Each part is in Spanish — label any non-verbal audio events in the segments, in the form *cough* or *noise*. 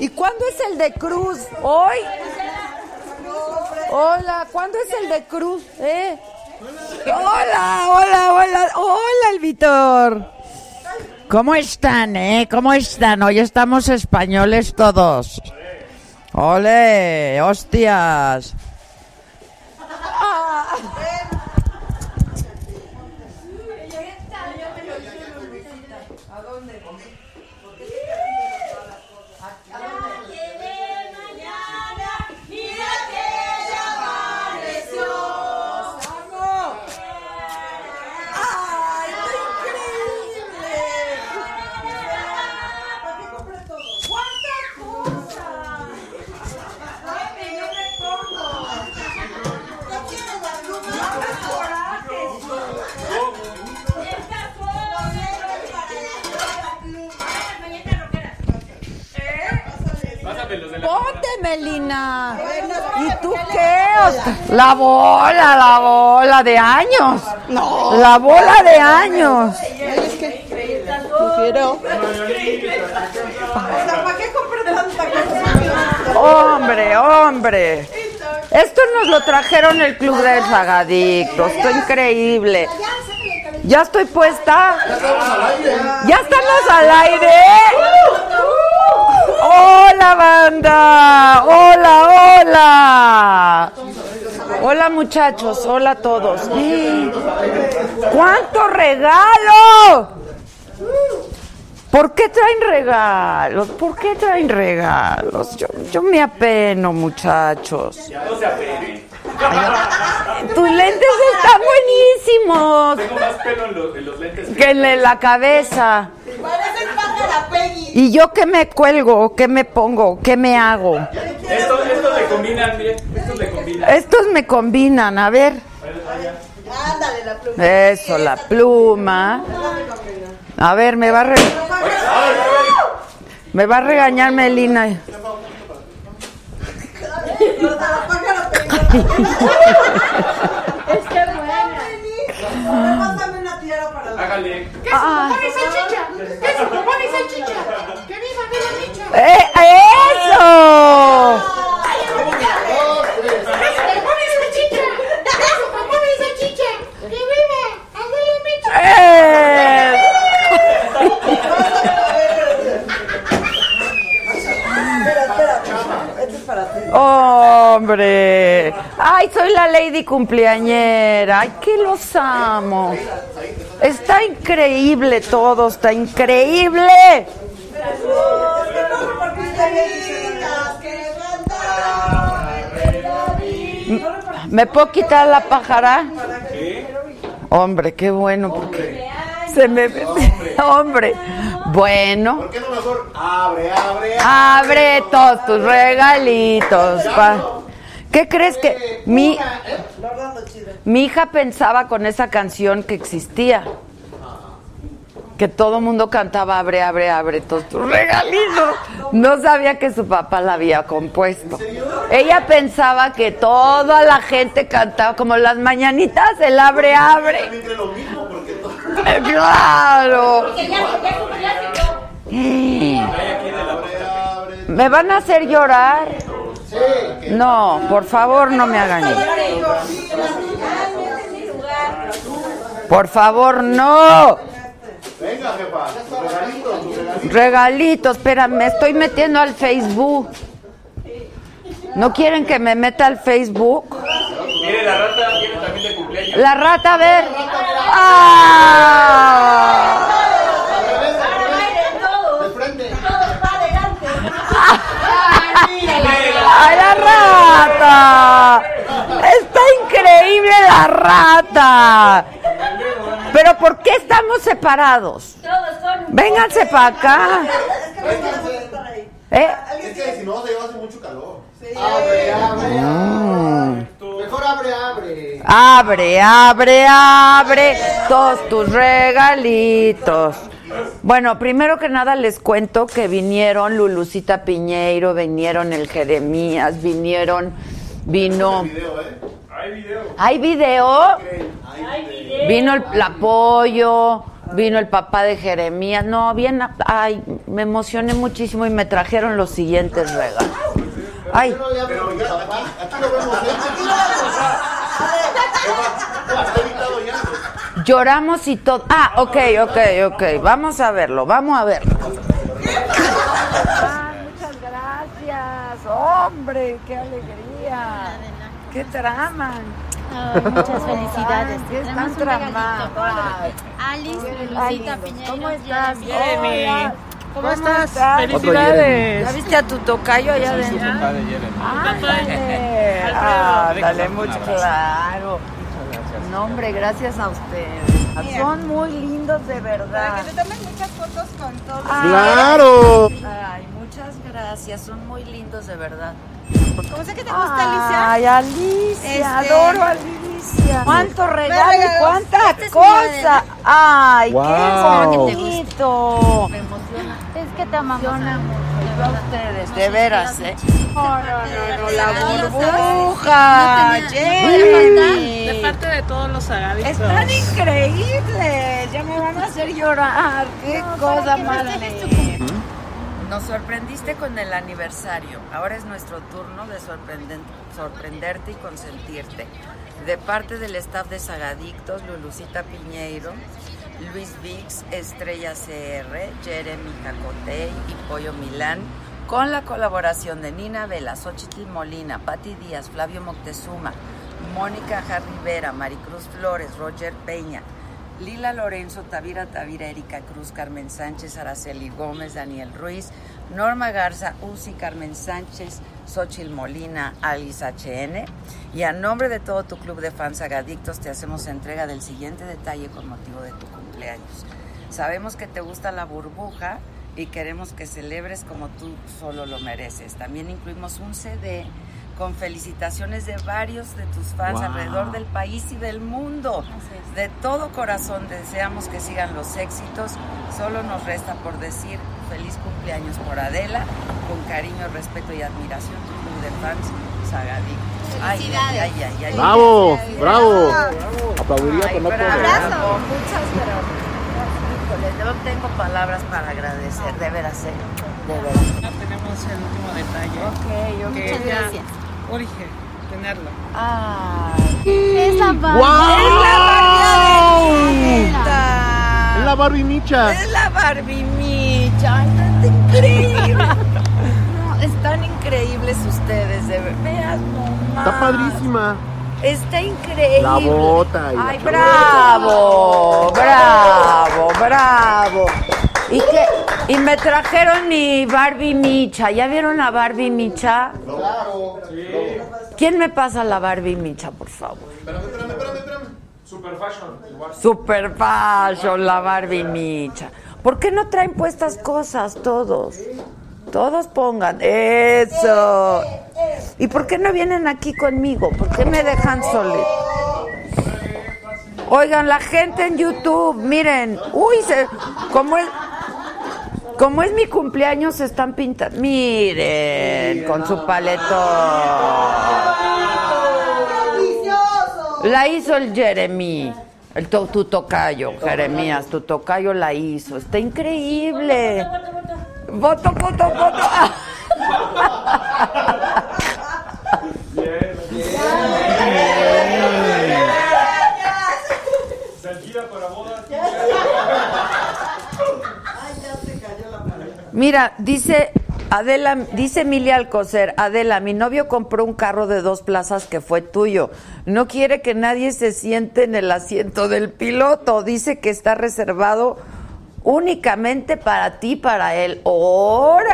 ¿Y cuándo es el de Cruz? ¿Hoy? Hola, ¿cuándo es el de Cruz? ¿Eh? Hola, hola, hola, hola, el Vitor. ¿Cómo están, eh? ¿Cómo están? Hoy estamos españoles todos. Ole, hostias. ¿Y tú qué? La bola, la bola de años. No. La bola de años. Es que prefiero. O sea, ¿para qué compré tanta cosa? Hombre, hombre. Esto nos lo trajeron el Club de Sagadictos. Esto increíble. Ya estoy puesta. Ya estamos al aire. Hola, banda. Hola, hola. Hola, muchachos. Hola a todos. ¡Cuánto regalo! ¿Por qué traen regalos? ¿Por qué traen regalos? Yo, yo me apeno, muchachos. No se apenen. Tus lentes están buenísimos. Tengo más pelo en los, en los lentes. Que en la cabeza. Parece pájara Peggy. ¿Y yo qué me cuelgo? ¿Qué me pongo? ¿Qué me hago? Estos, estos le combinan, miren. Estos le combinan. Estos me combinan, a ver. Ándale, la pluma. Eso, la pluma. A ver, me va a, re- me va a regañar Melina. La. Es que buena. La. Hágale. Ah. ¡Qué salchicha! ¡Qué salchicha! ¡Que viva, viva Micha! ¡Eh. ¡Eh! ¡Hombre! ¡Ay, soy la lady cumpleañera! ¡Ay, que los amo! Está increíble todo, está increíble. ¿Me puedo quitar la pájara? Hombre, qué bueno, porque se me... *laughs* Hombre, bueno. ¿Por qué no mejor abre, abre, Abre todos tus regalitos. pa- ¿Qué crees que mi, mi hija pensaba con esa canción que existía? Que todo mundo cantaba abre, abre, abre todos tus regalitos. No sabía que su papá la había compuesto. Ella pensaba que toda la gente cantaba como las mañanitas, el abre, abre. Eh, Claro. ¿Me van a hacer llorar? No, por favor, no me hagan llorar. Por favor, no. venga, jefa. Tu regalito, tu regalito. Regalito, espera, me estoy metiendo al Facebook. ¿No quieren que me meta al Facebook? Mire, la rata viene también de cumpleaños. La rata, a ver. ¡Ah! De frente. ¡Ay, la rata! ¡Está increíble la rata! ¿Pero por qué estamos separados? Vénganse para acá. ¿Eh? Es que si no, se hace mucho calor. Abre, abre, abre. Mejor abre, abre. Abre, abre, abre todos tus regalitos. Bueno, primero que nada les cuento que vinieron Lulucita Piñeiro, vinieron el Jeremías, vinieron, vino... Video, ¿eh? Hay video. ¿Hay video? Vino el, el apoyo, Vino el papá de Jeremías. No, bien, ay, me emocioné muchísimo y me trajeron los siguientes regalos. Ay. Aquí lo vemos. Aquí lo vemos. Lloramos y todo. Ah, ok, ok, ok. Vamos a verlo, vamos a verlo. Ah, muchas gracias. Hombre, qué alegría. Qué traman. Ay, muchas felicidades. ¿Qué están tramando? Alice, Lucita. Piñeiro. ¿Cómo estás? Hola. ¿Cómo estás? Felicidades. ¿Ya viste a tu tocayo allá adentro? Ándale. Ándale, mucho claro. No, hombre, gracias a ustedes. Son muy lindos de Para verdad. que te tomen muchas fotos con todos. ¡Claro! Ay, muchas gracias. Son muy lindos de verdad. ¿Cómo sé que te gusta, Alicia? Ay, Alicia, Este- adoro a Alicia. ¿Cuánto regalo y regalos. cuánta cosa? Ay, Wow. qué bonito. Me emociona. Que te amamos. Yo a ustedes, de veras, ¿eh? No, no, no, la burbuja, no tenía- Jeremy. De parte de todos los sagadictos. Están increíbles, ya me van a hacer llorar. Qué cosa más. Nos sorprendiste con el aniversario. Ahora es nuestro turno de sorprenderte y consentirte. De parte del staff de Sagadictos, Lulucita Piñeiro, Luis Vix, Estrella CR, Jeremy Jacotey y Pollo Milán, con la colaboración de Nina Vela, Xochitl Molina, Patti Díaz, Flavio Moctezuma, Mónica Jar Rivera, Maricruz Flores, Roger Peña, Lila Lorenzo, Tavira Tavira, Erika Cruz, Carmen Sánchez, Araceli Gómez, Daniel Ruiz, Norma Garza, Uzi, Carmen Sánchez, Xochil Molina, Alice HN. Y a nombre de todo tu club de fans agadictos te hacemos entrega del siguiente detalle con motivo de tu cumpleaños. Sabemos que te gusta la burbuja y queremos que celebres como tú solo lo mereces. También incluimos un CD con felicitaciones de varios de tus fans alrededor del país y del mundo. De todo corazón deseamos que sigan los éxitos. Solo nos resta por decir feliz cumpleaños por Adela. Con cariño, respeto y admiración, tu club de fans Sagadictos. Ay, ay, ay, ay, ay. ¡Bravo! ¡Bravo! Aplaudiría, Ay, pero no puedo. bravo, muchas gracias. Híjole, no tengo palabras para agradecer, de veras, eh, de veras. Ya tenemos el último detalle. Ok, ok. Que Muchas ya gracias. Urge tenerlo. Ay, Es la ¡Wow! Es la Barbie Micha. es la Barbie Micha, está increíble. *laughs* No, están increíbles ustedes, de verdad. Veas nomás. Está padrísima. Está increíble. La bota y la Ay, chamarra. bravo, bravo, bravo. Y que y me trajeron mi Barbie Micha. ¿Ya vieron la Barbie Micha? Claro. ¿Quién me pasa la Barbie Micha, por favor? Espérame, espérame, espérame, espérame. Super fashion, igual. Super fashion, la Barbie Micha. ¿Por qué no traen puestas cosas todos? Todos pongan eso. ¿Y por qué no vienen aquí conmigo? ¿Por qué me dejan solito? Oigan, la gente en YouTube, miren, uy, se, como es, como es mi cumpleaños, están pintando. Miren, con su paletón. La hizo el Jeremy. El to- tu tocayo, Jeremías, tu tocayo la hizo. Está increíble. Voto, voto, voto. Salida Mira, dice Adela, dice Emilia Alcocer, Adela, mi novio compró un carro de dos plazas que fue tuyo. No quiere que nadie se siente en el asiento del piloto. Dice que está reservado únicamente para ti, para él. ¡Hora!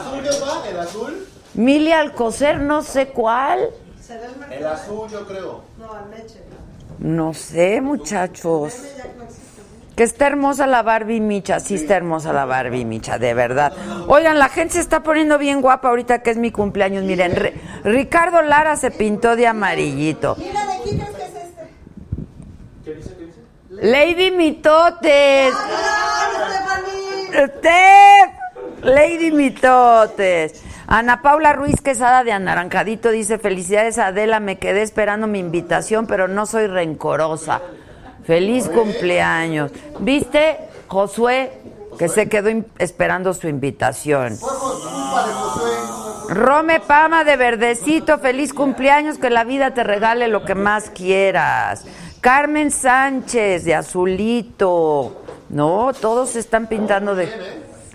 ¿El azul qué va? ¿El azul? Emilia Alcocer, no sé cuál. ¿Será el? El azul, yo creo. No, al meche. No sé, muchachos. Que está hermosa la Barbie Micha. Sí, está hermosa la Barbie Micha, de verdad. Oigan, la gente se está poniendo bien guapa ahorita que es mi cumpleaños. Miren, Ri- Ricardo Lara se pintó de amarillito. Mira, ¿de quién crees que es este? ¿Qué dice? ¿Qué dice? Lady Mitotes. ¡Ah, Lady Mitotes. Ana Paula Ruiz Quesada de Anaranjadito dice, felicidades Adela, me quedé esperando mi invitación, pero no soy rencorosa. Feliz cumpleaños. ¿Viste, Josué, que se quedó esperando su invitación? Rome Pama de Verdecito, feliz cumpleaños, que la vida te regale lo que más quieras. Carmen Sánchez de Azulito. No, todos están pintando de...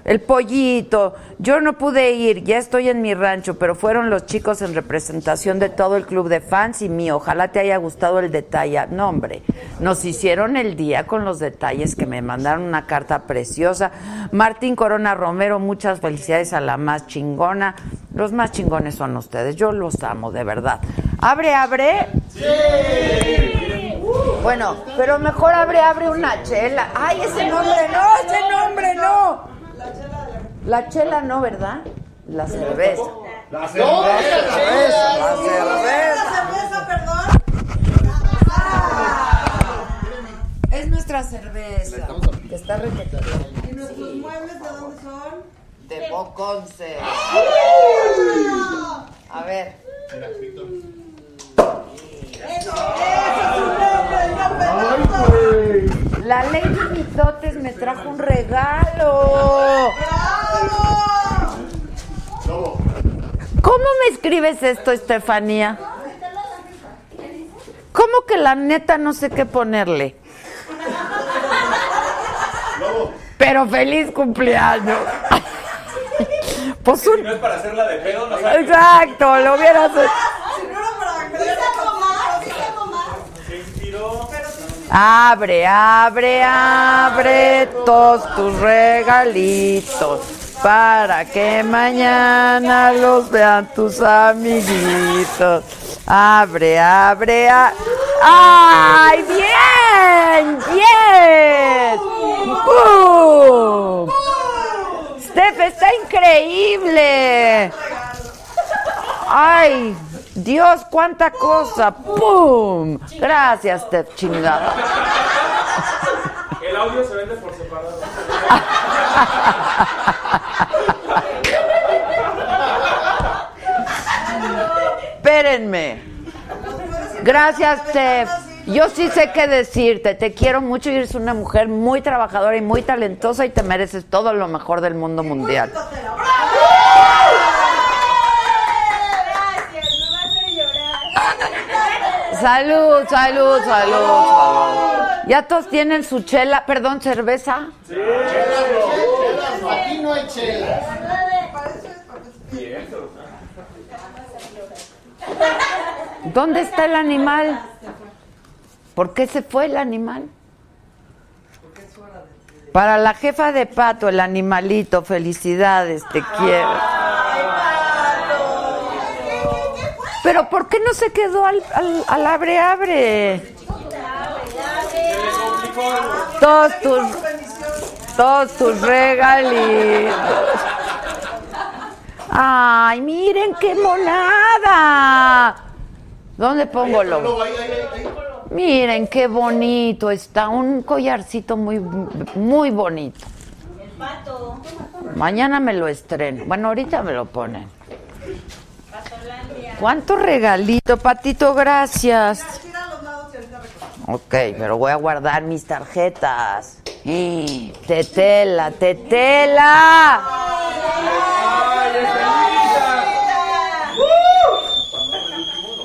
El pollito. Yo no pude ir, ya estoy en mi rancho, pero fueron los chicos en representación de todo el club de fans y mío. Ojalá te haya gustado el detalle. No, hombre, nos hicieron el día con los detalles que me mandaron una carta preciosa. Martín Corona Romero, muchas felicidades a la más chingona. Los más chingones son ustedes, yo los amo, de verdad. ¿Abre, abre? Bueno, pero mejor abre, abre una chela. Ay, ese nombre no, ese nombre no. La chela no, ¿verdad? La cerveza. La cerveza. La cerveza. La cerveza, perdón. Es nuestra cerveza. Que está requete- ¿Y nuestros muebles de dónde son? de Boconce. A ver. Eso, eso es un mueble, yo pedí. La Lady Mitotes me trajo un regalo. ¡Bravo! ¿Cómo me escribes esto, Estefanía? ¿Cómo que la neta no sé qué ponerle? Pero feliz cumpleaños. *laughs* Pues un... No es para hacerla de pedo, no Exacto, lo hubieras hecho. Si no era para creer que se inspiró. Abre, abre, abre todos tus regalitos para que mañana los vean tus amiguitos. Abre, abre, a- ¡Ay, bien! ¡Bien! ¡Pum! Steph, está increíble. Ay, Dios, cuánta cosa. ¡Pum! Gracias, Steph, chingada. El audio se vende por separado. Espérenme. Gracias, Steph. Yo sí sé qué decirte. Te quiero mucho y eres una mujer muy trabajadora y muy talentosa y te mereces todo lo mejor del mundo mundial. Salud, salud, salud, salud. Ya todos tienen su chela, perdón, cerveza. Chelas, no, aquí no hay chelas. ¿Dónde está el animal? ¿Por qué se fue el animal? Para la jefa de pato, el animalito, felicidades, te quiero. Pero ¿por qué no se quedó al, abre abre? Todos tus, todos tus regalitos. Ay, miren qué monada. ¿Dónde pongo lo? Miren qué bonito está, un collarcito muy muy bonito. Mañana me lo estreno. Bueno, ahorita me lo ponen. ¿Cuánto regalito, Patito? Gracias. Tira a los lados y ahorita recogemos. Ok, pero voy a guardar mis tarjetas. Eh, Tetela, tetela.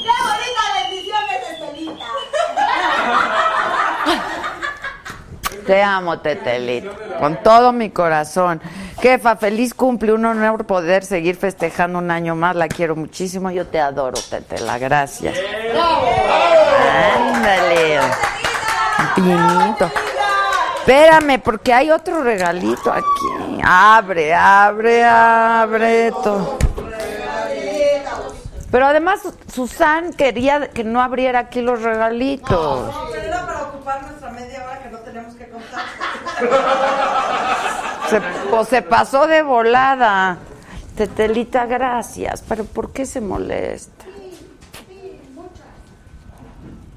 ¡Qué bonita bendición es Estelita! Te amo, Tetelita, con todo mi corazón. Jefa, feliz cumple, un honor poder seguir festejando un año más. La quiero muchísimo. Yo te adoro, Tetela. Gracias. Ándale. Pinito. Espérame, porque hay otro regalito aquí. Abre, abre, abre. todo. Pero además, Susan quería que no abriera aquí los regalitos. Pero era nuestra media hora que no tenemos que contar. Se, pues se pasó de volada. Tetelita, gracias. Pero ¿por qué se molesta?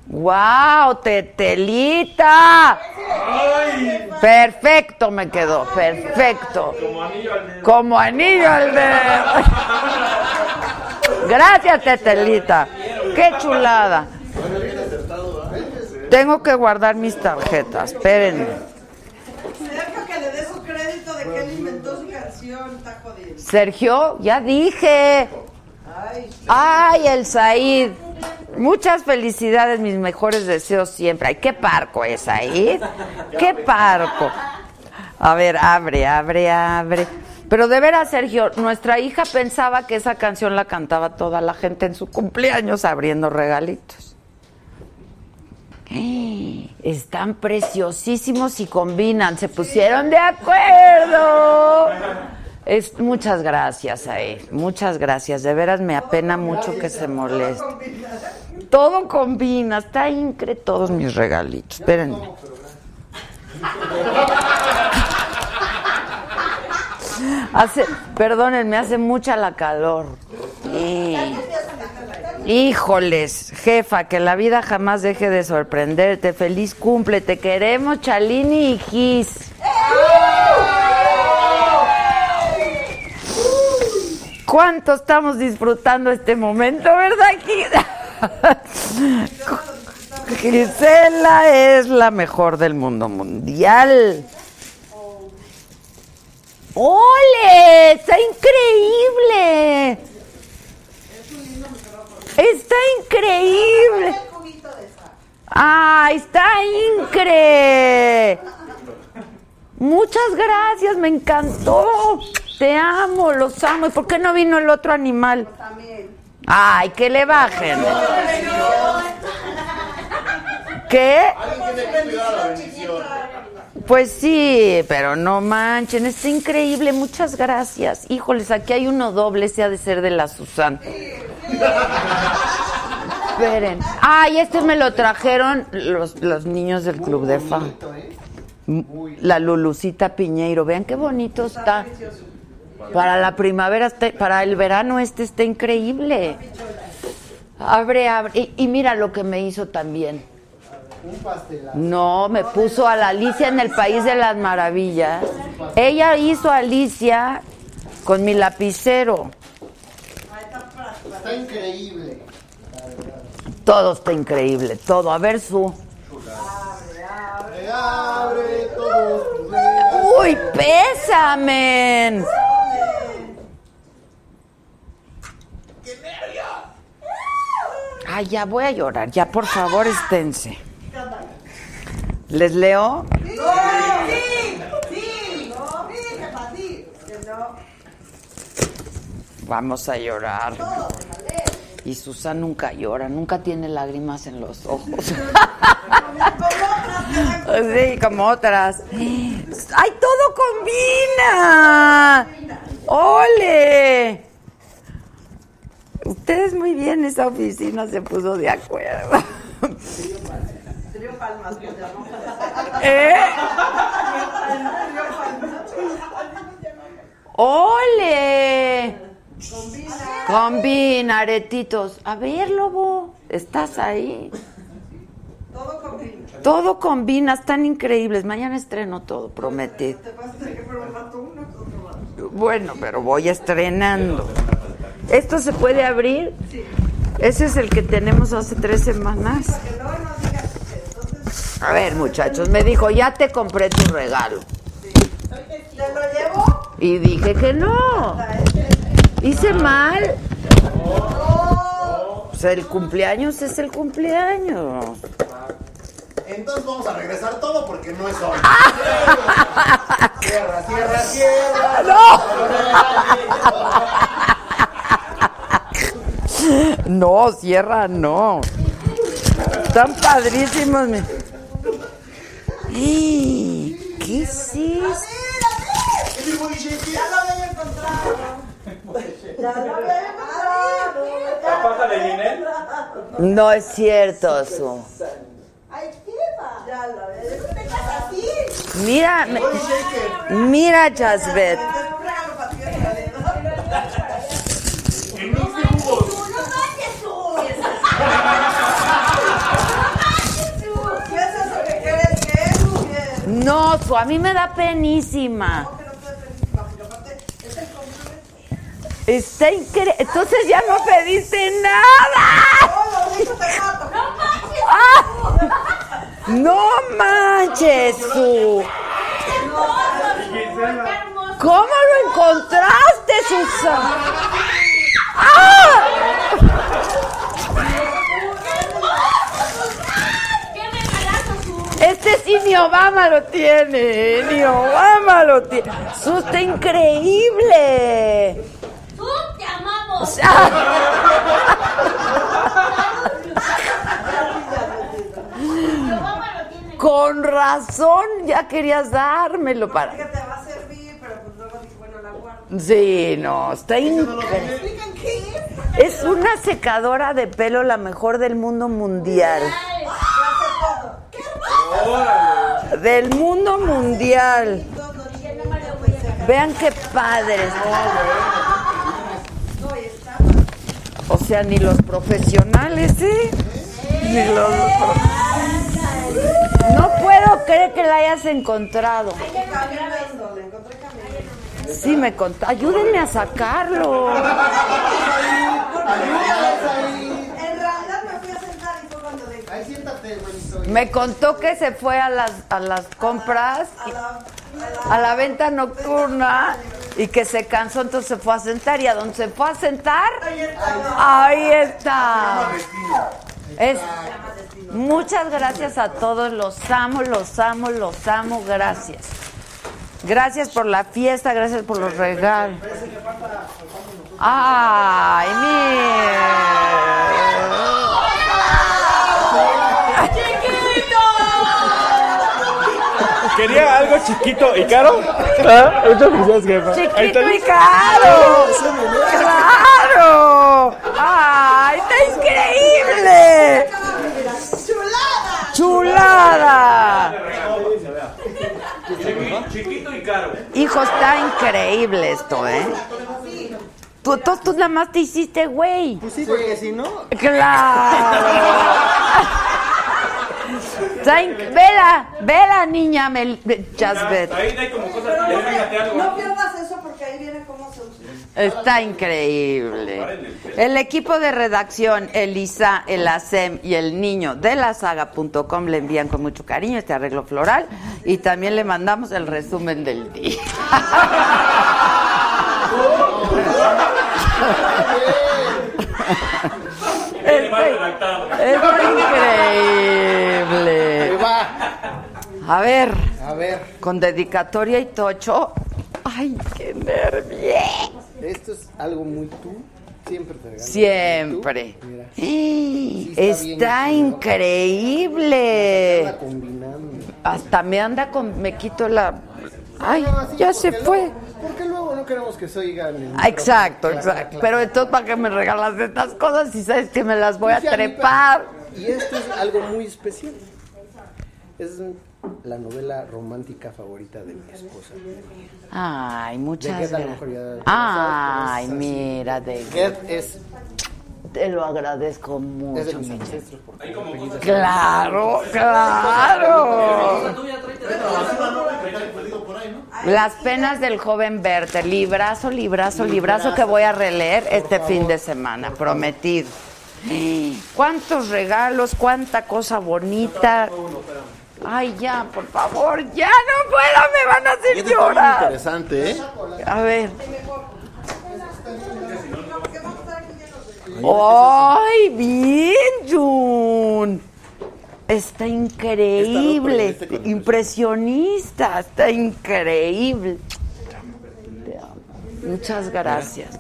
¡Wow, Tetelita! Perfecto me quedó, perfecto. Como anillo al dedo. Gracias, Tetelita. Qué chulada. Tengo que guardar mis tarjetas, espérenme. Sergio que le dé su crédito de que él inventó su canción, está jodido. Sergio, ya dije. Ay, Ay, el Said. Muchas felicidades, mis mejores deseos siempre. Ay, qué parco es Said. Qué parco. A ver, abre, abre, abre. Pero de veras, Sergio, nuestra hija pensaba que esa canción la cantaba toda la gente en su cumpleaños abriendo regalitos. *gasps* Están preciosísimos y combinan, se pusieron de acuerdo. Es, muchas gracias, Said. Muchas gracias. De veras me apena mucho que se moleste. Todo combina, está incre todos mis regalitos. Espérenme. *laughs* Hace, perdónenme, hace mucha la calor. Híjoles, jefa, que la vida jamás deje de sorprenderte. Feliz cumple, te queremos, Chalini y Gis. ¿Cuánto estamos disfrutando este momento, verdad, Gis? *laughs* Gisela es la mejor del mundo mundial. ¡Ole! ¡Está increíble! ¡Está increíble! ¡Ay, está increíble! Muchas gracias, me encantó. Te amo, los amo. ¿Y por qué no vino el otro animal? Ay, que le bajen. ¿Qué? Pues sí, pero no manchen, es increíble, muchas gracias. Híjoles, aquí hay uno doble, ese ha de ser de la Susan. Esperen. Ay, este me lo trajeron los, los niños del club de fan. La Lulucita Piñeiro, vean qué bonito está. Para la primavera, está- para el verano este está increíble. Abre, abre. Y, y mira lo que me hizo también. Un pastelazo. No, me puso a la Alicia en el País de las Maravillas. Ella hizo a Alicia con mi lapicero. Está increíble. Todo está increíble, todo. A ver su. Abre, abre. ¡Uy, pésame! Ay, ya voy a llorar. Ya, por favor, esténse. ¿Les leo? Sí, no, sí, jefa, sí. Que no. Vamos a llorar. Y Susan nunca llora, nunca tiene lágrimas en los ojos. *laughs* Sí, como otras. ¡Ay, todo combina! ¡Ole! Ustedes muy bien, esa oficina se puso de acuerdo. *laughs* ¿Eh? ¡Ole! Combina, aretitos. A ver, lobo, ¿estás ahí? Todo combina. Todo combina, están increíbles. Mañana estreno todo, prometí. Te vas a tener que probar tú uno, otro vato. Bueno, pero voy estrenando. ¿Esto se puede abrir? Ese es el que tenemos hace tres semanas. A ver, muchachos, me dijo, ya te compré tu regalo. ¿Te lo llevo? Y dije que no. Hice mal. Pues el cumpleaños es el cumpleaños. Entonces vamos a regresar todo porque no es hoy. *laughs* Cierra, cierra, cierra. No, cierra, no. Están padrísimos. ¿Qué es esto? No es cierto, Su. Mira, me- mira, Jasbet. *laughs* No, Su, a mí me da penísima. No, que no estoy feliz, porque aparte es el complemento. Está increíble. Entonces ya no pediste nada. Mato. ¡Ah! No manches, su. ¿Cómo lo encontraste, Susana? ¡Ah! Este sí ni Obama lo tiene, ni Obama lo tiene. Su está increíble. Con razón ya querías dármelo para. Que te va a servir, pero pues luego dije, bueno, la guardo. Sí, no, está increíble. ¿Explican qué es? Es una secadora de pelo la mejor del mundo mundial. Del mundo mundial. Vean qué padres. O sea, ni los profesionales, ¿eh? Ni los No puedo creer que la hayas encontrado. Sí, me contó. Ayúdenme a sacarlo. En realidad me fui a sentar y fue cuando dije, Ahí siéntate, buenito. Me contó que se fue a las, a las compras, a la venta nocturna y que se cansó, entonces se fue a sentar. ¿Y a dónde se fue a sentar? Ahí está. Es, muchas gracias a todos, los amo, los amo, los amo, gracias. Gracias por la fiesta, gracias por los regalos. Ay, ¿Quería algo chiquito y caro? ¿Ah? Muchas gracias, jefa. Chiquito y caro. ¡Claro! ¡Ay, está increíble! ¡Chulada! Chiquito y caro. Hijo, está increíble esto, ¿eh? Tú, tú, tú nada más te hiciste, güey. Pues sí, porque si no. ¡Claro! *laughs* Está in- Vela, vela, niña Mel... Jasbet. Ahí hay como cosas que no, fíjate algo. no pierdas eso porque ahí viene cómo se usa. Está increíble. El equipo de redacción, Elisa, el ASEM y el niño de la saga.com le envían con mucho cariño este arreglo floral y también le mandamos el resumen del día. *laughs* *laughs* Está increíble. A ver, A ver, con dedicatoria y tocho. Ay, qué nervio. esto es algo muy tú. Siempre te regalo. Siempre. Tú, Mira. ¡Eh! está Está increíble. Hasta me anda con. Me quito la. Ay, ya se fue. porque luego no queremos que se oigan. Exacto, exacto. Pero entonces, ¿para qué me regalas estas cosas si sabes que me las voy a trepar? Y esto es algo muy especial. Es la novela romántica favorita de mi esposa. Ay, muchas Get a lo gracias. mejor ya- Ay, es mira, de Get es, te lo agradezco es de mucho, mis ancestros. favor. Claro, claro. Las penas del joven Werther, librazo, librazo, librazo que voy a releer este fin de semana, prometido. ¿Cuántos regalos, cuánta cosa bonita? Ay, ya, por favor, ya no puedo, me van a hacer Este está muy llorar. interesante, ¿eh? A ver. ¡Ay, bien, Jun! Está increíble, este impresionista, está increíble. Te amo. Muchas gracias.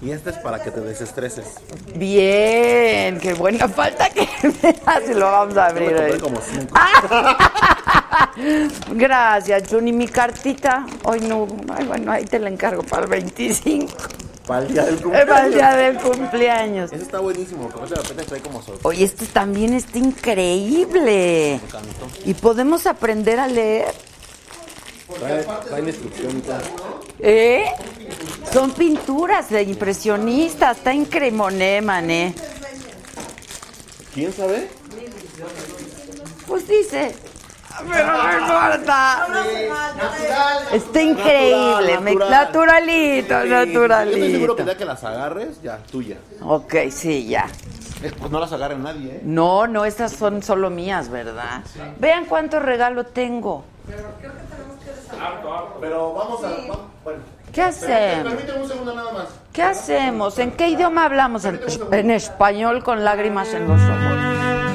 Y este es para que te desestreses. Bien, qué buena falta que *laughs* me hace, lo vamos a abrir. Ahí. como cinco. *laughs* Gracias, Jun. ¿Y mi cartita? Hoy no, ay, bueno, ahí te la encargo para el 25. *laughs* Para el día del cumpleaños. Para el día del cumpleaños. Ese está buenísimo, porque de repente trae como sorpresa. Oye, este también está increíble. Y podemos aprender a leer. Trae, trae instrucción. ¿Eh? Son pinturas de impresionistas. Está increíble, mané. ¿Quién sabe? Pues dice. Pero no importa. Está increíble. me- natural. Naturalito, Sí, Yo estoy seguro naturalito. que ya que las agarres, ya, tuya. Ok, sí, ya. Pues no las agarra nadie, ¿eh? No, no, estas son solo mías, ¿verdad? Vean cuánto regalo tengo. Pero vamos a. bueno. ¿Qué hacemos? Permíteme un segundo nada más. ¿Qué hacemos? ¿En qué idioma hablamos? En, en español con lágrimas en los ojos.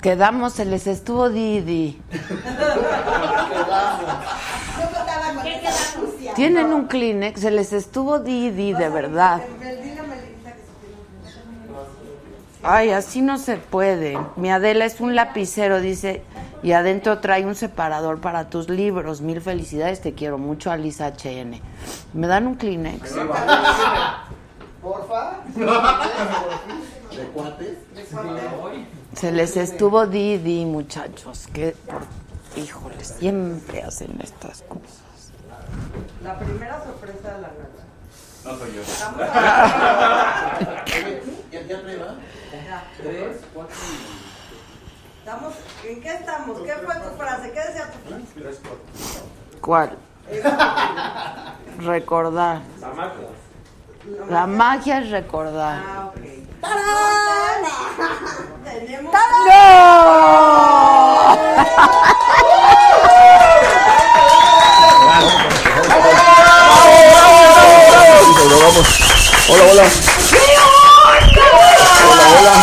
Quedamos, se les estuvo Didi. Tienen un Kleenex, se les estuvo Didi, de verdad. Ay, así no se puede. Mi Adela es un lapicero, dice, y adentro trae un separador para tus libros. Mil felicidades, te quiero mucho, Alice HN. ¿Me dan un Kleenex? Porfa. ¿De cuates? Se les estuvo Didi, muchachos. Que, por, híjole, siempre hacen estas cosas. La primera sorpresa de la noche. No soy yo. ¿Ya, ya? Tres, cuatro Estamos, ¿En qué estamos? ¿Qué fue tu frase? ¿Qué decía tu frase? ¿Cuál? *laughs* Recordar. La magia. La magia es recordar. Ah, ok. Tenemos Hola, hola. Hola, hola.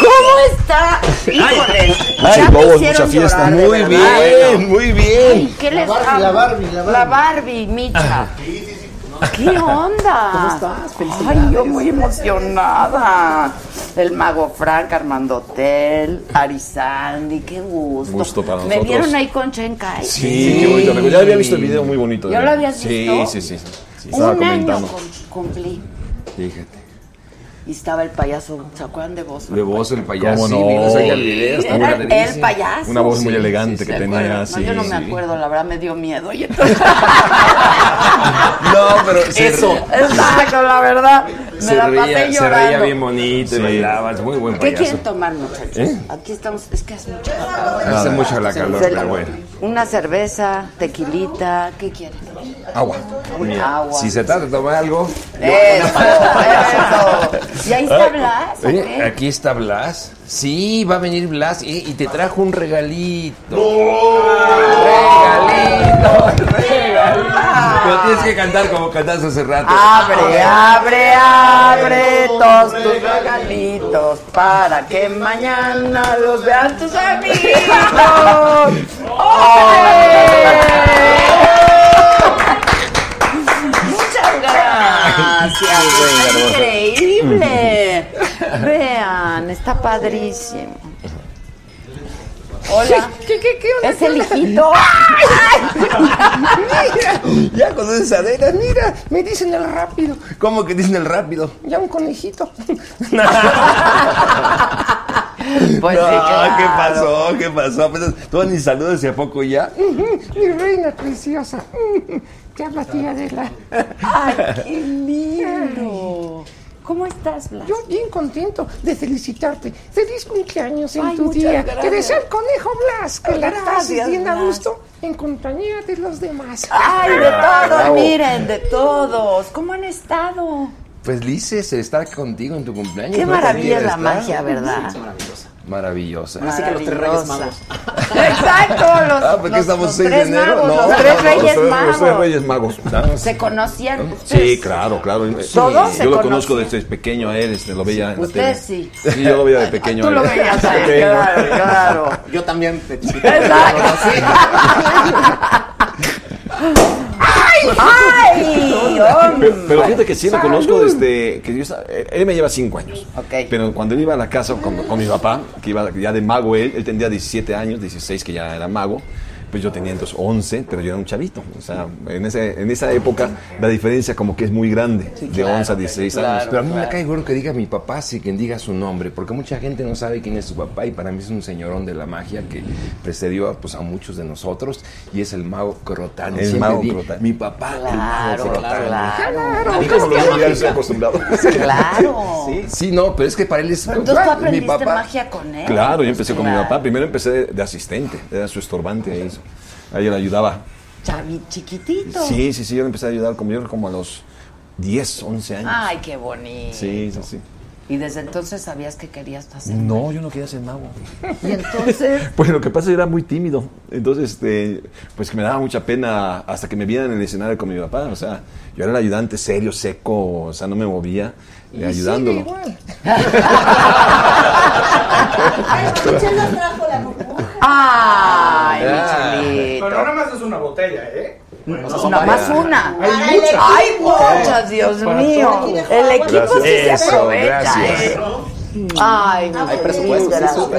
¿Cómo está? Híjole. Ay, mucha fiesta. llorar, Muy bien, muy bien. ¿Qué La les Barbie, la Barbie, la Barbie. La Barbie, Micha. ¿Qué onda? ¿Cómo estás? Felicidades. Ay, yo muy emocionada. El mago Frank, Armando Hotel, Arizandi, qué gusto. Gusto para Me nosotros. vieron ahí con Chenkai. Sí, qué bonito. Ya había visto el video muy bonito. ¿Ya lo habías Sí, visto? sí, sí. sí, estaba Un año cumplí. Fíjate. Y estaba el payaso, ¿se acuerdan de vos? De voz el payaso. ¿Cómo no? video, está Era muy el payaso. Una voz muy elegante sí, que ¿Se tenía. no, yo no me acuerdo, la verdad me dio miedo. *laughs* Y entonces... *laughs* No, pero Eso. Exacto, la verdad. Me se la reía, pasé se llorando. reía bien bonito y Sí. bailaba. Es muy buen ¿Qué payaso. quieren tomar, muchachos? ¿Eh? Aquí estamos, es que hace mucho calor. Hace mucho la calor, pero bueno. Una cerveza, tequilita, ¿qué quieren? Agua. Agua. Si se trata de tomar algo. Eso, eso. ¿Y ahí está Blas? Oye, qué? aquí está Blas. Sí, va a venir Blas y, y te trajo un regalito. Regalito, regalito. Pero tienes que cantar como cantaste hace rato. Abre, abre, abre todos tus regalitos para que mañana los vean tus amigos. *laughs* ¡Ole! Gracias, increíble. Vean, está padrísimo. Hola. ¿Qué, qué, qué onda? Es el hijito. Ya con esas adelas, mira, me dicen el rápido. ¿Cómo que dicen el rápido? Ya un conejito. *laughs* Pues no, sí, claro. ¿qué pasó? ¿Qué pasó? Apenas, tú ni saludas y a poco ya. Mi reina preciosa. Te habla tía Adela. Ay, qué lindo. ¿Cómo estás, Blas? Yo bien contento de felicitarte. Feliz cumpleaños en Ay, tu día. gracias. Te deseo el conejo Blas, que la pases bien a gusto en compañía de los demás. Ay, de todos, Bravo. miren, de todos. ¿Cómo han estado? Pues Lices, estar contigo en tu cumpleaños. Qué maravilla la magia, ¿verdad? Maravillosa. Así que los tres reyes magos. Exacto, los, Ah, ¿por qué los- estamos los 6 de tres enero? magos, No, los no, tres no, reyes magos. los tres reyes magos. ¿Se conocían? Sí, ustedes? claro, claro. ¿Todos se yo lo conocían? conozco desde pequeño a él, este, lo veía en la Usted tele. sí. Sí, yo lo veía de pequeño. Tú lo veías a él, claro, claro. Yo también de chiquito. *laughs* ¡Ay! Pero, pero fíjate que sí lo conozco desde que yo estaba, él me lleva cinco años. Ok. Pero cuando él iba a la casa con, con mi papá, que iba ya de mago él, él tendría 17 años, 16 que ya era mago. Pues yo tenía entonces 11, pero yo era un chavito. O sea, en, ese, en esa época la diferencia como que es muy grande, de 11 a 16 años. Pero a mí me cae bueno que diga mi papá, sí, quien diga su nombre, porque mucha gente no sabe quién es su papá y para mí es un señorón de la magia que precedió pues, a muchos de nosotros y es el mago Crotani. El Siempre mago di. Mi papá, el Claro, mago Crotani. claro. Mí me volvía Ya estoy acostumbrado. Claro. Sí. Sí, no, pero es que para él es... Entonces tú mi aprendiste papá, magia con él. Claro, yo empecé con mi Claro. papá. Primero empecé de, de asistente, era su estorbante ahí. Ahí él ayudaba. Chavi chiquitito. Sí, sí, sí, yo le empecé a ayudar como yo como a los 10, 11 años. Ay, qué bonito. Sí, sí, sí. Y desde entonces sabías que querías hacer. No, yo no quería ser mago. *laughs* Y entonces, *laughs* Pues lo que pasa es que era muy tímido. Entonces, este, pues que me daba mucha pena hasta que me vieran en el escenario con mi papá. O sea, yo era el ayudante serio, seco, o sea, no me movía, eh, ayudándolo. igual. *laughs* Escuché los trajo la. Ay, mi Ah. chulito. Pero no nada más es una botella, ¿eh? Nada más una. Para el equipo. Ay, muchas, Dios mío. El equipo sí se aprovecha. ¿eh? Ay, Hay mil presupuesto,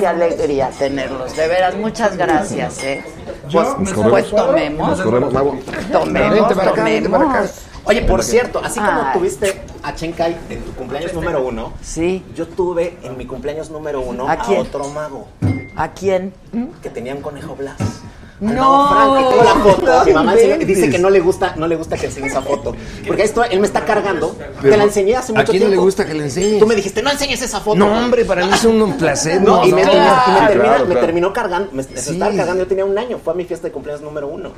Qué alegría tenerlos. De veras, muchas gracias, ¿eh? Pues, pues tomemos. Tomemos, tomemos. Oye, por cierto, así como Ay. tuviste a Chenkai en tu cumpleaños número uno, Sí. yo tuve en mi cumpleaños número uno ¿A a, quién? otro mago ¿A quién? que tenía un conejo Blas. No. Al Frank, tengo la foto. Mi mamá No enseña- dice que no le gusta, no le gusta que enseñe esa foto. Porque esto él me está cargando. Pero, te la enseñé hace ¿a mucho quién no tiempo. le gusta que le enseñes? Tú me dijiste, no enseñes esa foto. No, hombre, para mí es un placer. No, y me, no, y me- y me claro, termina- claro, me terminó cargando, me, me Sí. estaba cargando, yo tenía un año, fue a mi fiesta de cumpleaños número uno.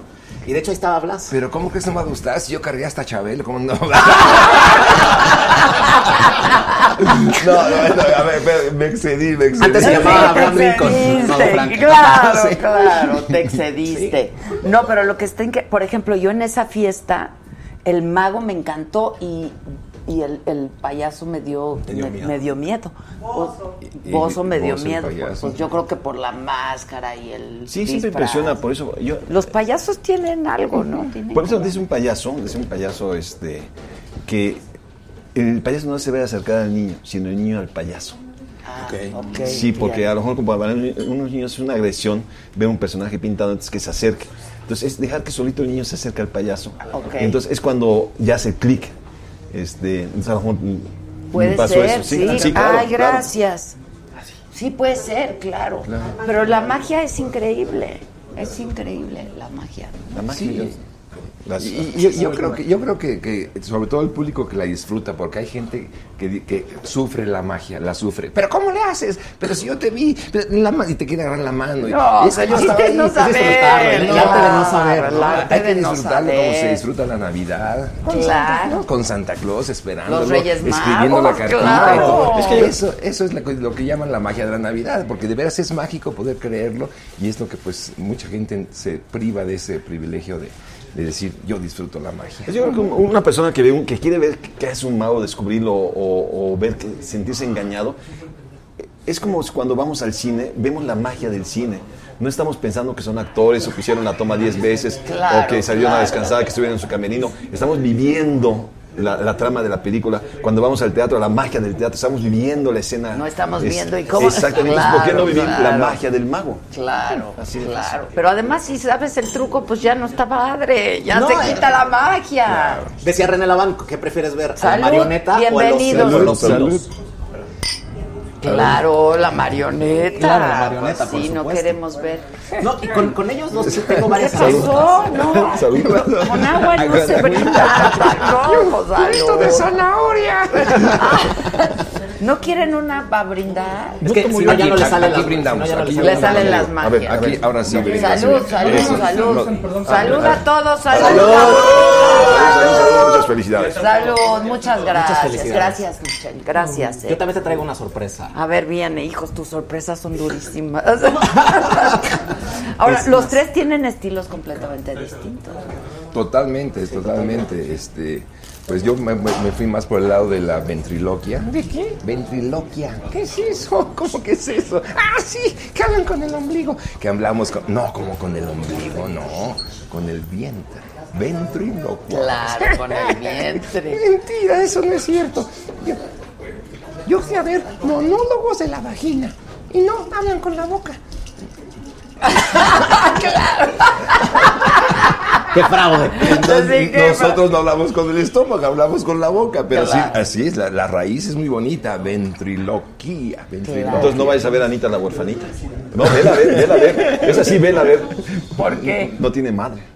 Y de hecho ahí estaba Blas. Pero ¿cómo que eso me va a gustar si yo cargué hasta Chabelo? ¿Cómo no? *laughs* *laughs* no, no, no, a ver, me excedí, me excedí. Antes se llamaba Abraham Lincoln. *laughs* Claro, Sí. claro, te excediste. No, pero lo que está en que, por ejemplo, yo en esa fiesta, el mago me encantó y, y el, el payaso me dio, dio me, dio miedo. Bozo, Y- y- me dio Bozo, miedo. Pues yo creo que por la máscara y el. Sí, siempre impresiona, por eso yo... Los payasos tienen algo, ¿no? Tienen Por eso dice un payaso, dice un payaso este, que el payaso no se ve acercar al niño, sino el niño al payaso. Ah, Ok. ok, Sí, porque bien. a lo mejor como para unos niños es una agresión ver un personaje pintado antes que se acerque. Entonces es dejar que solito el niño se acerque al payaso. Entonces es cuando ya hace clic. Este, Puede pasó ser, eso. sí. Sí, claro, Ay, claro. gracias. Sí, puede ser, claro. Pero la magia es increíble. Es increíble la magia. La magia. Sí. Las- Y, y yo, yo creo que yo creo que, que sobre todo el público que la disfruta porque hay gente que, di- que sufre la magia la sufre pero cómo le haces pero si yo te vi pero la y te quiere agarrar la mano y No, esa yo hay estaba que ahí no saber, arte de no saber hay que de no disfrutarlo como se disfruta la Navidad con Claro. Santa, ¿no? con Santa Claus Los Reyes escribiendo la cartita claro. y todo. Es que eso eso es lo que llaman la magia de la Navidad porque de veras es mágico poder creerlo y es lo que pues mucha gente se priva de ese privilegio de de decir yo disfruto la magia Pues Yo creo que un- una persona que, ve un- que quiere ver qué es un mago, descubrirlo o, o ver, que, sentirse engañado, es como cuando vamos al cine, vemos la magia del cine. No estamos pensando que son actores o que hicieron la toma 10 veces Claro, o que salieron claro. a descansar, que estuvieron en su camerino. Estamos viviendo la, la trama de la película. Cuando vamos al teatro, la magia del teatro, estamos viviendo la escena. No estamos Es- viendo y cómo. Exactamente, ¿por qué no Claro, vivir la claro. magia del mago? Claro, Así claro. Pero además, si sabes el truco, pues ya no está padre. Ya No, se eh, quita la magia. Decía René Laván, ¿qué prefieres ver? ¿A la marioneta bienvenidos. o a los, Salud, los- salud. Claro, la marioneta. Claro, la marioneta, por Sí, no queremos ver. No, y con, con ellos dos tengo varias ¿Qué pasó? No. Salud. Con agua no se brinda. No, salud. de zanahoria. *laughs* ¿No quieren una para brindar? Es que si no ya no le salen aquí las brindamos, le Le salen las magias. a ver. Aquí, ahora sí. Salud, salud, salud. Salud a todos, salud. Salud, salud, salud, muchas felicidades. Salud, muchas gracias. felicidades. Gracias, Michelle. Gracias. eh. Yo también te traigo una sorpresa. A ver, viene, hijos, tus sorpresas son durísimas. *laughs* Ahora, los tres tienen estilos completamente distintos. Totalmente, totalmente. Este, pues yo me fui más por el lado de la ventriloquia. ¿De qué? Ventriloquia. ¿Qué es eso? ¿Cómo que es eso? Ah, sí, que hablan con el ombligo. Que hablamos con... No, como con el ombligo, no. Con el vientre. Ventriloquia. Claro, con el *laughs* vientre. Mentira, eso no es cierto. Yo, yo fui a ver monólogos de la vagina. Y no, hablan con la boca. *laughs* ¡Qué fraude! Que- Nosotros no hablamos con el estómago, hablamos con la boca, pero sí, así es, la, la raíz es muy bonita, ventriloquía, ventriloquia. Entonces no vayas a ver a Anita la huerfanita. No, vela a ver, vela a ver. Es así, vela a ver. ¿Por qué? No tiene madre. *laughs*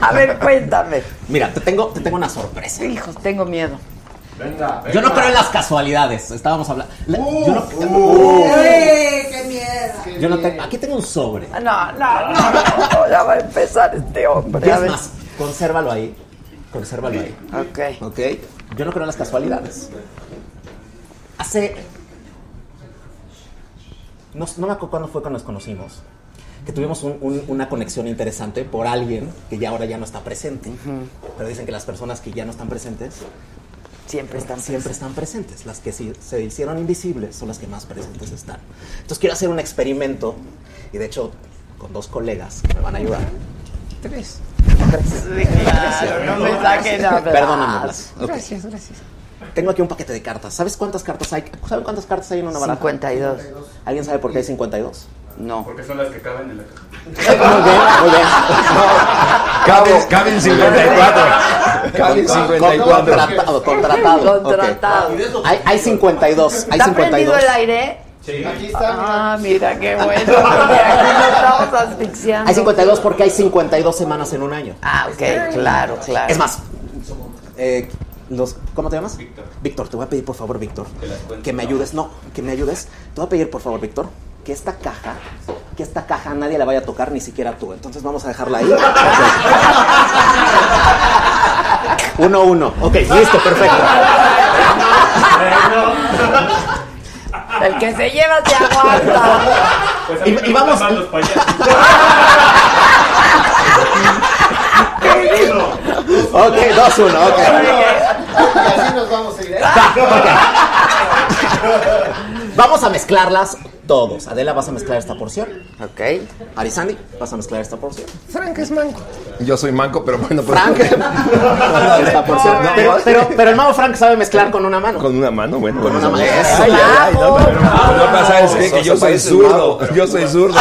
A ver, cuéntame. Mira, te tengo, te tengo una sorpresa. Hijos, tengo miedo. Yo no creo en las casualidades. Estábamos hablando. la- yo no, ¡Uy, qué miedo! yo no tengo- aquí tengo un sobre. No, no, no, no, ya va a empezar este hombre. Es más, consérvalo ahí. Consérvalo ahí. Ok. ¿Ok? Yo no creo en las casualidades. Hace. No, no me acuerdo cuándo fue cuando nos conocimos. Que tuvimos un- un- una conexión interesante por alguien que ya ahora ya no está presente. Pero dicen que las personas que ya no están presentes Siempre están siempre están presentes. Las que se hicieron invisibles son las que más presentes están. Entonces quiero hacer un experimento y de hecho con dos colegas que me van a ayudar. Tres. Claro, no me saquen a hablar. Perdóname. Ok. Gracias, gracias. Tengo aquí un paquete de cartas. ¿Sabes cuántas cartas hay? ¿Saben cuántas cartas hay en una baraja? 52. ¿Alguien sabe por qué hay 52? No. Porque son las que caben en la caja. Muy bien, muy bien. *laughs* Caben, caben 54. Caben Con- 54. Contratado, contratado. Hay, hay 52. Hay ¿Está prendido 52. el aire? Aquí está. Ah, mira qué bueno. porque Aquí nos estamos asfixiando. Hay 52 porque hay 52 semanas en un año. Ah, ok, claro, claro. Es más, eh, los, ¿cómo te llamas? Víctor. Víctor, te voy a pedir por favor, Víctor, que me ayudes. No, que me ayudes. Te voy a pedir por favor, Víctor, que esta caja, que esta caja nadie la vaya a tocar, ni siquiera tú. Entonces vamos a dejarla ahí. *laughs* Uno, uno. Ok, listo, perfecto. El que se lleva se aguanta. Pues Y- y vamos- los. Ok, dos, uno, ok. Y así nos vamos a ir. ¿eh? *laughs* Vamos a mezclarlas todos. Adela, vas a mezclar esta porción. Ok. Arisandi, vas a mezclar esta porción. Frank es manco. Yo soy manco, pero bueno, pues. Frank. *laughs* esta porción. No, Pero, pero, pero el mago Frank sabe mezclar con una mano. Con una mano, bueno. Con una mano. Eso, Ay, ay, ay, no, pero- no pasa, es que, Eso que yo soy zurdo. Yo soy zurdo.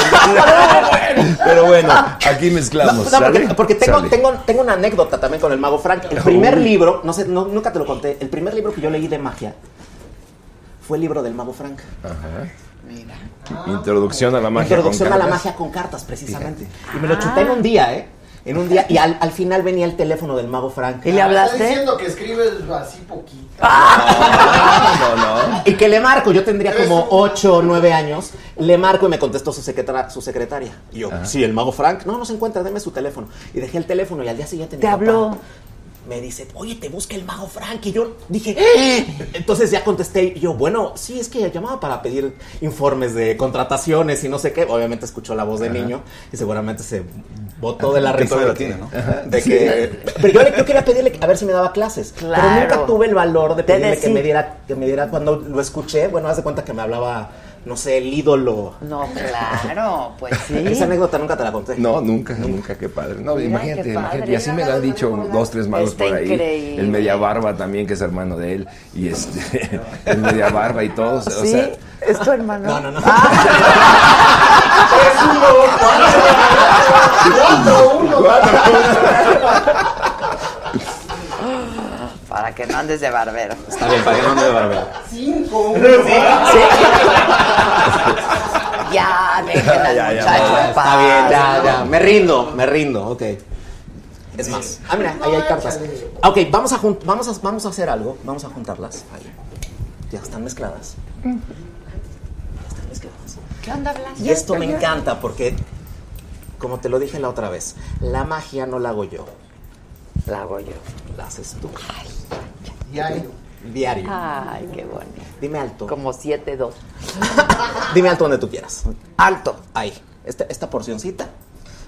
Pero bueno, aquí No, mezclamos. no, porque, ¿sale? porque tengo, tengo, tengo una anécdota también con el mago Frank. El primer libro, no sé, no- nunca te lo conté, el primer libro que yo leí de magia fue el libro del mago Frank. Ajá. Introducción a la magia. Introducción con a la cartas. magia con cartas, precisamente. Y me lo chuté en un día, ¿eh? En un día, y al, al final venía el teléfono del mago Frank. ¿Y le Está hablaste? diciendo que escribes así poquito. No, no. Y que le marco, yo tendría como 8 o 9 años, le marco y me contestó su, secretara- su secretaria. Y yo, sí, el mago Frank, no, no se encuentra, deme su teléfono. Y dejé el teléfono y al día siguiente mi ¿Te papá habló? Me dice, oye, te busca el mago Frank. Y yo dije, "Eh". entonces ya contesté. Y yo, bueno, sí, es que llamaba para pedir informes de contrataciones y no sé qué. Obviamente escuchó la voz del niño y seguramente se botó de la risa. de tiene, ¿no? de que- pero yo, le- yo quería pedirle a ver si me daba clases. Pero nunca tuve el valor de pedirle que me diera, que me diera cuando lo escuché. Bueno, haz de cuenta que me hablaba no sé, el ídolo. No, claro, pues sí. Esa anécdota nunca te la conté. No, nunca, nunca, qué padre. No, Mira, imagínate, imagínate. Y así me lo han dicho dos, tres Está por ahí. increíble. El Media Barba también, que es hermano de él. Y este, el Media Barba y todos. O ¿Sí? sea, ¿Es tu hermano? No, no, no. Para que no andes de barbero. Está bien, para que no ande de barbero. Cinco. Ya, dejen al *laughs* Ya, ya, muchacho ya, en Está paz, bien, ya, ¿no? ya. Me rindo, me rindo, ok. Es más. Ah, mira, ahí hay cartas. Ok, vamos a, vamos, a, vamos a hacer algo. Vamos a juntarlas. Ahí. Ya están mezcladas. Ya están mezcladas. ¿Qué onda, Blas? Y esto me encanta porque, como te lo dije la otra vez, la magia no la hago yo. La hago yo. La haces tú. Diario. Diario. Ay, qué bonito. Dime alto. Como 7-2. *laughs* Dime alto donde tú quieras. Alto. Ahí. Esta, esta porcioncita.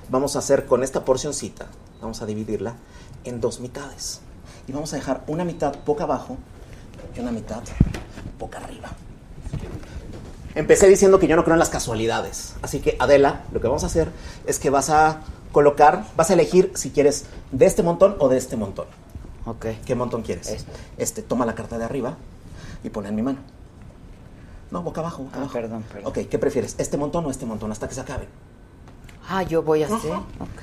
Vamos a hacer con esta porcioncita. Vamos a dividirla en dos mitades. Y vamos a dejar una mitad boca abajo y una mitad boca arriba. Empecé diciendo que yo no creo en las casualidades. Así que, Adela, lo que vamos a hacer es que vas a colocar, vas a elegir si quieres de este montón o de este montón. Ok. ¿Qué montón quieres? Este. Este, toma la carta de arriba y ponla en mi mano. No, boca abajo, boca Ah, abajo. perdón, perdón. Ok, ¿qué prefieres? ¿Este montón o este montón? Hasta que se acabe. Ah, yo voy a hacer. Ok.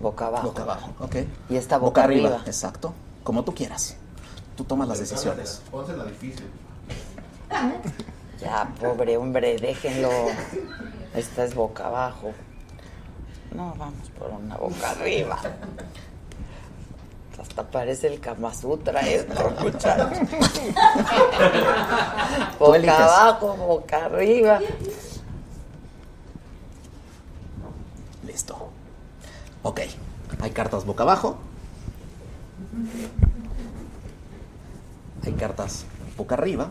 Boca abajo. Boca abajo, ok. Y esta boca arriba. Exacto. Como tú quieras. Tú tomas las decisiones. Pónsela difícil. Ya, pobre hombre, déjenlo. *laughs* Esta es boca abajo. No, vamos por una boca arriba. Hasta parece el Kama Sutra esto, muchachos. boca abajo, boca arriba. Listo. Ok. Hay cartas boca abajo. Hay cartas boca arriba.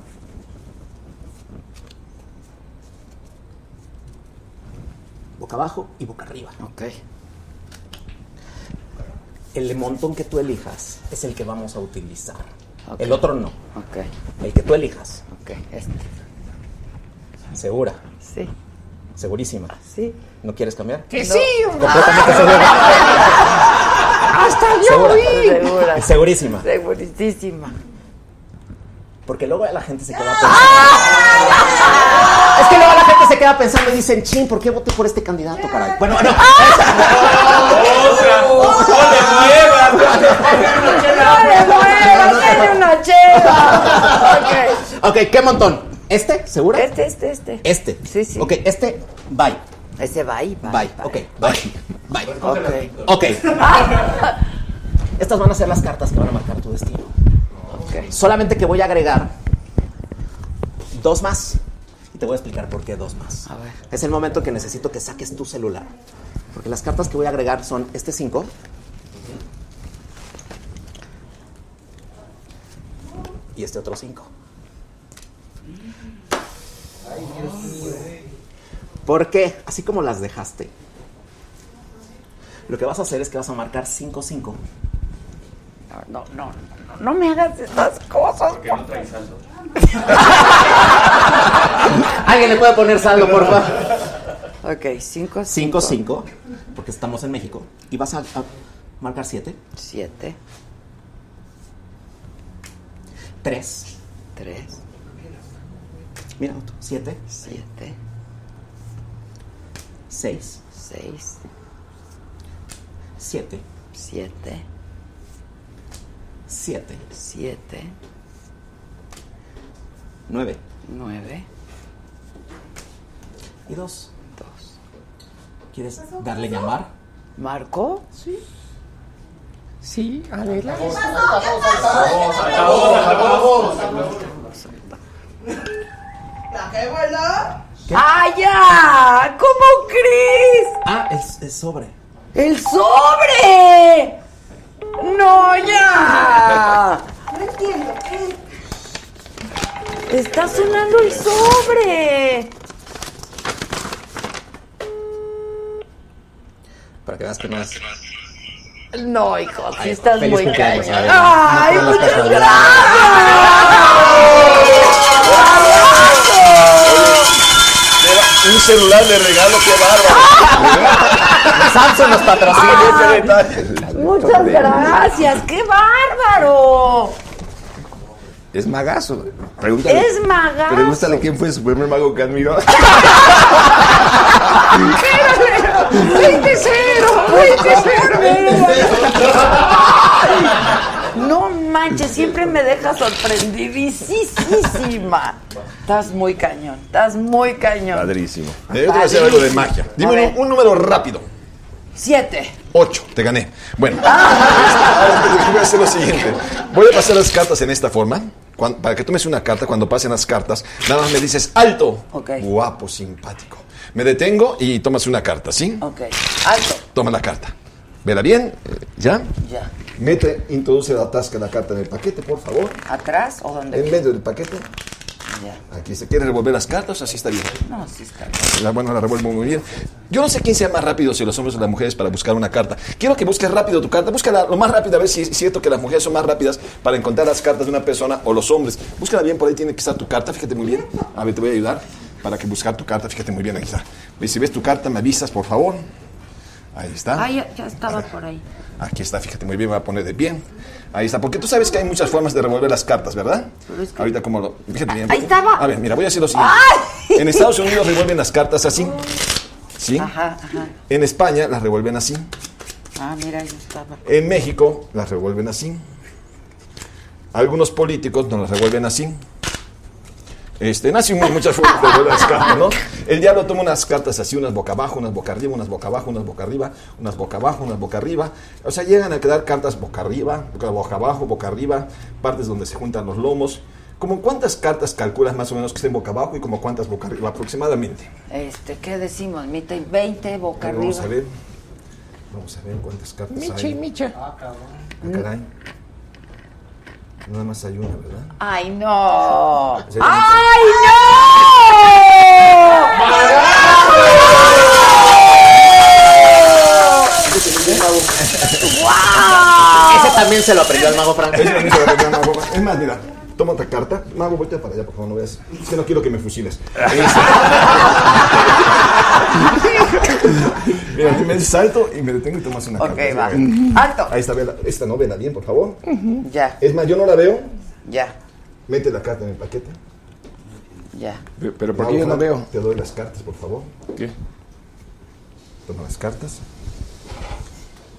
Boca abajo y boca arriba. Ok. El montón que tú elijas es el que vamos a utilizar. El otro no. Ok. El que tú elijas. Ok. Este. ¿Segura? Sí. ¿Segurísima? Sí. ¿No quieres cambiar? Que sí, *laughs* Completamente segura. *laughs* Hasta yo ¿Segura? Segura. Segurísima. Segurísima. Porque luego la gente se queda pensando. Es que luego la gente se queda pensando y dicen, chin, ¿por qué voté por este candidato, caray? Bueno, no. ¡Otra! ¡No le muevas! ¡No le muevas! ¡Tiene una chela! Ok, ¿qué montón? ¿Este? ¿Segura? Este, este, este. Este. Sí, sí. Ok, este, bye. Ese ahí, va. Bye. Ok, bye. Bye. Ok. Ok. *laughs* Estas van a ser las cartas que van a marcar tu destino. Solamente que voy a agregar dos más. Y te voy a explicar por qué dos más. A ver. Es el momento que necesito que saques tu celular. Porque las cartas que voy a agregar son este 5. Y este otro 5. Porque, así como las dejaste, lo que vas a hacer es que vas a marcar 5-5. No, no, no, no me hagas estas cosas. Que no trae saldo. *laughs* ¿Alguien le puede poner saldo, por favor? Ok, 5, 5-5, porque estamos en México. Y vas a, a marcar 7, 7, 3, 3, mira, 7, 7, 6, 6, 7, 7, 7, 7, 9 9, y 2. 2. ¿Quieres darle llamar? ¿Marco? Sí. Sí, Adela. La que buena. ¡Ah, ya! ¿Cómo crees? Ah, el, el sobre. ¡El sobre! ¡No, ya! No entiendo. ¿qué? Está sonando el sobre. Para que veas que no es. No, hijo, sí estás muy cañón. ¡Ay, te muchas gracias! Celular de regalo, qué bárbaro. *laughs* Samsung nos patrocina. Muchas gracias, qué bárbaro. Es magazo. Pregúntale, Es magazo. Pregúntale quién fue su primer mago que admiró. 20 cero, 20 No manches, siempre me deja sorprendidísima. Estás muy cañón, estás muy cañón. Padrísimo. Eh, Yo te voy a hacer algo de magia. Dime un, un número rápido. Siete. Ocho, te gané. Bueno, *laughs* ahora voy a hacer lo siguiente. Voy a pasar las cartas en esta forma. Cuan- para que tomes una carta, cuando pasen las cartas, nada más me dices alto. Guapo, simpático. Me detengo y tomas una carta, ¿sí? Ok, alto. Toma la carta. Vela bien. ¿Ya? Ya. Mete, introduce la tasca la carta en el paquete, por favor. ¿Atrás o dónde? En medio del paquete. Ya. Aquí se quiere revolver las cartas, así está bien. No, sí está La, bueno, la revuelvo muy bien. Yo no sé quién sea más rápido, si los hombres o las mujeres, para buscar una carta. Quiero que busques rápido tu carta. Búscala lo más rápido, a ver si es cierto que las mujeres son más rápidas para encontrar las cartas de una persona o los hombres. Búscala bien, por ahí tiene que estar tu carta, fíjate muy bien. A ver, te voy a ayudar para que buscar tu carta, fíjate muy bien, ahí está. Si ves tu carta, me avisas, por favor. Ahí está. Ah, ya, ya estaba por ahí. Aquí está, fíjate muy bien, me voy a poner de pie. Ahí está, porque tú sabes que hay muchas formas de revolver las cartas, ¿verdad? Pero es que- Ahorita como lo... Fíjate bien. Ahí estaba. A ver, mira, voy a hacer lo siguiente. En Estados Unidos revuelven las cartas así. ¿Sí? Ajá, ajá. En España las revuelven así. Ah, mira, yo estaba. En México las revuelven así. Algunos políticos nos las revuelven así. Este, nacen mu- muchas formas de cartas, ¿no? El diablo toma unas cartas así, unas boca abajo, unas boca arriba, unas boca abajo, unas boca arriba, unas boca abajo, unas boca arriba. O sea, llegan a quedar cartas boca arriba, boca abajo, boca arriba, partes donde se juntan los lomos. ¿Como cuántas cartas calculas más o menos que estén boca abajo y como cuántas boca arriba aproximadamente? Este, ¿qué decimos? Mita y 20, boca A ver, Vamos a arriba. ver. Vamos a ver cuántas cartas Micha y hay. Micha. Ah, caray. Nada más hay una, ¿verdad? ¡Ay, no! ¡Ay, Ese también se lo aprendió el mago Frank. Ese también se lo aprendió el mago. Es más, mira, toma otra carta. Mago, voltea para allá, por favor, no veas. Es que no quiero que me fusiles. *laughs* mira, me salto y me detengo y tomas una Ok, carta. va. A ver. Alto. Ahí está, vela. Esta no, vela bien, por favor. Ya, Es más, yo no la veo. ya, Mete la carta en el paquete. ya. Pero ¿por qué yo no veo? Te doy las cartas, por favor. ¿Qué? Toma las cartas.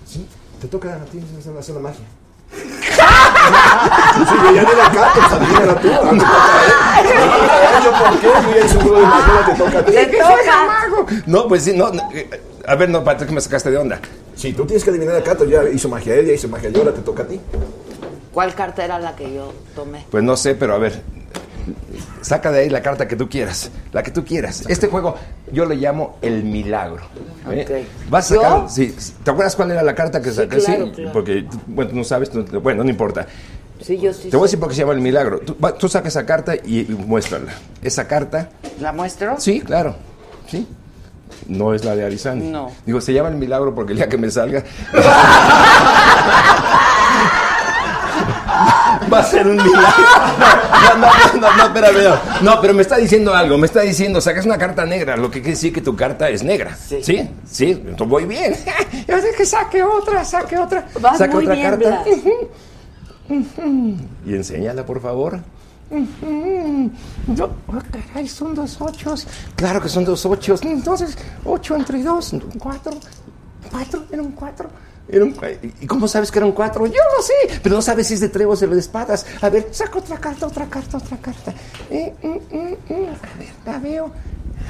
Sí, te toca a ti hacer la magia. Ya di la carta, pues adivínala tú. ah, te toca a él. Ay, ¿Yo por qué? Un juego de magia, te toca a ti. No, pues sí, no. no, eh, A ver, no, Patrick, me sacaste de onda. Sí, tú tienes que adivinar la carta. Ya hizo magia él, ya hizo magia yo, ahora te toca a ti. ¿Cuál carta era la que yo tomé? Pues no sé, pero a ver. Saca de ahí la carta que tú quieras. La que tú quieras. Este juego yo le llamo el milagro. ¿eh? Vas a sacar. Sí, ¿Te acuerdas cuál era la carta que claro, claro. Porque, bueno, tú no sabes. bueno, no importa. Sí, yo sí. Te voy a decir por qué se llama el milagro. Tú, va- tú saca esa carta y, y muéstrala. Esa carta. ¿La muestro? Sí, claro. Sí. No es la de Arizani. No. Digo, se llama el milagro porque el día que me salga. *laughs* *laughs* Va a ser un milagro. *laughs* No, no, no, no, no, no. No, pero me está diciendo algo. Me está diciendo, sacas una carta negra, lo que quiere decir que tu carta es negra. Sí. Sí, sí, entonces voy bien. *laughs* Yo sé que saque otra, saque otra. Vas muy otra bien, carta. *laughs* Y enséñala, por favor. Yo, oh, caray, son dos ochos. Claro que son dos ochos. Entonces, ocho entre dos, cuatro. Cuatro, era un cuatro. ¿Y cómo sabes que era un cuatro? Yo lo sé, pero no sabes si es de trébol o de espadas. A ver, Saca otra carta, otra carta, otra carta. Eh, mm, mm, mm. A ver, la veo.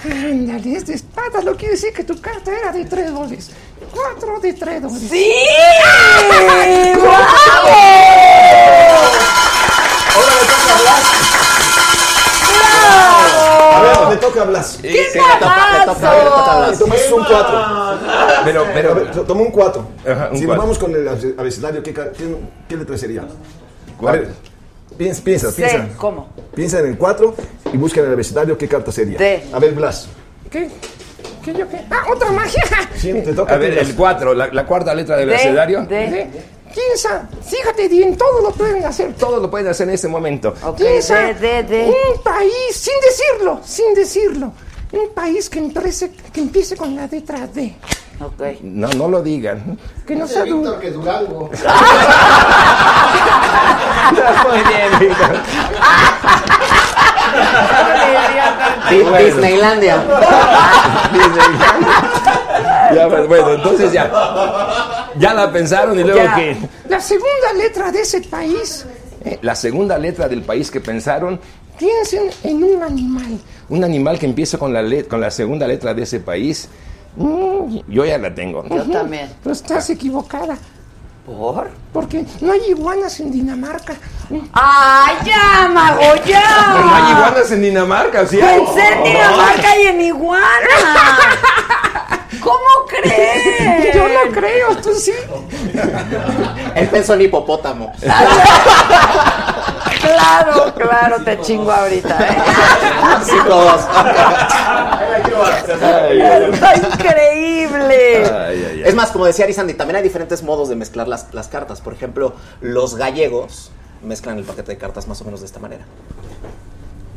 Ándale, es de espadas. Lo quiere decir que tu carta era de tres dólares. Cuatro de tres dólares. ¡Sí! *laughs* Ahora le toca a Blas. ¡Qué le toca- le a Blas. Un 4. pero, pero, toma un 4. Ajá, un si nos vamos con el abe- abecedario, ¿qué, qué, qué letra sería? A ¿Cuál? ver, piensa, piensa, C, piensa. ¿cómo? Piensa en el 4 y busca en el abecedario qué carta sería. D. A ver, Blas. ¿Qué? ¿Qué yo qué? ¡Ah, otra magia! Sí, te toca a ver, el cuatro, la, la cuarta letra del D, abecedario. D. Piensa, fíjate bien, todo lo pueden hacer. Todo lo pueden hacer en este momento. Ok, Piensa D, D, D. un país, sin decirlo, sin decirlo. un país que empiece, que empiece con la letra D. Ok. No, no lo digan. Que no sea Víctor, que Durango. *laughs* Muy bien, Víctor. Di- *laughs* Disneylandia. Ya, pues, bueno, entonces ya. Ya la pensaron y luego Ya. que La segunda letra de ese país, la segunda letra del país que pensaron, piensen en un animal. un animal que empiece con la let- con la segunda letra de ese país. mm, yo ya la tengo. Yo también. Pero estás equivocada. ¿Por? Porque no hay iguanas en Dinamarca. ¡Ay, ya, mago, ya! Pero no hay iguanas en Dinamarca, ¿sí? Pensé en Dinamarca y en iguana. *laughs* ¿Cómo crees? Yo no creo, tú sí. Él pensó en hipopótamo. *laughs* Claro, claro, te chingo ahorita, ¿eh? Sí, todos. Está increíble. Ay, ay, ay. Es más, como decía Arizandi, también hay diferentes modos de mezclar las, las cartas. Por ejemplo, los gallegos mezclan el paquete de cartas más o menos de esta manera.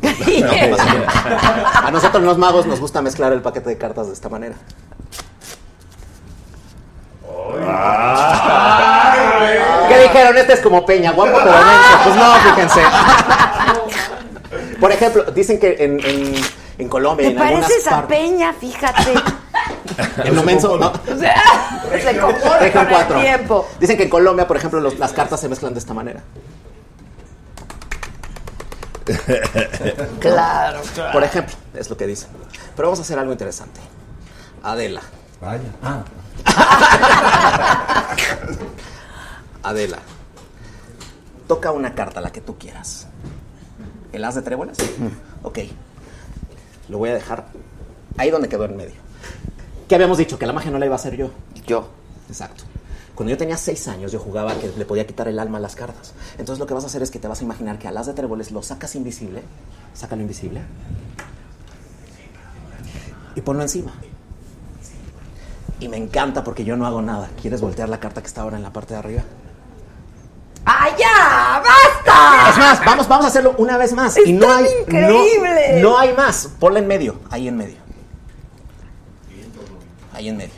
*laughs* A nosotros los magos nos gusta mezclar el paquete de cartas de esta manera. ¿Qué dijeron? Este es como Peña, guapo pero menso. Pues no, fíjense. Por ejemplo, dicen que en, en, en Colombia, Te en pareces a. Peña, fíjate. En lo menso, ¿no? O sea, se el 4. tiempo. Dicen que en Colombia, por ejemplo, los- las cartas se mezclan de esta manera. Claro, claro. Por ejemplo, es lo que dicen. Pero vamos a hacer algo interesante. Adela. Vaya. Ah. Adela. Toca una carta, la que tú quieras. ¿El as de tréboles? Ok. Lo voy a dejar ahí donde quedó en medio. ¿Qué habíamos dicho? Que la magia no la iba a hacer yo. Yo. Exacto. Cuando yo tenía seis años, yo jugaba que le podía quitar el alma a las cartas. Entonces lo que vas a hacer es que te vas a imaginar que al as de tréboles lo sacas invisible, sácalo invisible, y ponlo encima. Y me encanta porque yo no hago nada. ¿Quieres voltear la carta que está ahora en la parte de arriba? ¡Ay, ya! ¡Basta! Es más, vamos, vamos a hacerlo una vez más. y no ¡Están hay, no- increíbles! No, hay más. Ponla en medio, ahí en medio. Ahí en medio.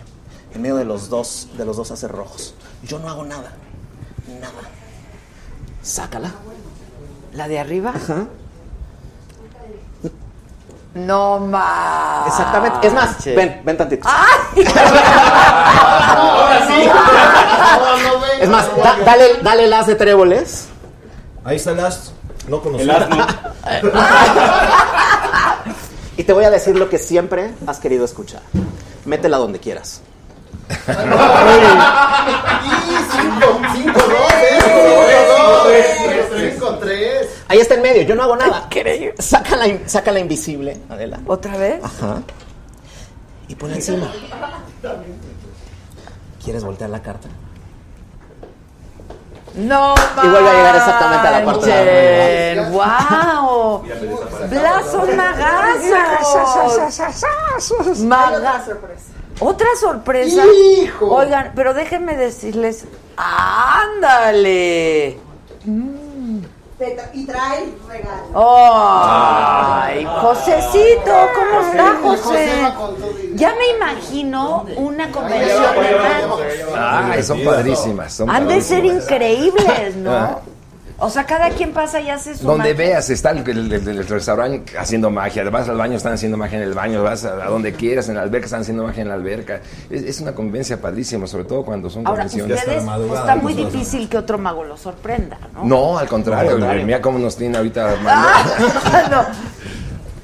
En medio de los dos, de los dos haces rojos. Yo no hago nada. Nada. Sácala. ¿La de arriba? No más. Exactamente. Es más, ven, ven tantito. ¡Ay! *laughs* Ahora sí. No, no ven. Es más, da- dale, dale el as de tréboles. Ahí está el as. No conocía. El asno. *laughs* Y te voy a decir lo que siempre has querido escuchar. Métela donde quieras. *laughs* Cinco, cinco, dos, ¿eh? Cinco, tres. Ahí está en medio, yo no hago nada. Increíble. Sácala, in- sácala invisible, Adela. ¿Otra vez? Ajá. Y ponla encima. ¿Quieres voltear la carta? No Y vuelve a llegar exactamente a la parte de. ¡Wow! Blas son magazos. Magazos. Otra sorpresa. ¡Hijo! Oigan, pero déjenme decirles. ¡Ándale! Y trae regalo. ¡Ay! Josecito, ¿cómo está, José Ya me imagino una convención de magos. Ay, son padrísimas. Son Han de ser increíbles, ¿no? Ah. O sea, cada quien pasa y hace su Donde magia. veas, está el, el- el- el restaurante haciendo magia, vas al baño, están haciendo magia en el baño, vas a, a donde quieras, en la alberca, están haciendo magia en la alberca. Es, es una convivencia padrísima, sobre todo cuando son Ahora, convenciones. ustedes, madrugada, está muy difícil que otro mago lo sorprenda, ¿no? No, al contrario, Al contrario. mira cómo nos tiene ahorita. *laughs* Ah, *laughs* no.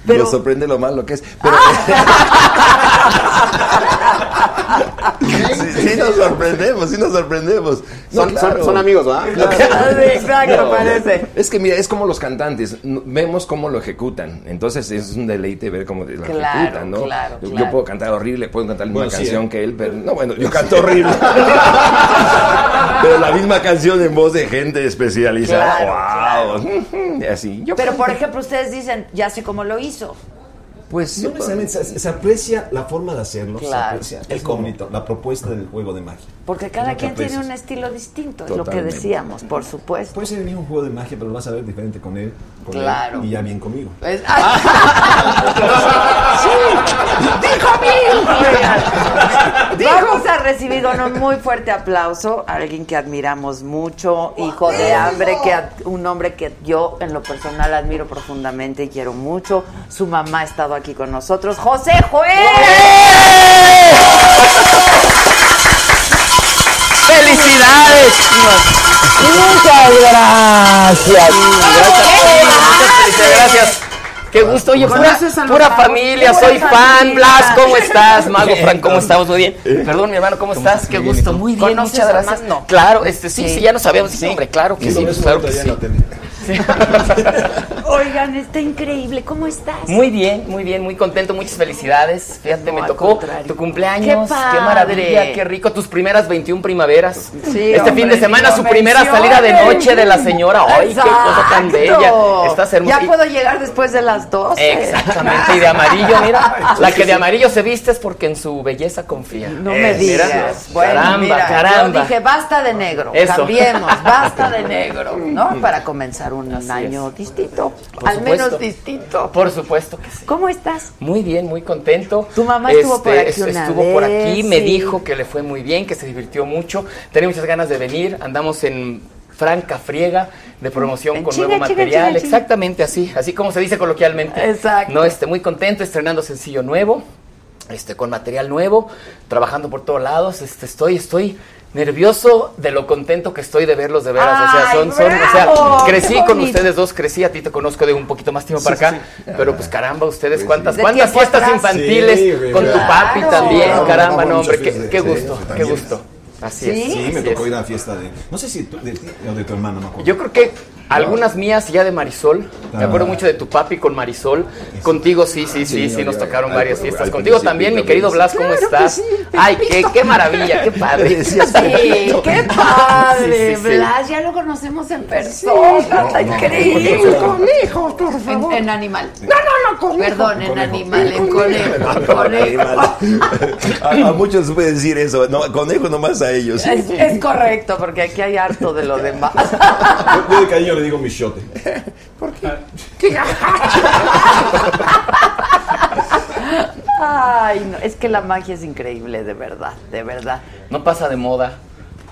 Pero, Nos sorprende lo malo que es. Pero, *laughs* sí, sí nos sorprendemos, sí nos sorprendemos. No, Son, claro. amigos, ¿verdad? Ah, sí, exacto, No, parece. Es que mira, es como los cantantes, vemos cómo lo ejecutan, entonces es un deleite ver cómo lo Claro, ejecutan, ¿no? claro, Yo- claro. Yo puedo cantar horrible, puedo cantar la misma Bueno, sí, canción ¿eh? que él, pero no, bueno, yo canto *laughs* horrible. *laughs* pero la misma canción en voz de gente especializada. Claro, wow. Y así. Yo Pero, por ejemplo, ustedes dicen, ya sé cómo lo hizo. Pues No necesariamente, se, se aprecia la forma de hacerlo, se aprecia el bonito, la propuesta del juego de magia. Porque cada quien tiene un estilo distinto, es lo que decíamos, por supuesto. Puede ser el mismo juego de magia, pero lo vas a ver diferente con él, con Claro. él y ya bien conmigo. Es- *laughs* ¡Dijo mí! *laughs* Vamos a recibir con un muy fuerte aplauso a alguien que admiramos mucho, hijo de hambre, que ad- un hombre que yo en lo personal admiro profundamente y quiero mucho. Su mamá ha estado aquí con nosotros, José Joel. ¡Felicidades! Muchas gracias. Muchas gracias. Qué gusto, oye, pura, ¿Conoces a los pura magos? familia, Pura soy fan. Blas, ¿cómo estás? Mago Frank, ¿cómo ¿cómo estamos? Muy bien. Perdón, mi hermano, ¿cómo estás? Qué Muy bien, ¿y gusto, muy bien, ¿Conoces muchas gracias. Armando? Claro, este, sí, Sí. sí, ya lo sabíamos. Sí, hombre, claro que sí, claro que sí. *laughs* Oigan, está increíble. ¿Cómo estás? Muy bien, muy bien, muy contento, muchas felicidades. Fíjate, No, me tocó contrario. tu cumpleaños. ¡Qué Qué, maravilla, qué rico. Tus primeras 21 primaveras. Sí, este hombre, fin de semana, su primera salida de noche de la señora. ¡Ay, qué cosa tan bella! Estás hermosa. Ya puedo llegar después de las 12. Exactamente, y de amarillo, mira. *laughs* La que de amarillo se viste es porque en su belleza confía. No me Eh, mira. digas. Bueno, caramba, mira, caramba. Yo dije, basta de negro. Eso. Cambiemos, basta de *laughs* negro. ¿No? Para comenzar un Así año es. distinto. Por al supuesto. menos distinto. Por supuesto que sí. ¿Cómo estás? Muy bien, muy contento. Tu mamá estuvo por aquí es- una Estuvo por aquí, me dijo que le fue muy bien, que se divirtió mucho. Tenía muchas ganas de venir. Andamos en franca friega de promoción En con nuevo material. Exactamente así, así como se dice coloquialmente. Exacto. No, este, muy contento, estrenando sencillo nuevo, este, con material nuevo, trabajando por todos lados. Este, estoy, estoy nervioso de lo contento que estoy de verlos de veras. o sea, ¡Ay, son, son, o sea, crecí ¡Qué con ustedes dos, crecí, a ti te conozco de un poquito más tiempo para acá, pero pues caramba, ustedes cuántas, cuántas fiestas atrás. infantiles con tu claro. papi también, Claro. caramba, no hombre, qué, qué gusto, sí, qué gusto. Así ¿Sí? es. Sí, me así tocó es. ir a la fiesta de. No sé si tú, de ti o de tu hermana, no me acuerdo. Yo creo que algunas mías ya de Marisol. Me Ah. acuerdo mucho de tu papi con Marisol. Contigo sí, sí, sí, sí, Sí, nos tocaron varias fiestas. Contigo también, mi querido Blas, ¿cómo Claro que estás? sí, Ay, qué, qué maravilla, qué *laughs* padre. Sí, qué padre. Sí, sí, sí. Blas, ya lo conocemos en persona. está increíble. Con hijos, por En, favor. en animal. No, no, no, con Perdón, *laughs* en Conejo. animal, en conejo. conejo. A, a muchos puede decir eso. No, conejo nomás a ellos. Es, es correcto, porque aquí hay harto de lo demás. Yo, yo de cariño le digo michote. ¿Por qué? ¿Qué? Ay, no, es que la magia es increíble, de verdad, de verdad. No pasa de moda.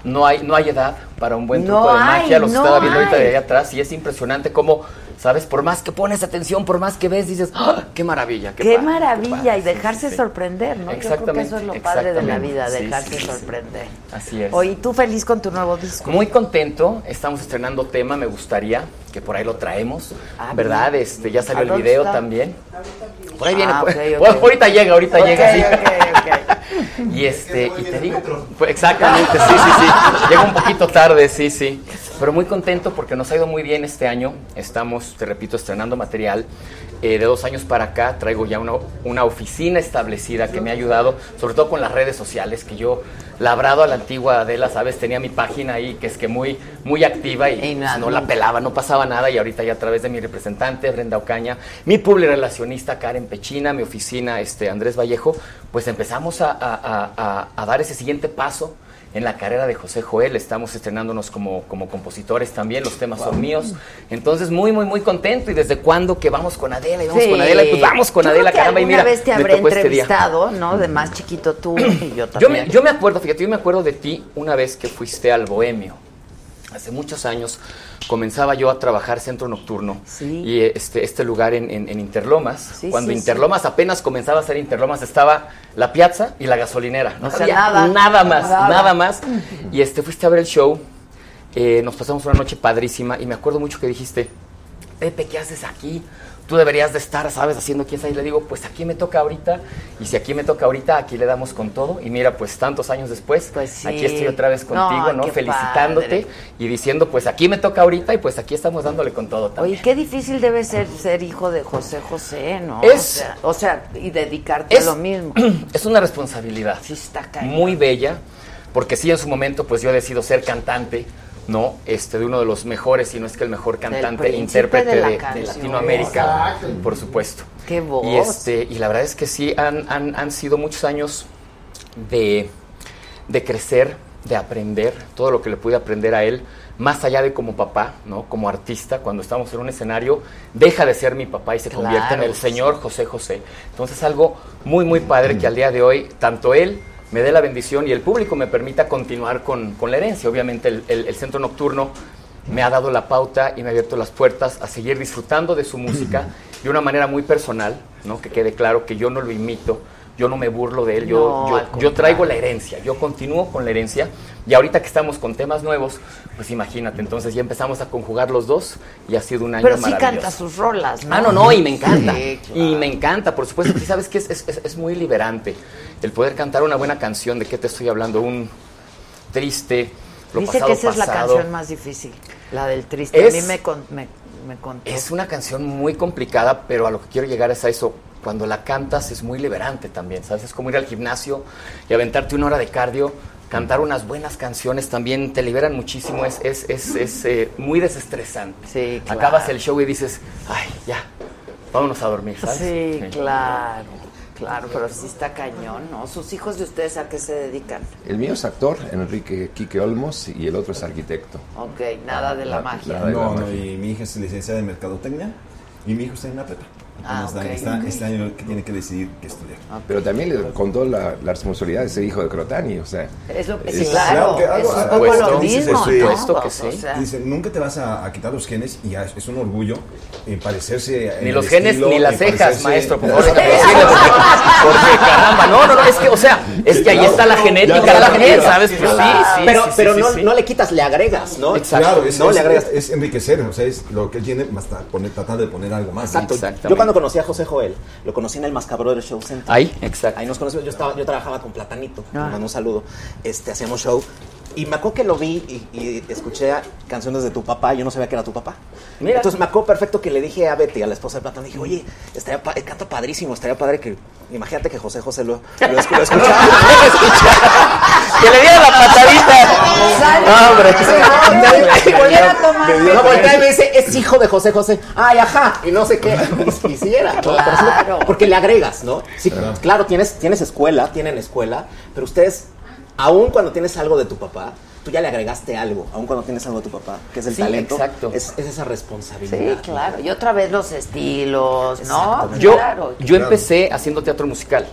No hay, no hay edad para un buen No truco de hay, magia. Los no estaba viendo ahorita hay. de allá atrás y es impresionante cómo, ¿sabes? Por más que pones atención, por más que ves, dices, ¡Ah! ¡qué maravilla! Qué, padre, maravilla padre". y dejarse Sí, sí. sorprender, ¿no? Yo creo que eso es lo Exactamente, padre de la exactamente. vida, dejarse sí, sí. sorprender. Así es. Oye, ¿y tú feliz con tu nuevo disco? Muy contento, estamos estrenando tema, me gustaría que por ahí lo traemos, Ah, ¿verdad? Este, ya ¿A salió el video está? también. Por ahí viene, Ah, pues. ok, ok. Bueno, ahorita llega, ahorita Ok, llega, sí. ok, ok. *laughs* Y este, y te digo, pues, exactamente, sí, sí, sí. Llega un poquito tarde, sí, sí. Pero muy contento porque nos ha ido muy bien este año. Estamos, te repito, estrenando material. Eh, de dos años para acá traigo ya una, una oficina establecida que me ha ayudado, sobre todo con las redes sociales, que yo labrado a la antigua Adela, ¿sabes? Tenía mi página ahí que es que muy, muy activa y, Y pues, nada, no la pelaba, no pasaba nada y ahorita ya a través de mi representante Brenda Ocaña, mi public relacionista Karen Pechina, mi oficina este Andrés Vallejo, pues empezamos a, a- a- a- a dar ese siguiente paso en la carrera de José Joel, estamos estrenándonos como, como compositores también, los temas son míos, entonces muy, muy, muy contento y desde cuándo que vamos con Adela y vamos Sí. con Adela y pues vamos con Yo Adela, creo que caramba, y mira, vez te habré este entrevistado, ¿no? De más chiquito tú y yo Yo también. me, yo me acuerdo, fíjate, yo me acuerdo de ti una vez que fuiste al Bohemio. Hace muchos años comenzaba yo a trabajar centro nocturno Sí. y este, este lugar en, en- en Interlomas. Sí, Cuando sí, Interlomas apenas comenzaba a ser Interlomas estaba la piazza y la gasolinera. No O sea, nada. nada más, Nada. nada, más. *laughs* Y este fuiste a ver el show. eh, nos pasamos una noche padrísima y me acuerdo mucho que dijiste, Pepe, ¿qué haces aquí? Tú deberías de estar, ¿sabes? Haciendo quién sabe. Y le digo, pues aquí me toca ahorita. Y si aquí me toca ahorita, aquí le damos con todo. Y mira, pues tantos años después, Pues sí. aquí estoy otra vez contigo, No, Felicitándote padre. y diciendo, pues aquí me toca ahorita y pues aquí estamos dándole con todo también. Oye, qué difícil debe ser ser hijo de José José, ¿no? Es- o, sea, o sea, y dedicarte es, a lo mismo. *clears throat* es una responsabilidad Sí está muy bella, porque sí en su momento pues yo decido ser cantante ¿no? Este, de uno de los mejores, si no es que el mejor cantante, príncipe intérprete de la de, de canción. Latinoamérica, Exacto. por supuesto. Qué voz. Y, este, y la verdad es que sí, han, han, han sido muchos años de, de crecer, de aprender, todo lo que le pude aprender a él, más allá de como papá, ¿no? Como artista, cuando estamos en un escenario, deja de ser mi papá y se Claro, convierte en el sí. señor José José. Entonces algo muy, muy padre que al día de hoy, tanto él me dé la bendición y el público me permita continuar con, con la herencia. Obviamente el, el- el centro nocturno me ha dado la pauta y me ha abierto las puertas a seguir disfrutando de su música de una manera muy personal, ¿no? que quede claro que yo no lo imito, yo no me burlo de él, yo, No, yo- yo traigo la herencia, yo continúo con la herencia y ahorita que estamos con temas nuevos, pues imagínate, entonces ya empezamos a conjugar los dos y ha sido un año Pero sí maravilloso. canta sus rolas, ¿no? Ah, no, no, y me encanta. Sí, Y me encanta, por supuesto. Y sabes que es, es- es- muy liberante el poder cantar una buena canción. ¿De qué te estoy hablando? Un triste, lo Dice pasado, que esa es la canción más difícil, la del triste. Es- a mí me, con- me, me contó. Es una canción muy complicada, pero a lo que quiero llegar es a eso. Cuando la cantas es muy liberante también, ¿sabes? Es como ir al gimnasio y aventarte una hora de cardio. Cantar unas buenas canciones también te liberan muchísimo, es, es, es, es, eh, muy desestresante. Sí, claro. Acabas el show y dices, ay, ya, vámonos a dormir, ¿sabes? Sí, claro, claro, pero sí está cañón, ¿no? ¿Sus hijos de ustedes a qué se dedican? El mío es actor, Enrique Quique Olmos, y el otro es arquitecto. Ok, nada de la Ah, magia. de la No, no, magia. y mi hija es licenciada en Mercadotecnia y mi hijo está en la prepa. Ah, Apenas da- ok. está, Ok. Este año que tiene que decidir qué estudiar. Pero también le contó la, la responsabilidad de ser hijo de Crotani, o sea. Es lo que es- claro, que algo- es un poco lo mismo. Puesto que sí. o sea, Dice, nunca te vas a, a quitar los genes y ya es, un orgullo eh, parecerse. Ni los genes estilo, ni las cejas, maestro, por *laughs* favor, porque, porque, caramba, no, no, no, es que, o sea, es que ahí está la genética la ya, ¿sabes? Pues sí, sí, pero sí, pero sí, no, sí. no le quitas, le agregas, ¿no? Claro, es, no le agregas. es- enriquecer, o sea, es lo que él tiene, más tratar de poner algo más. Exacto. Yo cuando conocí a José Joel, lo conocí en el Mascabrothers Show Center. Ahí, exacto. Ahí nos conocimos. Yo estaba, yo trabajaba con Platanito. Ah. Un saludo. Este, hacíamos show. Y me acuerdo que lo vi y, y escuché canciones de tu papá. Yo no sabía que era tu papá. Mira. Entonces me acuerdo perfecto que le dije a Betty, a la esposa de Platano, dije, oye, estaría pa- canta padrísimo, estaría padre que. Imagínate que José José lo, lo, escu- lo escuchaba. Que le diera la patadita. No, hombre. Y voltea- No, voltea y me dice, es hijo de José José. Ay, ajá. Y no sé qué. Y, y sí era. ¿no? Pero sí lo- porque le agregas, ¿no? Sí, claro, tienes, tienes escuela, tienen escuela, pero ustedes, aun cuando tienes algo de tu papá, tú ya le agregaste algo, aun cuando tienes algo de tu papá, que es el Sí, talento. exacto. Es, es esa responsabilidad. Sí, claro. Y otra vez los estilos, ¿no? Yo, Claro. yo empecé haciendo teatro musical.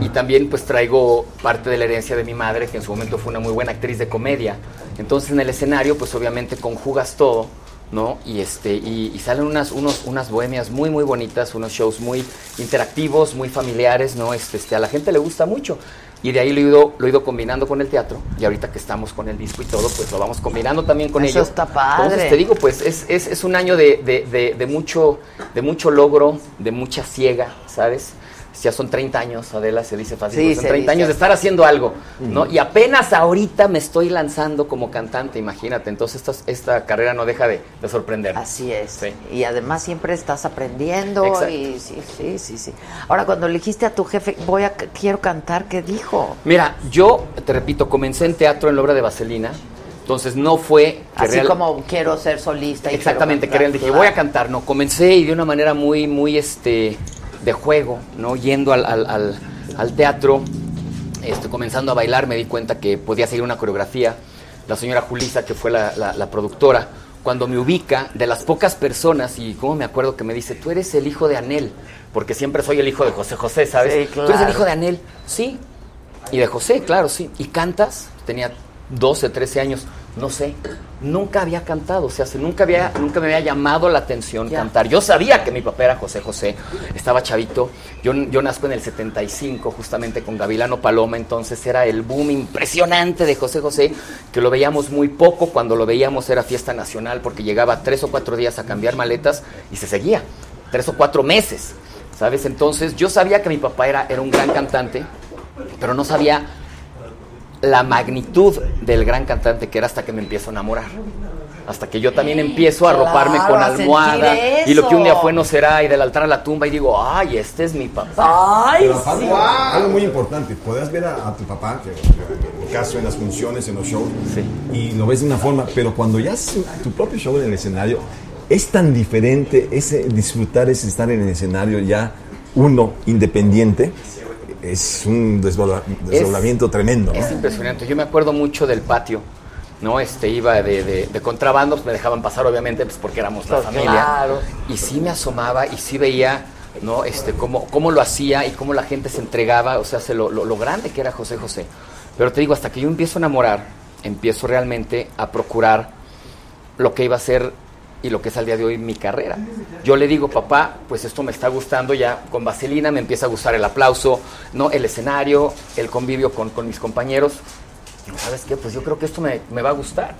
Y también pues traigo parte de la herencia de mi madre, que en su momento fue una muy buena actriz de comedia. Entonces en el escenario pues obviamente conjugas todo, ¿no? Y, este, y, y salen unas, unos, unas bohemias muy, muy bonitas, unos shows muy interactivos, muy familiares, ¿no? Este, este, a la gente le gusta mucho. Y de ahí lo he, ido, lo he ido combinando con el teatro. Y ahorita que estamos con el disco y todo, pues lo vamos combinando también con Eso ello. está padre. Entonces te digo, pues es, es, es un año de, de, de, de mucho, de mucho logro, de mucha ciega, ¿sabes? Ya son 30 años, Adela, se dice fácil, Sí, son se 30 dice. años de estar haciendo algo, ¿no? Y apenas ahorita me estoy lanzando como cantante, imagínate. Entonces esta, esta carrera no deja de, de sorprender. Así es. Sí. Y además siempre estás aprendiendo Exacto. y sí, sí, sí, sí. Ahora cuando le dijiste a tu jefe, voy a quiero cantar, ¿qué dijo? Mira, yo, te repito, comencé en teatro en la obra de Vaselina, entonces no fue... que Así real- como quiero ser solista y Exactamente, que cantar, dije, voy a cantar, no, comencé y de una manera muy, muy, este, de juego, ¿no? Yendo al, al, al- al teatro, este, comenzando a bailar, me di cuenta que podía seguir una coreografía. La señora Julisa, que fue la, la- la productora, cuando me ubica, de las pocas personas, y como me acuerdo que me dice, tú eres el hijo de Anel, porque siempre soy el hijo de José José, ¿sabes? Sí, Tú eres el hijo de Anel, sí. Y de José, claro, sí. ¿Y cantas? Tenía 12, 13 años, no sé. Nunca había cantado, o sea, se- nunca, había, nunca me había llamado la atención cantar. Yo sabía que mi papá era José José, estaba chavito. Yo, yo nazco en el 75, justamente con Gavilano Paloma, entonces era el boom impresionante de José José, que lo veíamos muy poco. Cuando lo veíamos era fiesta nacional, porque llegaba tres o cuatro días a cambiar maletas y se seguía. Tres o cuatro meses, ¿sabes? Entonces yo sabía que mi papá era, era un gran cantante, pero no sabía la magnitud del gran cantante que era hasta que me empiezo a enamorar. Hasta que yo también empiezo a arroparme Claro, con almohada. Y lo que un día fue no será, y del altar a la tumba, y digo, ay, este es mi papá. Ay, Pero aparte, algo muy importante, podrás ver a, a tu papá, que caso en las funciones, en los shows, y lo ves de una forma, pero cuando ya es tu propio show en el escenario, es tan diferente ese disfrutar, ese estar en el escenario ya uno independiente, es un desdobla- desdoblamiento tremendo. ¿no? Es impresionante. Yo me acuerdo mucho del patio. ¿no? Este iba de, de, de contrabandos, me dejaban pasar obviamente pues porque éramos la familia. claro. Y sí me asomaba y sí veía, ¿no? Este, cómo, cómo lo hacía y cómo la gente se entregaba, o sea, se lo, lo, lo grande que era José José. Pero te digo, hasta que yo empiezo a enamorar, empiezo realmente a procurar lo que iba a ser y lo que es al día de hoy mi carrera. Yo le digo, papá, pues esto me está gustando ya con Vaselina, me empieza a gustar el aplauso, ¿no? el escenario, el convivio con, con mis compañeros. Digo, ¿sabes qué? Pues yo creo que esto me, me va a gustar.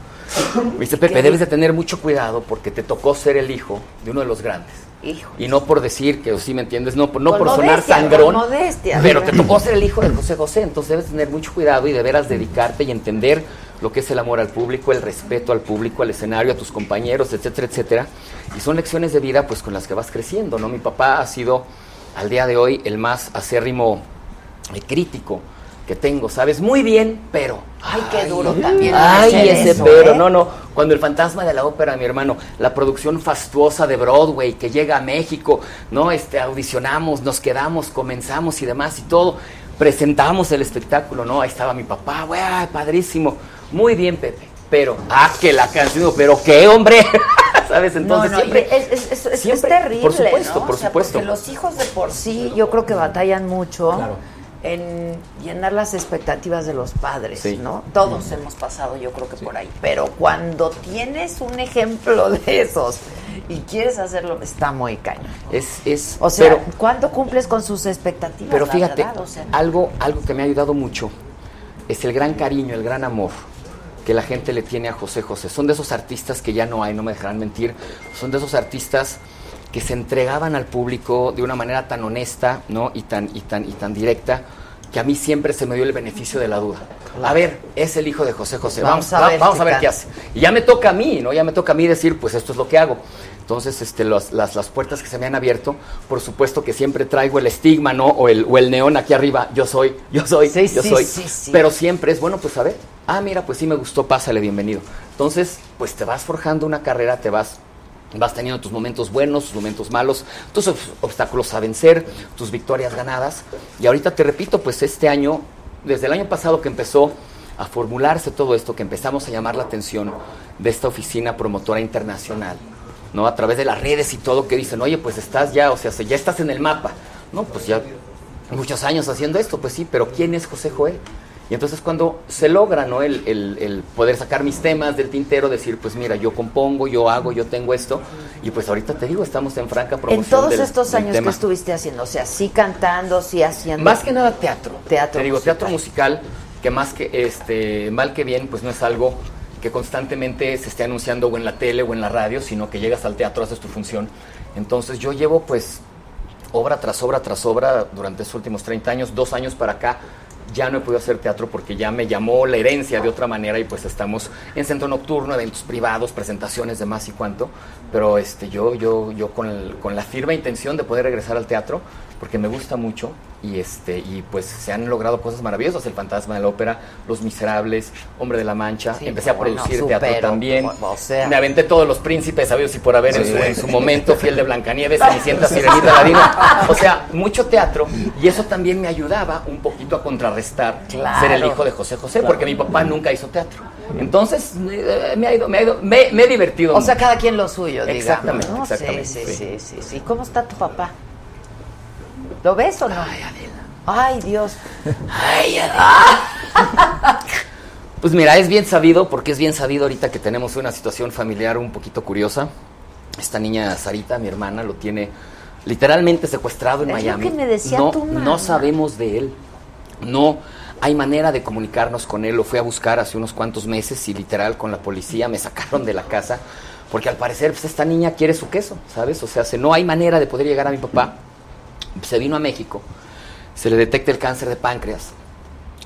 Me dice, Pepe, debes de tener mucho cuidado porque te tocó ser el hijo de uno de los grandes. Hijo. Y no por decir que, sí me entiendes, no, por- no por sonar sangrón, modestia. pero te tocó ser el hijo de José José, entonces debes tener mucho cuidado y de veras dedicarte y entender lo que es el amor al público, el respeto al público, al escenario, a tus compañeros, etcétera, etcétera. Y son lecciones de vida pues con las que vas creciendo, ¿no? Mi papá ha sido al día de hoy el más acérrimo eh, crítico que tengo, ¿sabes? Muy bien, pero Ay, qué duro también. Ay, ese eso, pero, ¿eh? no, no. Cuando el fantasma de la ópera, mi hermano, la producción fastuosa de Broadway que llega a México, ¿no? Este, audicionamos, nos quedamos, comenzamos y demás y todo. Presentamos el espectáculo, ¿no? Ahí estaba mi papá, güey, padrísimo. Muy bien, Pepe. Pero, ah, que la canción, pero qué hombre. *laughs* ¿Sabes? Entonces no, no, siempre. es, es- es- es siempre, terrible, por supuesto, ¿no? por O sea, supuesto. Porque los hijos de por sí, yo creo que batallan mucho Claro. en llenar las expectativas de los padres, Sí. ¿no? Todos hemos pasado, yo creo que por ahí. Pero cuando tienes un ejemplo *laughs* de esos y quieres hacerlo, está muy cañón. Es, es, O sea, pero- ¿cuándo cumples con sus expectativas? Pero fíjate, verdad? O sea, algo, algo que me ha ayudado mucho es el gran cariño, el gran amor que la gente le tiene a José José. Son de esos artistas que ya no hay, no me dejarán mentir. Son de esos artistas que se entregaban al público de una manera tan honesta, ¿no? Y tan, y tan, y tan directa, que a mí siempre se me dio el beneficio de la duda. A ver, es el hijo de José José. Vamos, Vamos a ver vamos qué a ver qué hace. Y ya me toca a mí, ¿no? Ya me toca a mí decir, pues esto es lo que hago. Entonces, este, los- las, las puertas que se me han abierto, por supuesto que siempre traigo el estigma, ¿no? O el, o el neón aquí arriba, yo soy, yo soy, Sí, yo sí, soy. sí. Pero siempre es, bueno, pues a ver, ah, mira, pues sí me gustó, pásale, bienvenido. Entonces, pues te vas forjando una carrera, te vas vas teniendo tus momentos buenos, tus momentos malos, tus obs- obstáculos a vencer, tus victorias ganadas. Y ahorita te repito, pues este año, desde el año pasado que empezó a formularse todo esto, que empezamos a llamar la atención de esta oficina promotora internacional, ¿no? A través de las redes y todo, que dicen, oye, pues estás ya, o sea, ya estás en el mapa. No, pues ya muchos años haciendo esto, pues sí, pero ¿quién es José Joel? Y entonces cuando se logra ¿no? el, el- el poder sacar mis temas del tintero, decir, pues mira, yo compongo, yo hago, yo tengo esto, y pues ahorita te digo, estamos en franca promoción. en todos del- estos años que estuviste haciendo, o sea, sí cantando, sí haciendo. Más que nada teatro. Teatro Te digo, musical. teatro musical, que más que este, mal que bien, pues no es algo que constantemente se esté anunciando o en la tele o en la radio, sino que llegas al teatro, haces tu función. Entonces yo llevo pues obra tras obra tras obra durante estos últimos 30 años, dos años para acá. Ya no he podido hacer teatro porque ya me llamó la herencia de otra manera y pues estamos en centro nocturno, eventos privados, presentaciones, demás y cuanto. Pero este, yo, yo, yo con, el- con la firme intención de poder regresar al teatro porque me gusta mucho y este y pues se han logrado cosas maravillosas. El fantasma de la ópera los miserables hombre de la mancha. Sí, empecé a bueno, producir teatro supero, también. o sea. me aventé todos los príncipes sabidos y por haber en, Sí. su, en su momento. Fiel de Blancanieves Cenicienta Sirenita Ladina o sea mucho teatro y eso también me ayudaba un poquito a contrarrestar Claro. ser el hijo de José José porque mi papá nunca hizo teatro. Entonces eh, me ha ido me ha ido me, me he divertido O sea, cada quien lo suyo, digamos. Exactamente, ¿no? exactamente, Sí, sí, sí. sí. ¿Cómo está tu papá? ¿Lo ves o no? Ay, Ay, Dios. Ay, Pues mira, es bien sabido, porque es bien sabido ahorita que tenemos una situación familiar un poquito curiosa. Esta niña Sarita, mi hermana, lo tiene literalmente secuestrado en Es lo Miami. que me decía no, tu mamá. no sabemos de él. No hay manera de comunicarnos con él. Lo fui a buscar hace unos cuantos meses y literal con la policía me sacaron de la casa porque al parecer pues, esta niña quiere su queso, ¿sabes? O sea, se- no hay manera de poder llegar a mi papá. Se vino a México, se le detecta el cáncer de páncreas.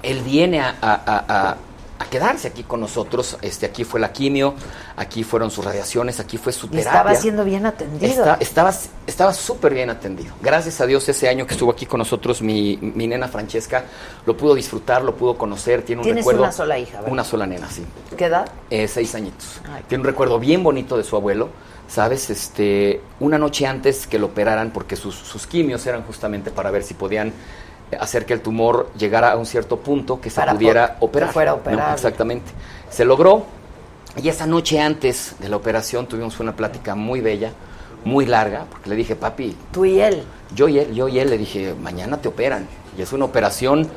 Él viene a- a- quedarse aquí con nosotros. Este, aquí fue la quimio, aquí fueron sus radiaciones, aquí fue su Y terapia. estaba siendo bien atendido. Está- estaba súper bien atendido. Gracias a Dios ese año que estuvo aquí con nosotros mi, mi nena Francesca lo pudo disfrutar, lo pudo conocer, tiene un Tienes recuerdo. una sola hija, ¿verdad? Una sola nena, sí. ¿Qué edad? Eh, seis añitos. Tiene un recuerdo bien bonito de su abuelo, ¿sabes? Este, una noche antes que lo operaran, porque sus, sus quimios eran justamente para ver si podían hacer que el tumor llegara a un cierto punto que se Para pudiera operar. que fuera ¿no? Exactamente. Se logró. Y esa noche antes de la operación tuvimos una plática muy bella, muy larga, porque le dije, papi. Tú y él. Yo y él, yo y él le dije, mañana te operan. Y es una operación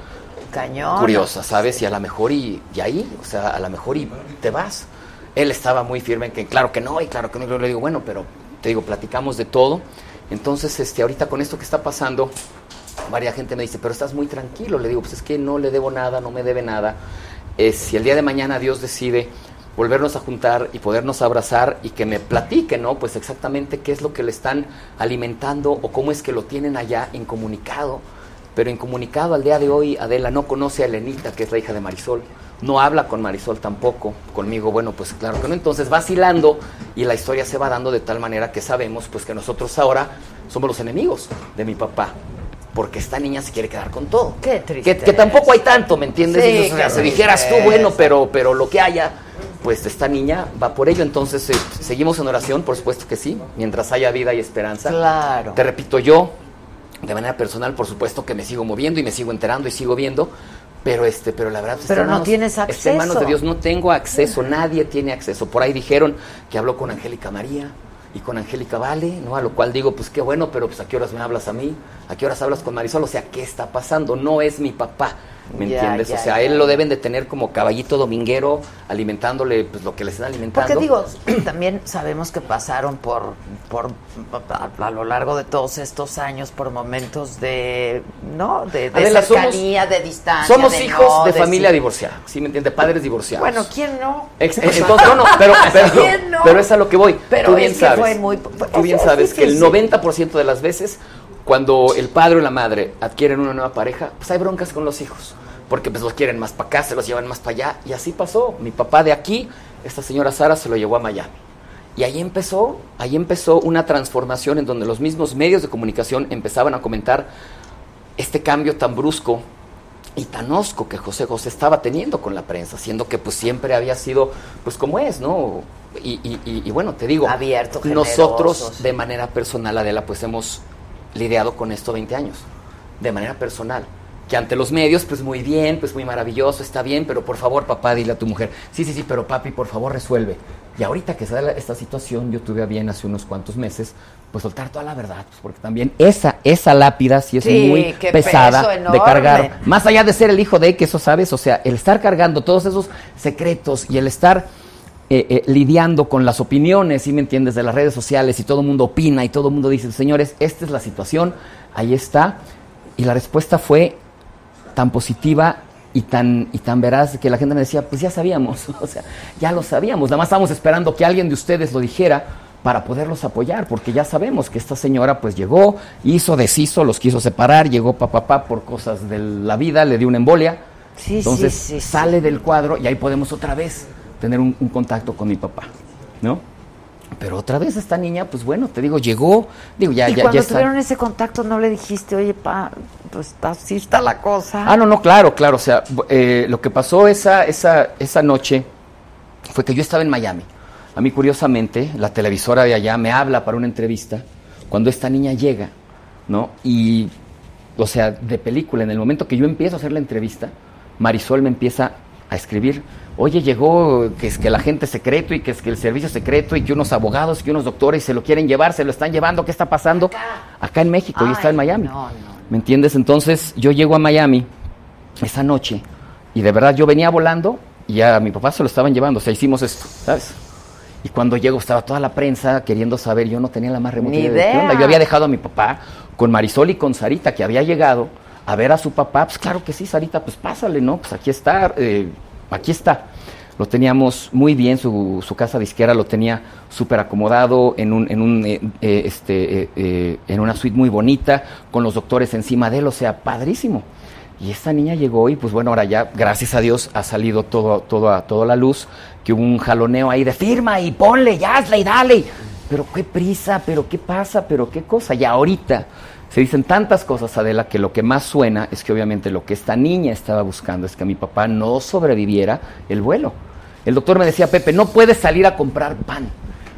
Cañón. curiosa, ¿sabes? Y a lo mejor y, y ahí, o sea, a lo mejor y te vas. Él estaba muy firme en que claro que no, y claro que no. Yo le digo, bueno, pero te digo, platicamos de todo. Entonces, este, ahorita con esto que está pasando, varias gente me dice, pero estás muy tranquilo. Le digo, pues es que no le debo nada, no me debe nada. Eh, si el día de mañana Dios decide volvernos a juntar y podernos abrazar y que me platique, ¿no? Pues exactamente qué es lo que le están alimentando o cómo es que lo tienen allá incomunicado. Pero incomunicado al día de hoy, Adela no conoce a Elenita, que es la hija de Marisol. No habla con Marisol tampoco. Conmigo, bueno, pues claro que no. Entonces vacilando y la historia se va dando de tal manera que sabemos pues que nosotros ahora somos los enemigos de mi papá. Porque esta niña se quiere quedar con todo. Qué triste. Que, que tampoco hay tanto, ¿me entiendes? Sí, Entonces, o sea, si dijeras tú, bueno, pero, pero lo que haya, pues esta niña va por ello. Entonces, eh, seguimos en oración, por supuesto que sí, mientras haya vida y esperanza. Claro. Te repito, yo, de manera personal, por supuesto que me sigo moviendo y me sigo enterando y sigo viendo. Pero este, pero la verdad está Pero en no manos- tienes Está en manos de acceso. Dios, no tengo acceso, nadie tiene acceso. Por ahí dijeron que habló con Angélica María y con Angélica Vale, ¿no? A lo cual digo, pues qué bueno, pero pues a qué horas me hablas a mí, a qué horas hablas con Marisol, o sea, ¿qué está pasando? No es mi papá, ¿me Ya, entiendes? ya, o sea, ya. él lo deben de tener como caballito dominguero, alimentándole pues lo que le están alimentando. Porque digo, *clears throat* también sabemos que pasaron por, por a, a lo largo de todos estos años por momentos de, ¿no? De, de Adela, somos- cercanía, de distancia. Somos de hijos no, de, familia sí. divorciada, ¿sí me entiendes? Padres divorciados. Bueno, ¿quién no? Ex- eh, entonces, no, no, pero, *laughs* pero, ¿Quién no? pero es a lo que voy. Pero Tú bien es que sabes. fue muy- Tú bien es sabes que el difícil. 90% de las veces, cuando el padre o la madre adquieren una nueva pareja, pues hay broncas con los hijos. Porque pues los quieren más para acá, se los llevan más para allá. Y así pasó. Mi papá de aquí, esta señora Sara se lo llevó a Miami. Y ahí empezó, ahí empezó una transformación en donde los mismos medios de comunicación empezaban a comentar este cambio tan brusco y tan hosco que José José estaba teniendo con la prensa, siendo que pues siempre había sido pues como es, ¿no? Y, y- y- y bueno, te digo, Abierto, nosotros de manera personal, Adela, pues hemos lidiado con esto 20 años, de manera personal. Que ante los medios, pues muy bien, pues muy maravilloso, está bien, pero por favor, papá, dile a tu mujer, sí, sí, sí, pero papi, por favor, resuelve. Y ahorita que la- esta situación, yo tuve a bien hace unos cuantos meses, pues soltar toda la verdad, pues, porque también esa, esa lápida sí es Sí, muy pesada de cargar. Más allá de ser el hijo de, que eso sabes, o sea, el estar cargando todos esos secretos y el estar eh, eh, lidiando con las opiniones, ¿sí me entiendes?, de las redes sociales y todo el mundo opina y todo el mundo dice, señores, esta es la situación, ahí está. Y la respuesta fue tan positiva y tan, y tan veraz que la gente me decía, pues ya sabíamos, *laughs* o sea, ya lo sabíamos, nada más estábamos esperando que alguien de ustedes lo dijera para poderlos apoyar, porque ya sabemos que esta señora pues llegó, hizo, deshizo, los quiso separar, llegó papá papá por cosas de la vida, le dio una embolia, Sí, entonces sí. sale del cuadro y ahí podemos otra vez tener un, un contacto con mi papá, ¿no? Pero otra vez esta niña, pues bueno, te digo, llegó, digo, ya, y ya, cuando ya está. tuvieron ese contacto no le dijiste, oye, pa, pues así está la cosa. Ah, no, no, claro, claro. O sea, eh, lo que pasó esa, esa, esa noche fue que yo estaba en Miami. A mí, curiosamente, la televisora de allá me habla para una entrevista cuando esta niña llega, ¿no? Y, o sea, de película, en el momento que yo empiezo a hacer la entrevista, Marisol me empieza a escribir, oye, llegó que es que el agente secreto y que es que el servicio secreto y que unos abogados y que unos doctores se lo quieren llevar, se lo están llevando, ¿qué está pasando? Acá, en México, y está en Miami. ¿Me entiendes? Entonces yo llego a Miami esa noche y de verdad yo venía volando y a mi papá se lo estaban llevando, o sea, hicimos esto, ¿sabes? Y cuando llego estaba toda la prensa queriendo saber, yo no tenía la más remota idea de qué onda. Yo había dejado a mi papá con Marisol y con Sarita, que había llegado a ver a su papá. Pues claro que sí, Sarita, pues pásale, ¿no? Pues aquí está, eh, aquí está. Lo teníamos muy bien, su, su casa disquera lo tenía súper acomodado en, un, en, un, eh, eh, este, eh, eh, en una suite muy bonita, con los doctores encima de él, o sea, padrísimo. Y esta niña llegó y pues bueno, ahora ya, gracias a Dios, ha salido todo, todo a toda la luz, que hubo un jaloneo ahí de firma y ponle, ya y dale. Pero qué prisa, pero qué pasa, pero qué cosa. Y ahorita se dicen tantas cosas, Adela, que lo que más suena es que obviamente lo que esta niña estaba buscando es que mi papá no sobreviviera el vuelo. El doctor me decía, Pepe, no puedes salir a comprar pan.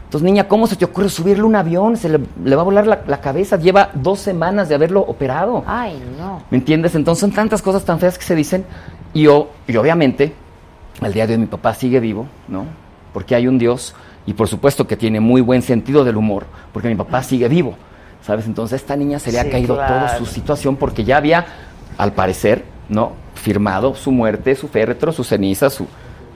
Entonces, niña, ¿cómo se te ocurre subirle un avión? Se le, le va a volar la, la cabeza. Lleva dos semanas de haberlo operado. Ay, no. ¿Me entiendes? Entonces son tantas cosas tan feas que se dicen. Y yo, y obviamente, al día de hoy mi papá sigue vivo, ¿no? Porque hay un Dios y por supuesto que tiene muy buen sentido del humor, porque mi papá sigue vivo, ¿sabes? Entonces esta niña se le Sí, ha caído claro. toda su situación porque ya había, al parecer, ¿no? Firmado su muerte, su féretro, su ceniza, su...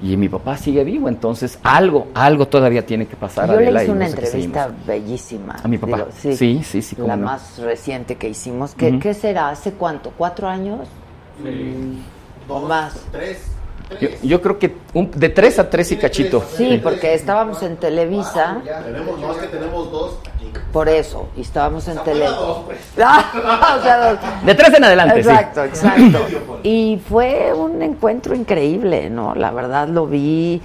Y mi papá sigue vivo, entonces algo, algo todavía tiene que pasar. Yo le Adela, hice y una no sé entrevista bellísima. ¿A mi papá? Digo, Sí, sí, sí, cómo La no. más reciente que hicimos. ¿Qué, será? ¿Hace cuánto? ¿Cuatro años? ¿O más? Tres. Yo, yo creo que un- de tres a tres y cachito. Sí, porque estábamos en Televisa. Tenemos, no, es que tenemos dos. Por eso, y estábamos en Televisa. dos, pues. *laughs* o sea, dos. De tres en adelante, sí. Exacto, exacto. *laughs* Y fue un encuentro increíble, ¿no? La verdad lo vi.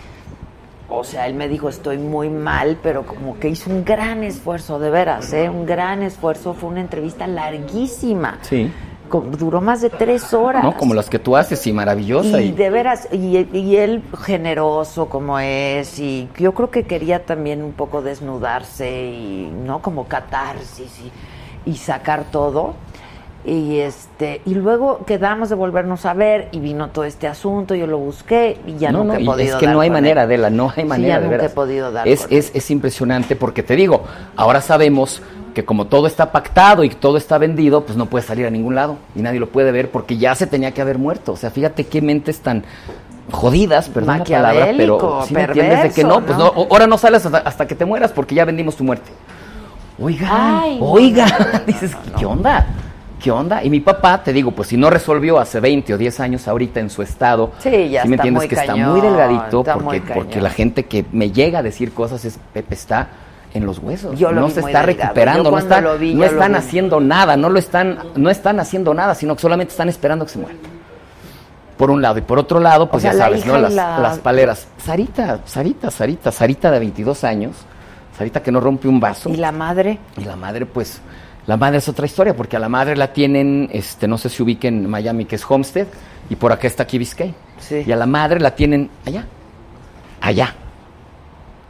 O sea, él me dijo, estoy muy mal, pero como que hizo un gran esfuerzo, de veras, ¿eh? Un gran esfuerzo. Fue una entrevista larguísima. Sí. Duró más de tres horas. ¿no? Como las que tú haces y maravillosa. Y Y, de veras, y, y él generoso como es, y yo creo que quería también un poco desnudarse y, ¿no? Como catarsis y, y sacar todo. Y este, y luego quedamos de volvernos a ver y vino todo este asunto, yo lo busqué y ya no, nunca no, he podido es que dar no hay manera, él. Adela, no hay Sí, manera, ya de nunca veras. he podido dar es, es, es impresionante porque te digo, ahora sabemos que como todo está pactado y todo está vendido, pues no puede salir a ningún lado y nadie lo puede ver porque ya se tenía que haber muerto. O sea, fíjate qué mentes tan jodidas, perdón la palabra, pero Maquiavélico, ¿sí me entiendes de que no, pues ¿no? ahora no sales hasta, hasta que te mueras porque ya vendimos tu muerte. Oiga, Ay, oiga, no, no, *laughs* dices, ¿qué onda? ¿Qué onda? Y mi papá, te digo, pues si no resolvió hace 20 o 10 años ahorita en su estado, Sí, ya ¿sí me entiendes muy que está cañón, muy delgadito está porque, muy porque cañón. la gente que me llega a decir cosas es Pepe está en los huesos, Yo lo no se está delgado. recuperando, no, está- vi, están haciendo nada, no lo están, no están haciendo nada, sino que solamente están esperando que se muera. Por un lado, y por otro lado, pues sea, ya la sabes, ¿no? Las, la- las paleras. Sarita, Sarita, Sarita, Sarita de 22 años, Sarita que no rompe un vaso. ¿Y la madre? Y la madre, pues, la madre es otra historia, porque a la madre la tienen, este, no sé si ubiquen en Miami, que es Homestead, y por acá está Key Biscayne. Y a la madre la tienen allá, allá.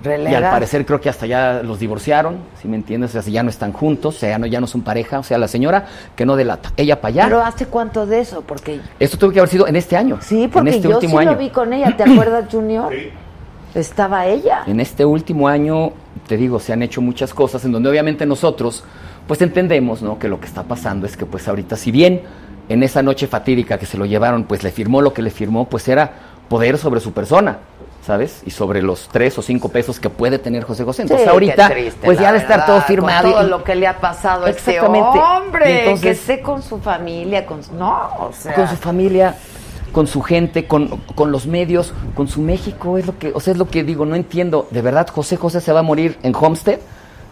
Y al parecer creo que hasta ya los divorciaron, si me entiendes, o sea, ya no están juntos, o sea, ya no, ya no son pareja, o sea, la señora que no delata, ella para allá. Pero ¿hace cuánto de eso? Porque Esto tuvo que haber sido en este año. Sí, porque en este yo último sí año. lo vi con ella, ¿te *clears throat* acuerdas, Junior? Estaba ella. En este último año, te digo, se han hecho muchas cosas en donde obviamente nosotros, pues entendemos, ¿no? Que lo que está pasando es que, pues ahorita, si bien en esa noche fatídica que se lo llevaron, pues le firmó lo que le firmó, pues era poder sobre su persona, ¿sabes? Y sobre los tres o cinco pesos que puede tener José José. Entonces Sí, ahorita, triste, pues ya de estar verdad, todo firmado. Con todo y- lo que le ha pasado a este hombre. Entonces- que esté con su familia, con su- No, o sea... con su familia, con su gente, con, con los medios, con su México, es lo que, o sea, es lo que digo, no entiendo, de verdad José José se va a morir en Homestead,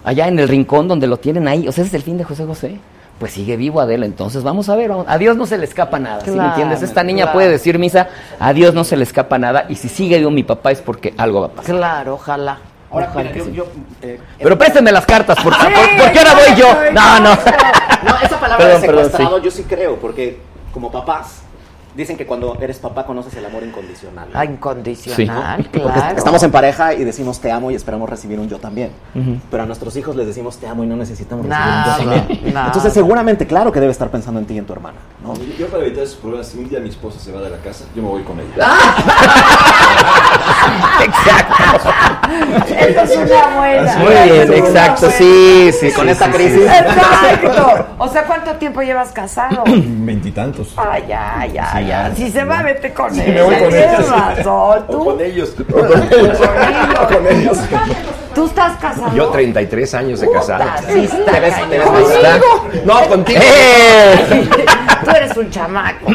allá en el rincón donde lo tienen ahí, o sea, ese es el fin de José José. Pues sigue vivo Adela, entonces vamos a ver, vamos- a Dios no se le escapa nada, ¿sí me Claro, entiendes? Esta niña claro. puede decir misa, a Dios no se le escapa nada, y si sigue vivo mi papá es porque algo va a pasar. Claro, ojalá. Ahora, Ojalá mira, que yo, sí. yo, eh, Pero préstenme las cartas, *laughs* porque, ¿por, por qué ahora voy yo? No, no. No, esa palabra Perdón, de perdón, secuestrado sí. yo sí creo, porque como papás dicen que cuando eres papá conoces el amor incondicional. Ah, incondicional, Porque claro. estamos en pareja y decimos te amo y esperamos recibir un yo también. Pero a nuestros hijos les decimos te amo y no necesitamos Nada, recibir un yo también. nada. Entonces seguramente, claro que debe estar pensando en ti y en tu hermana. ¿no? Yo para evitar esos problemas, si un día mi esposa se va de la casa, yo me voy con ella. *laughs* Esa es una buena. Muy bien, exacto, sí, sí. Con sí, esta sí, crisis. sí. Exacto. O sea, ¿cuánto tiempo llevas casado? Veintitantos. Ah, ya, ya, ya. Si se va, vete con Sí, él. me voy con Tienes ellos. razón. O Tú, con ellos. Con ellos. tú estás casado. Yo 33 años de casado. Sí, está Te ves- te ves está. No, contigo. ¡Eh! Tú eres un chamaco.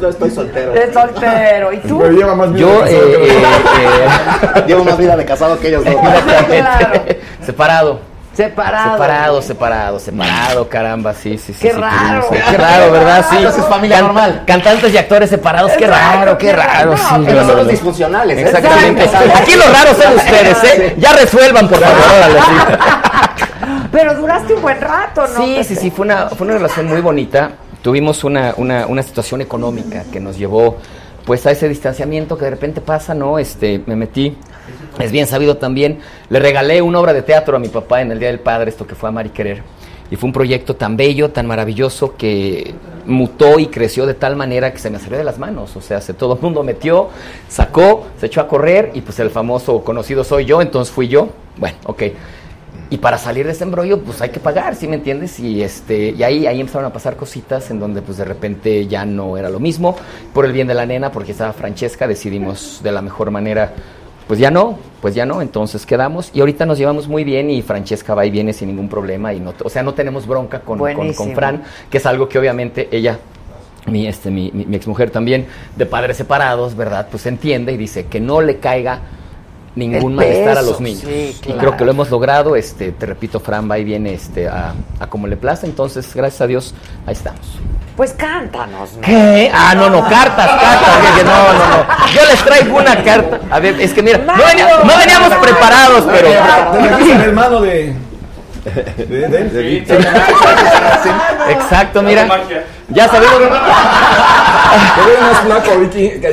Yo estoy soltero. Eres soltero. ¿Y tú? Pero lleva más vida Yo, de eh, casado que- eh, eh, Llevo más vida de casado que ellos dos. *laughs* Exactamente. Separado. Separado. Separado, separado, separado, caramba, sí, sí, sí. Qué sí, raro. Qué raro, ¿verdad? Sí. Entonces, familia normal. Cantantes y actores separados, qué raro, qué raro. sí, No, no, son los disfuncionales, ¿eh? Exactamente. Exacto. Aquí los raros son ustedes, ¿eh? Ya resuelvan, por favor, órale, sí. *laughs* Pero duraste un buen rato, ¿no? Sí, sí, sí, fue una, fue una relación muy bonita. Tuvimos una, una, una situación económica que nos llevó pues a ese distanciamiento que de repente pasa, ¿no? Este, me metí, es bien sabido también, le regalé una obra de teatro a mi papá en el Día del Padre, esto que fue Amar y Querer. Y fue un proyecto tan bello, tan maravilloso, que mutó y creció de tal manera que se me salió de las manos. O sea, se, todo el mundo metió, sacó, se echó a correr y pues el famoso conocido soy yo, entonces fui yo. Bueno, ok. Y para salir de ese embrollo, pues hay que pagar, ¿sí me entiendes? Y este, y ahí, ahí empezaron a pasar cositas en donde pues de repente ya no era lo mismo. Por el bien de la nena, porque estaba Francesca, decidimos de la mejor manera, pues ya no, pues ya no, entonces quedamos. Y ahorita nos llevamos muy bien y Francesca va y viene sin ningún problema. y no, O sea, no tenemos bronca con, con, con. Fran, que es algo que obviamente ella mi, este, mi, mi, mi exmujer también, de padres separados, ¿verdad? Pues entiende y dice que no le caiga ningún El malestar a los niños. sí, Y claro. creo que lo hemos logrado, este, te repito, Fran va y viene este, a, a como le place, entonces, gracias a Dios, ahí estamos. Pues cántanos, ¿no? ¿Qué? Ah, no, no, cartas, cartas. no, no, no. Yo les traigo una carta. A ver, es que mira, no, venía- no veníamos preparados, pero. El hermano de. de, de, de Víctor. *laughs* Exacto, mira. Ya sabemos. Te veo más flaco, Vicky, que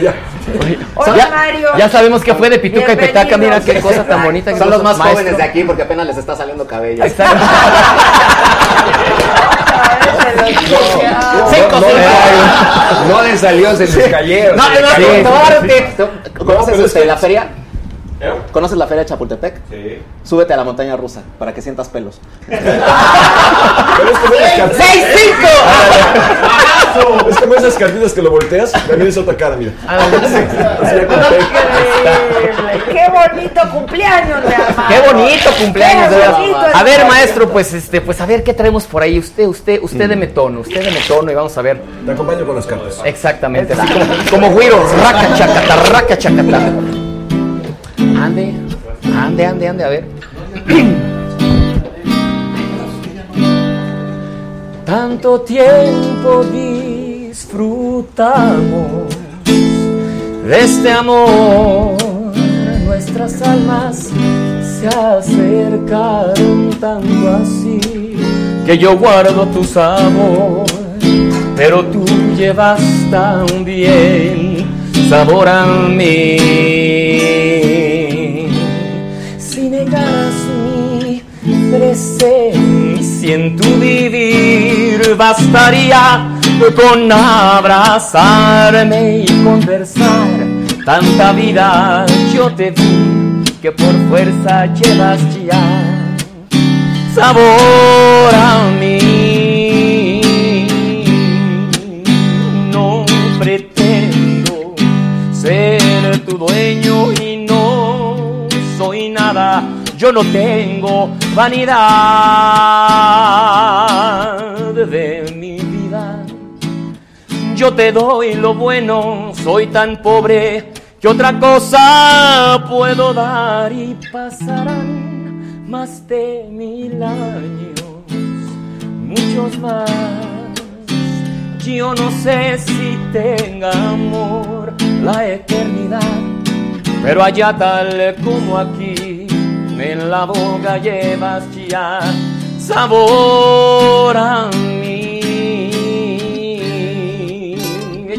Hola, ya, Mario. ya sabemos que fue de Pituca y Petaca, mira qué cosa tan bonita. que Son los más maestro. jóvenes de aquí porque apenas les está saliendo cabello. Exacto. No, no, no le salió, se les cayeron. No, les no. ¿Conoces este, la feria? ¿Conoces la feria de Chapultepec? Sí. Súbete a la montaña rusa para que sientas pelos. *laughs* ¡Seis, cinco! Es como esas cartitas que lo volteas, también es otra cara, mira. Conté. Increíble. Qué bonito cumpleaños, mi hermano. Qué bonito cumpleaños, Qué de bonito A ver, es- maestro, pues este, pues a ver qué traemos por ahí. Usted, usted, usted deme tono, usted deme tono y vamos a ver. Te acompaño con las cartas. Exactamente, así como, como güiro, raca chacata, raca chacata. Ande, ande, ande, ande, a ver. *clears throat* Tanto tiempo disfrutamos de este amor, nuestras almas se acercaron tanto así que yo guardo tu sabor, pero tú llevas también sabor a mí. Si negaras mi presencia en tu vivir, bastaría con abrazarme y conversar. Tanta vida yo te di que por fuerza llevas ya sabor a mí. No pretendo ser tu dueño y no soy nada. Yo no tengo vanidad de vida. Yo te doy lo bueno, soy tan pobre que otra cosa puedo dar y pasarán más de mil años, muchos más. Yo no sé si tenga amor la eternidad, pero allá tal como aquí, en la boca llevas ya sabor.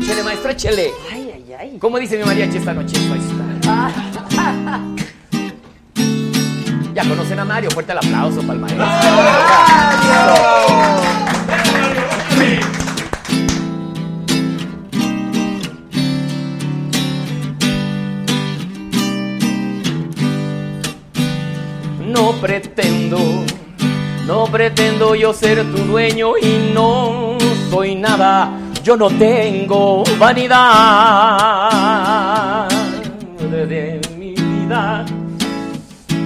Échele, maestro, échele. Ay, ay, ay. ¿Cómo dice mi mariachi esta noche? Ahí está. *laughs* Ya conocen a Mario, fuerte el aplauso para el maestro. No pretendo, no pretendo yo ser tu dueño y no soy nada. Yo no tengo vanidad de, mi vida.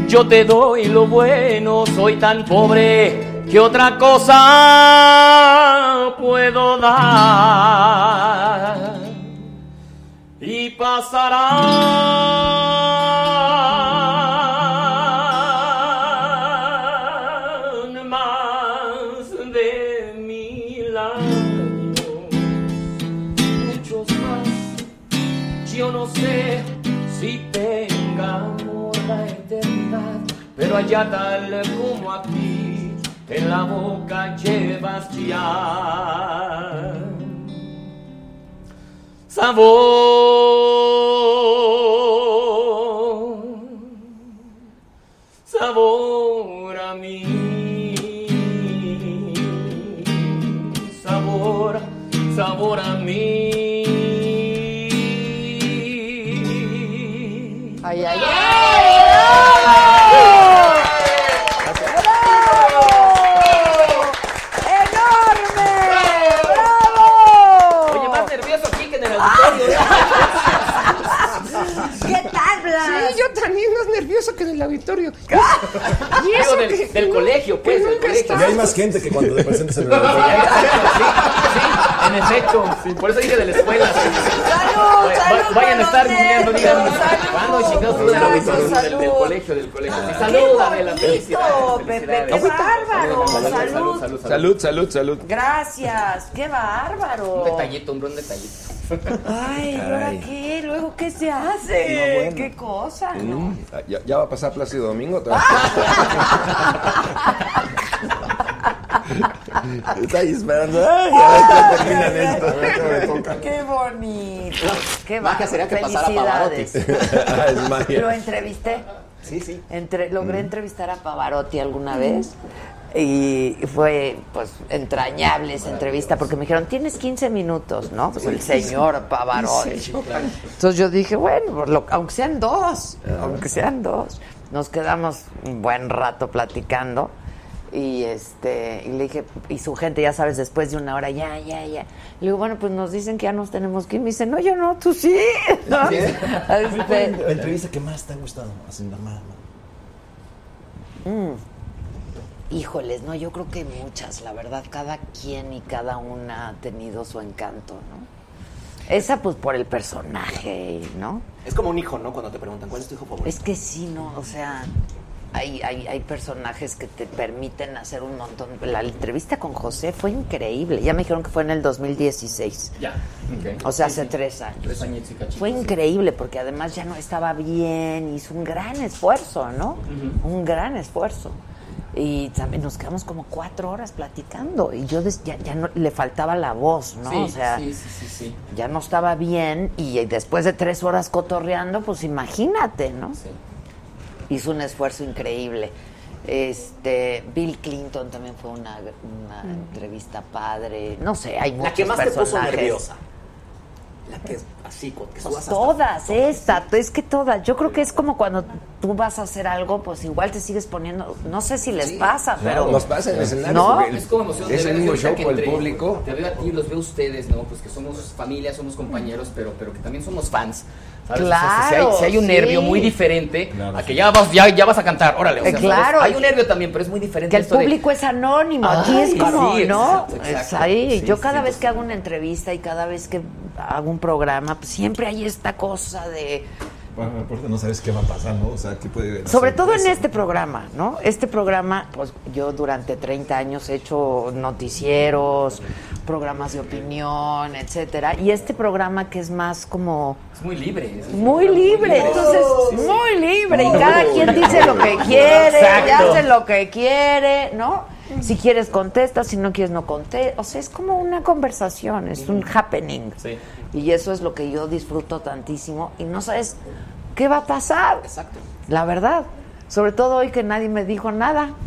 Yo te doy lo bueno, soy tan pobre que otra cosa puedo dar. Y pasará allá tal como aquí, en la boca llevas ya sabor, sabor a mí, sabor, sabor a mí. Nervioso que en el auditorio. *laughs* Y eso del, que- del colegio, pues, del colegio. Y hay más gente que cuando te presentas en el *laughs* En efecto, sí, por eso dije de la escuela. ¡Salud, Va- salud Vayan a estar los digan! ¿cuándo chingados fue del auditorio? Del, colegio, del colegio. Sí, ¡Qué Salud, Adela. Pepe! ¡Qué bárbaro! Salud, ¡Salud! salud. Gracias, qué bárbaro. Un detallito, un buen detallito. Ay, ¿y ahora qué? ¿Luego qué se hace? No, bueno. ¿Qué cosa? ¿no? Mm, ¿Ya, ya va a pasar Plácido Domingo otra vez. *laughs* Está ahí esperando. Ay, a ver qué terminan esto. qué bonito. Qué Magia sería que pasara Felicidades. *laughs* Ah, es magia. Lo entrevisté. Sí, sí. Entre, logré entrevistar a Pavarotti alguna vez y fue pues entrañable esa entrevista porque me dijeron, tienes 15 minutos, ¿no? Pues el señor Pavarotti. Sí, claro. Entonces yo dije, bueno, pues, lo- aunque sean dos, aunque sean dos. Nos quedamos un buen rato platicando y este y le dije, y su gente, ya sabes, después de una hora, ya, ya, ya. Le digo, bueno, pues nos dicen que ya nos tenemos que ir. Me dice, no, yo no, tú sí. *laughs* ¿no? ¿Cuál fue Este, la entrevista que más te ha gustado? Así, más. Mm. Híjoles, no, yo creo que muchas, la verdad, cada quien y cada una ha tenido su encanto, ¿no? Esa pues por el personaje, ¿no? Es como un hijo, ¿no? Cuando te preguntan, ¿cuál es tu hijo favorito? Es que sí, ¿no? O sea, hay, hay, hay personajes que te permiten hacer un montón. La entrevista con José fue increíble. Ya me dijeron que fue en el 2016. Ya. ok. O sea, Sí, hace sí. tres años. Tres añitos y cachito, Fue sí. increíble porque además ya no estaba bien, hizo un gran esfuerzo, ¿no? Un gran esfuerzo. Y también nos quedamos como cuatro horas platicando y yo des- ya, ya no le faltaba la voz, ¿no? Sí, o sea, sí, sí, sí, sí. ya no estaba bien y después de tres horas cotorreando, pues imagínate, ¿no? Hizo un esfuerzo increíble. Este, Bill Clinton también fue una, una entrevista padre. No sé, hay muchos La que más te puso personajes. nerviosa. La que es así, con- que sudas hasta- Todas, esta, es que todas. Yo creo que es como cuando tú vas a hacer algo, pues igual te sigues poniendo, no sé si les pasa, pero Nos pasa en el escenario. ¿No? el- Es como emoción de es el mismo show el público. Te veo a ti, los veo a ustedes, ¿no? Pues que somos familia, somos compañeros, pero, pero que también somos fans. ¿Sabes? O sea, si hay, Claro, si hay un sí. nervio muy diferente a que ya vas, ya, ya vas a cantar, órale. o sea, ¿sabes? claro. Hay un nervio también, pero es muy diferente. Que el de- público es anónimo, aquí es como, sí, ¿no? exacto, Es exacto. ahí. Sí, Yo cada sí, vez que hago una entrevista y cada vez que hago un programa, pues siempre hay esta cosa de... Bueno, aparte no sabes qué va a pasar, ¿no? O sea, qué puede Sobre todo en este programa, ¿no? Este programa, pues yo durante 30 años he hecho noticieros, programas de opinión, etcétera. Y este programa que es más como... Es muy libre. es Muy libre, entonces Sí, sí. muy libre y cada quien dice lo que quiere, y hace lo que quiere, ¿no? Si quieres contesta, si no quieres no contesta, o sea, es como una conversación, es un happening. Sí. Y eso es lo que yo disfruto tantísimo y no sabes qué va a pasar. Exacto. La verdad. Sobre todo hoy que nadie me dijo nada. *laughs*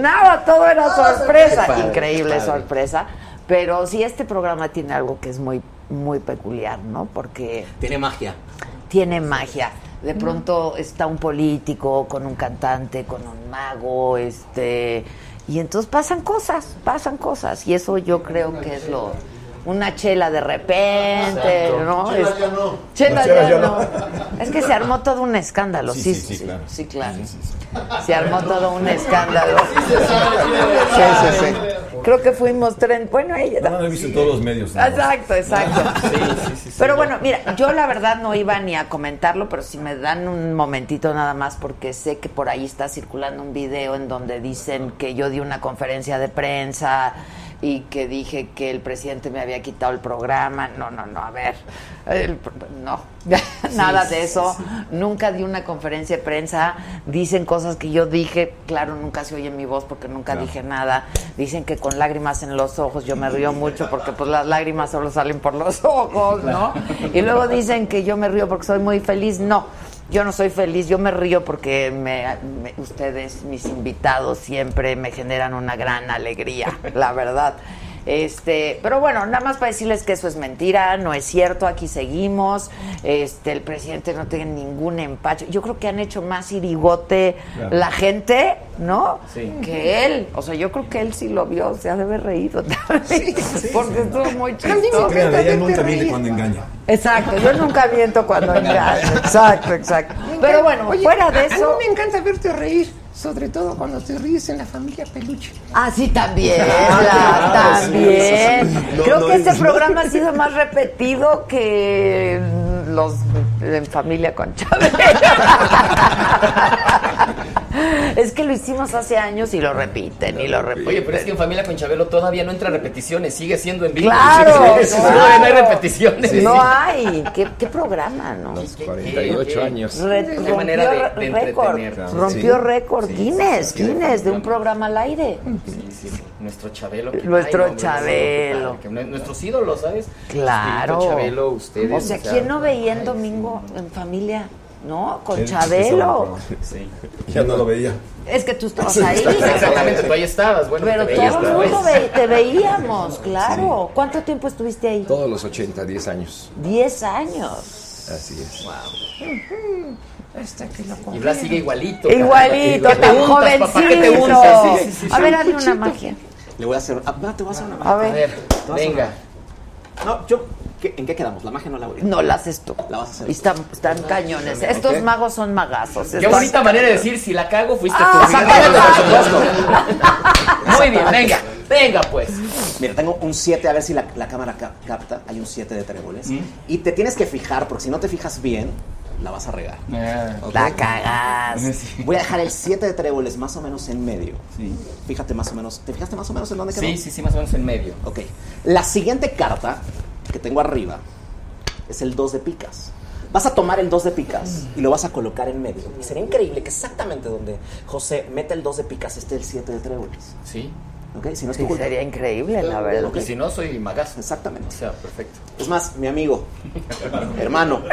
nada, todo era sorpresa. Padre, Increíble padre. sorpresa. Pero sí, este programa tiene algo que es muy, muy peculiar, ¿no? Porque Tiene magia. tiene magia. De pronto está un político con un cantante, con un mago, este, y entonces pasan cosas, pasan cosas, y eso yo creo que es lo una chela de repente, Exacto. ¿no? Chela Es- ya no. Chela Las chelas ya ya no. no. Es que se armó todo un escándalo, sí, sí, sí, sí, claro. Se armó todo un escándalo. Sí, sí, sí. Creo que fuimos tren. Bueno, ella. No, no, he visto en todos los medios. ¿no? Exacto, exacto. Sí, sí, sí, sí, Pero no. bueno, mira, yo la verdad no iba ni a comentarlo, pero si me dan un momentito nada más, porque sé que por ahí está circulando un video en donde dicen que yo di una conferencia de prensa y que dije que el presidente me había quitado el programa. No, no, no, a ver, el- no, *laughs* nada de eso. Nunca di una conferencia de prensa. Dicen cosas que yo dije, claro, nunca se oye mi voz porque nunca dije nada. Dicen que con lágrimas en los ojos yo me río *laughs* mucho porque pues las lágrimas solo salen por los ojos, ¿no? *laughs* Y luego dicen que yo me río porque soy muy feliz. No, yo no soy feliz, yo me río porque me, ustedes, mis invitados, siempre me generan una gran alegría, la verdad. Este, pero bueno, nada más para decirles que eso es mentira, no es cierto, aquí seguimos. Este, el presidente no tiene ningún empacho. Yo creo que han hecho más irigote Claro. la gente, ¿no? Sí. Que él. O sea, yo creo que él sí lo vio, se ha de haber reído también, *laughs* porque estuvo muy Sí, chistoso. cuando engaña. Exacto, yo nunca miento cuando engaño. *laughs* Exacto, exacto. Pero bueno, Oye, fuera de a- eso. A mí me encanta verte reír, sobre todo cuando te ríes en la familia peluche. Ah, sí, también, *laughs* la- también. No, Creo no que es- este no. programa ha sido más repetido que los en familia con Chávez. *laughs* es que lo hicimos hace años y lo repiten y lo repiten. Oye, pero es que en Familia con Chabelo todavía no entra repeticiones, sigue siendo en vivo. Claro, *laughs* Sí, sí, sí, Todavía no hay repeticiones. No hay. ¿Qué, qué programa, no? Los 48 años. Re- Qué rompió manera de- de récord, rompió récord Sí, Guinness, sí, sí. Guinness de un programa al aire. Sí, sí, Nuestro Chabelo. que- Nuestro Chabelo. que Nuestros ídolos, ¿sabes? Claro. Nuestro Chabelo, ustedes. O sea, ¿quién no veía en domingo en familia? ¿No? Con Chabelo. Sí. Ya no lo veía. Es que tú estabas ahí. Exactamente, tú ahí estabas. Bueno, Pero te veías todo el mundo ve- te veíamos, claro. ¿Cuánto tiempo estuviste ahí? Todos los 80, 10 años. Diez años. Así es. Hasta que lo Y Blas sigue igualito. Igualito, ¿Qué te tan jovencito. Sí, sí, sí, sí. A ver, hazle una magia. Le voy a hacer. Ah, te voy a hacer una magia. A ver, a venga. No, yo. ¿Qué- ¿En qué quedamos? La magia no la hago yo. No la haces tú. La vas a hacer. Y están, están cañones. Estos Ok. magos son magazos. Qué bonita manera de decir, si la cago, fuiste Ah, tú. exactamente, *laughs* Muy bien, venga, venga pues. Mira, tengo un 7, a ver si la, la cámara cap- capta. Hay un 7 de tréboles. Y te tienes que fijar, porque si no te fijas bien, la vas a regar. ¿ok? La cagas. *laughs* Voy a dejar el 7 de tréboles más o menos en medio. Fíjate más o menos. ¿Te fijaste más o menos en dónde quedó? Sí, sí, sí, más o menos en medio. Ok. La siguiente carta que tengo arriba es el 2 de picas. Vas a tomar el 2 de picas y lo vas a colocar en medio. Y sería increíble que exactamente donde José mete el 2 de picas esté el 7 de tréboles. Sí. ¿Ok? Si no es Sí, culpa. sería increíble, la verdad. Porque si no, soy magazo. Exactamente. O sea, perfecto. Es más, mi amigo, hermano. *laughs*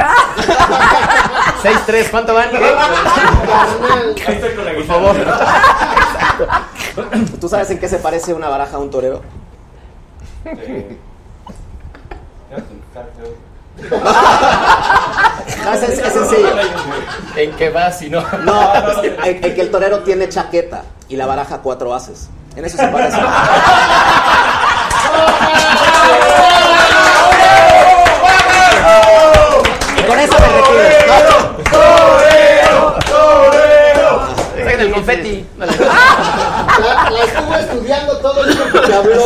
6-3, ¿cuánto van? Ahí estoy con la Por favor. ¿Tú sabes en qué se parece una baraja a un torero? No, es, es- es sencillo. ¿En qué vas si no? No, en, en que el torero tiene chaqueta y la baraja cuatro haces. En eso se parece. Y con eso me retiro. Saquen el confeti. La, la estuve estudiando todo el tiempo que habló.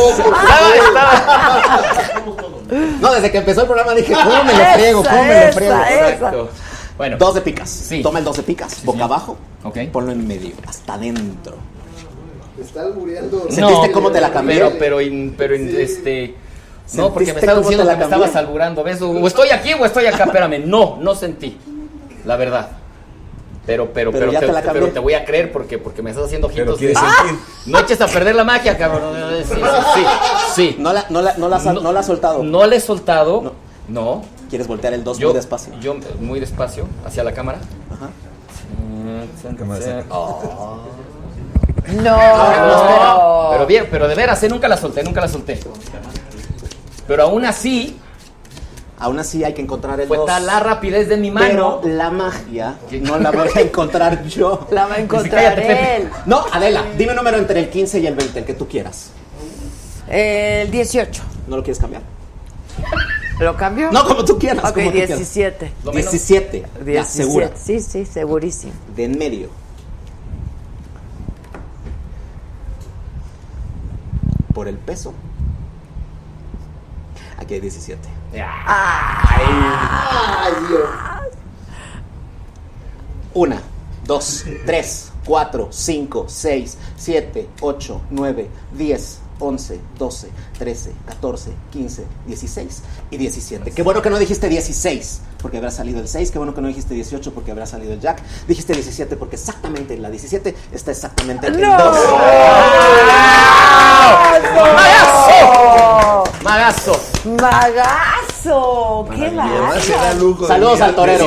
No, desde que empezó el programa dije, ¿cómo me lo *laughs* friego? ¿Cómo me lo friego? Exacto. Bueno, Dos de picas. Toma el dos de picas, boca abajo. Ok. Ponlo en medio, hasta adentro. Está albureando. ¿Sentiste cómo te la cambié? Pero, pero, in- pero in- este. No, porque me ¿Sentiste estabas diciendo la que me estabas alburando, ¿ves? O estoy aquí o estoy acá, espérame. No, no sentí. La verdad. Pero, pero, Pero pero, ya te, la pero te voy a creer porque, porque me estás haciendo ojitos. de- sentir. No eches a perder la magia, cabrón. Sí, sí, sí. sí. No la, no la, no la, has- no la has soltado. No le he soltado. No. ¿Quieres voltear el 2 Yo, muy despacio? Yo, muy despacio, hacia la cámara. Ajá. Oh. No. Pero bien, pero de veras, ¿eh? nunca la solté, nunca la solté. Pero aún así, Aún así hay que encontrar el 2. tal la rapidez de mi mano. Pero la magia no la voy a *laughs* encontrar yo. La va a encontrar cállate, Pepe. él. No, Adela, dime un número entre el 15 y el 20, el que tú quieras. El 18. ¿No lo quieres cambiar? ¿Lo cambio? No, como tú quieras. Ok, como tú quieras. 17. Lo menos. 17. Ya, 17. segura. Sí, sí, segurísimo. De en medio. por el peso. Aquí hay 17. Ay, Dios. Una, dos, tres, cuatro, cinco, seis, siete, ocho, nueve, diez, once, doce, trece, catorce, quince, dieciséis y diecisiete. Qué bueno que no dijiste 16 porque habrá salido el 6. Qué bueno que no dijiste 18 porque habrá salido el Jack. Dijiste 17 porque exactamente la 17 está exactamente en ¡No! 2. ¡Magazo! ¡Magazo! ¡Magazo! ¡Qué Y además se da bárbaro! Saludos al torero.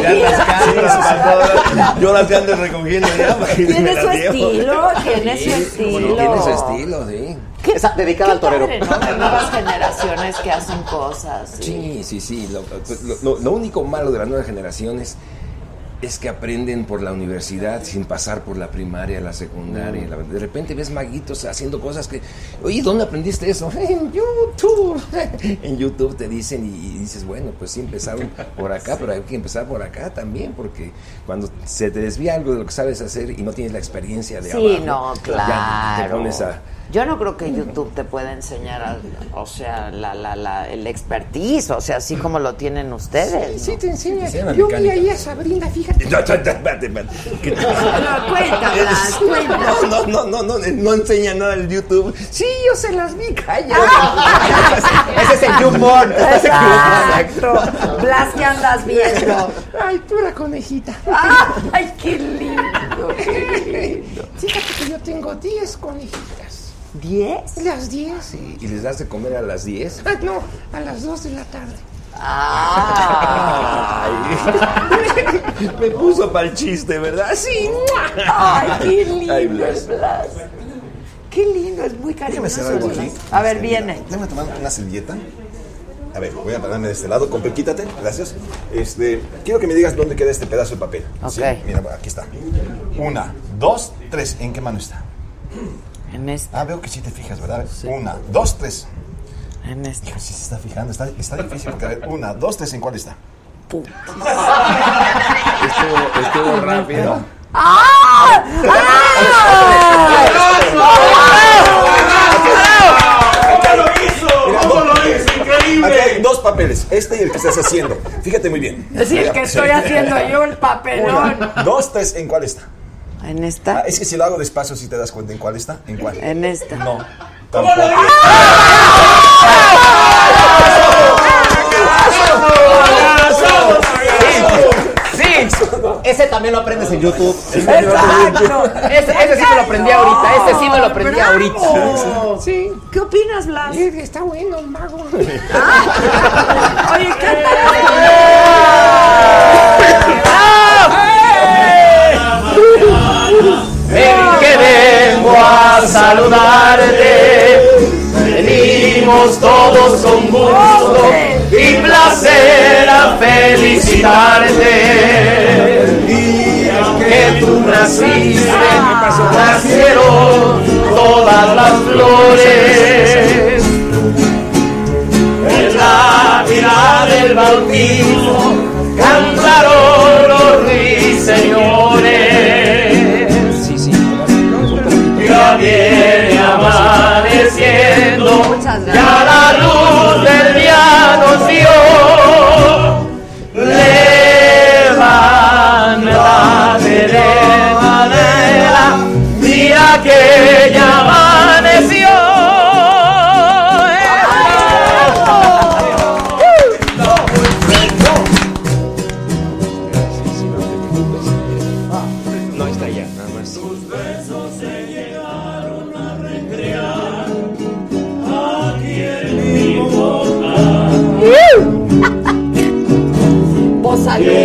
Yo las ando recogiendo ya. para que me Tiene las su llevo. estilo, tiene su estilo. Tiene su estilo, sí. Esa, dedicada al torero. Padre, ¿no? De nuevas generaciones que hacen cosas. y- Sí, sí, sí. Lo, lo- lo- lo único malo de las nuevas generaciones es que aprenden por la universidad sin pasar por la primaria, la secundaria. La- de repente ves maguitos haciendo cosas que, oye, ¿dónde aprendiste eso? *laughs* En YouTube. *laughs* en YouTube te dicen y, y dices, bueno, pues sí empezaron por acá, pero hay que empezar por acá también, porque cuando se te desvía algo de lo que sabes hacer y no tienes la experiencia de Sí, abajo, no, pues ya claro. te pones a... Yo no creo que YouTube te pueda enseñar, al- o sea, la, la, la, el expertise, o sea, así como lo tienen ustedes. Sí, ¿no? te enseña. Te enseña la Yo vi ahí a Sabrina, fíjate. No, no, no, No, cuéntalas, cuéntalas. No, no, no, no, no, no enseña nada el YouTube. Sí, yo se las vi, calla. *laughs* Ese es el YouPorn. Exacto. Blas, ¿qué andas viendo? Ay, pura conejita. Ay, qué lindo, qué lindo. Fíjate que yo tengo 10 conejitas. ¿Diez? Las 10. ¿Y les das de comer a las 10? Ah, no, a las 2 de la tarde. Ay. *laughs* Me puso para el chiste, ¿verdad? Sí. Ay, qué lindo, Ay, Blas. Blas. Qué lindo, es muy cariñoso. algo aquí. A ver, viene. Déjame tomar una servilleta. A ver, voy a pararme de este lado. Compe, quítate, gracias. Este, quiero que me digas dónde queda este pedazo de papel. ¿sí? Ok. Mira, aquí está. Una, dos, tres. ¿En qué mano está? En esta, Ah, veo que sí te fijas, ¿verdad? Una, dos, tres. en esta. Hijo, sí se está fijando. Está, está difícil. Porque, a ver, una, dos, tres. ¿En cuál está? Estuvo, estuvo rápido. ¡Ah! Aquí hay dos papeles. Este y el que estás haciendo. Fíjate muy bien. Sí, el que estoy haciendo yo, el papelón. Una, dos, tres. ¿En cuál está? En Ah, esta, es que si lo hago despacio, si te das cuenta en cuál está. ¿En cuál? en esta. No. Tampoco. Sí, ese también lo aprendes en YouTube. Exacto. Ese, ese sí me lo aprendí ahorita, ese sí me lo aprendí ahorita. Sí. ¿Qué opinas, Blas? Sí, Está bueno el mago. *laughs* Oye, ¿qué a saludarte. Venimos todos con gusto y placer a felicitarte. El día que tú naciste, nacieron todas las flores. En la vida del bautismo cantaron amaneciendo, ya la luz del día nos dio. Levántate de madera, mira que Vos Las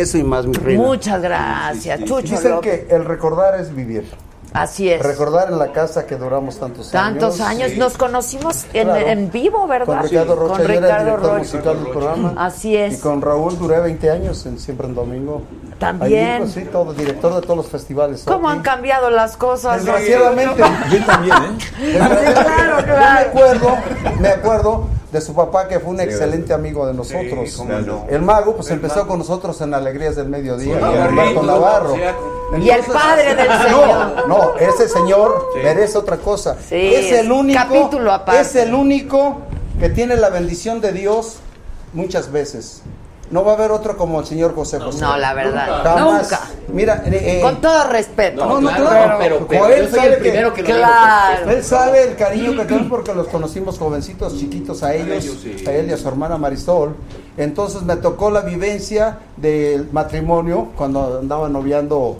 eso y más, mi reina. Muchas gracias, Chucho. Dicen López. que el recordar es vivir. Así es. Recordar en la casa que duramos tantos años. Tantos años. Sí. Nos conocimos en, Claro. en vivo, ¿verdad? Con Ricardo Rocha, Con Ricardo Rocha. musical del programa. Así es. Y con Raúl duré 20 años en Siempre en Domingo. También. Ahí, pues, sí, todo, director de todos los festivales. ¿Cómo han cambiado las cosas? Desgraciadamente. Yo también, ¿eh? claro, Yo me acuerdo, me acuerdo de su papá que fue un excelente amigo de nosotros. no. El mago pues empezó con nosotros en Alegrías del Mediodía, Sí, y Alberto Navarro. Y el padre del *laughs* señor. No, ese señor merece otra cosa. Sí, es el único capítulo aparte. es el único que tiene la bendición de Dios muchas veces. No va a haber otro como el señor José José. No, la verdad, Jamás. nunca. Mira, eh, eh, Con todo respeto. no, no, claro, claro. pero- pero Joel yo soy sabe el primero que lo digo, Claro. Él sabe el cariño que tenemos porque los conocimos jovencitos, chiquitos a ellos, a él y a su hermana Marisol. Entonces me tocó la vivencia del matrimonio cuando andaba noviando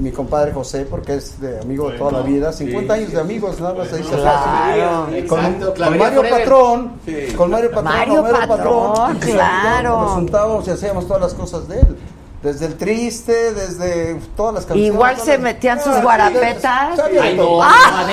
mi compadre José, porque es de amigo de toda la vida, 50 años de amigos, nada más se dice Claro. fácil. Con, Exacto, Mario. Patrón, con Mario Patrón, Mario Homero Patrón, y claro. Nos juntábamos y hacíamos todas las cosas de él. Desde el triste, desde todas las canciones. Igual se las- metían sus sí, guarapetas. Ay, no, ¡Ah!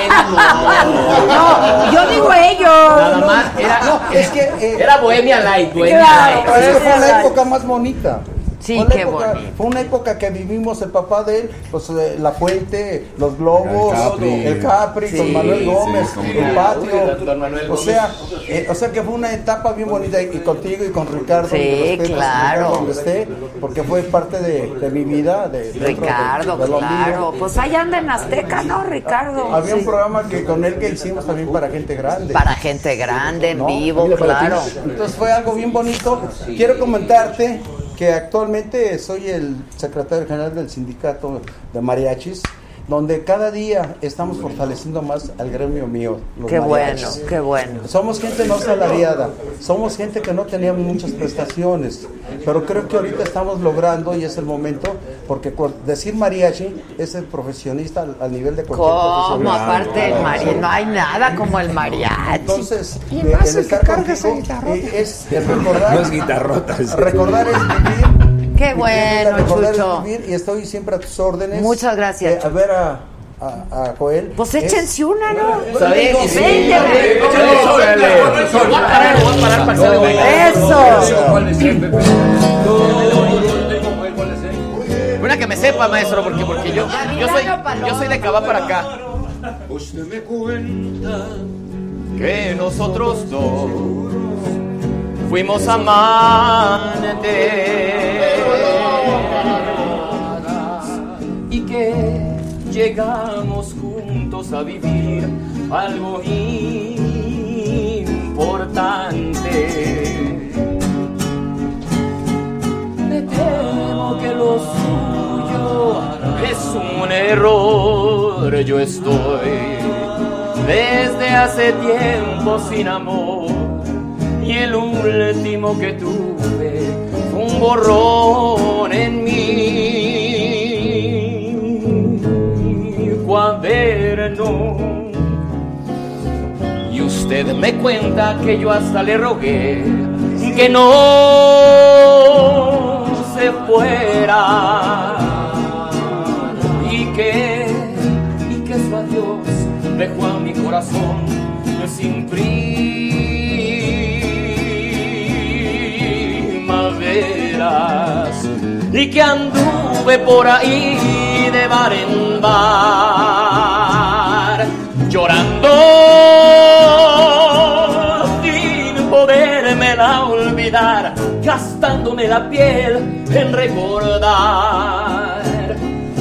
Yo digo ellos. Nada más, era, No, es que eh, era Bohemia Light, Bohemia Claro. Light. Es que fue la época más bonita. Sí, Fue una qué época- bonito. Fue una época que vivimos el papá de él, pues eh, la fuente, los globos, El Capri. el Capri con Manuel Gómez, sí, el patio. Don Manuel O sea, eh, o sea que fue una etapa bien bonita y, contigo y con Ricardo. Sí, claro. Donde esté, porque fue parte de, de mi vida. De, de- Ricardo, de lo mío. claro. Pues ahí anda en Azteca, ¿no, Ricardo? Había un programa que con él que hicimos también para gente grande. Para gente grande, en ¿no? vivo, claro. Entonces fue algo bien bonito. Quiero comentarte que actualmente soy el secretario general del sindicato de mariachis, donde cada día estamos fortaleciendo más al gremio mío. los Qué bueno, qué bueno. Somos gente no salariada, somos gente que no teníamos muchas prestaciones, pero creo que ahorita estamos logrando y es el momento porque con- decir mariachi es el profesionista al, al nivel de cualquier ¿Cómo? profesional. Aparte el mariachi, no hay nada como el mariachi. Entonces, Y eh, más el el estar que carga esa eh, es el recordar. No es guitarrota, es- Recordar es vivir. Qué bueno, recordar es Chucho. vivir, y estoy siempre a tus órdenes. Muchas gracias, Eh, a ver a, a, a Joel. Pues Es- échense una, ¿no? Está sepa, maestro, porque, porque yo, yo, soy, yo soy de acá para acá. Usted me cuenta Que nosotros dos fuimos amantes y que llegamos juntos a vivir algo importante. Me temo que lo suyo es un error. Yo estoy desde hace tiempo sin amor y el último que tuve fue un borrón en mi cuaderno. Y usted me cuenta que yo hasta le rogué que no se fuera que, y que su adiós dejó a mi corazón sin primaveras y que anduve por ahí de bar en bar llorando sin podérmela olvidar gastándome la piel en recordar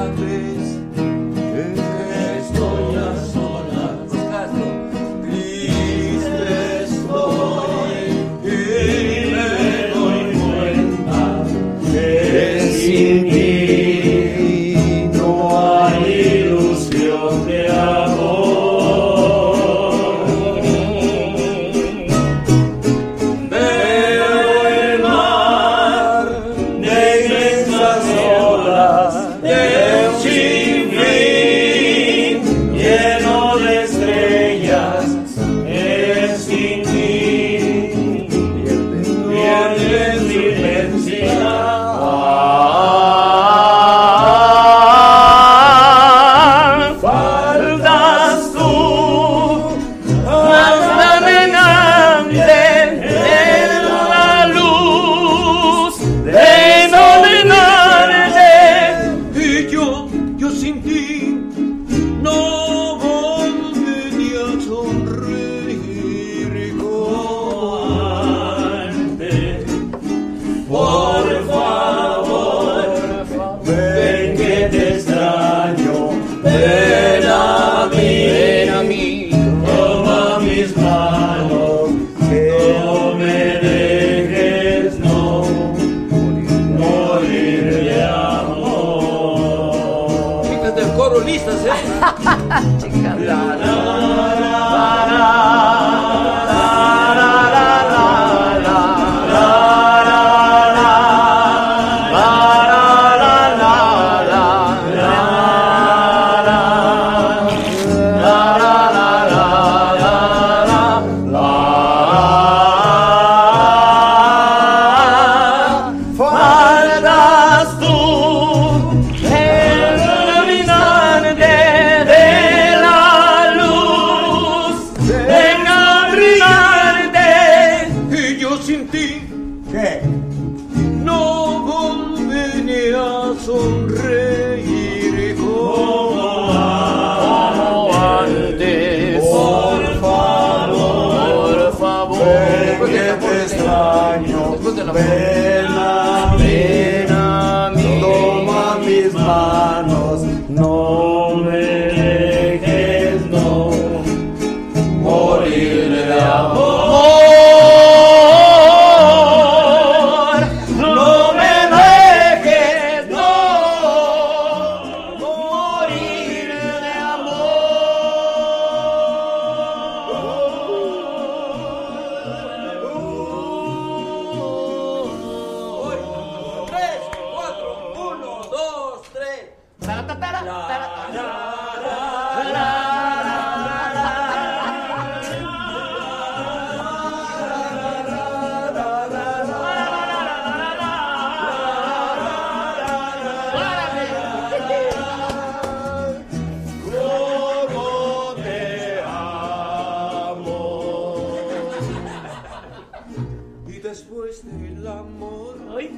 Cada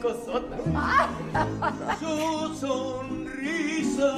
cosota, su sonrisa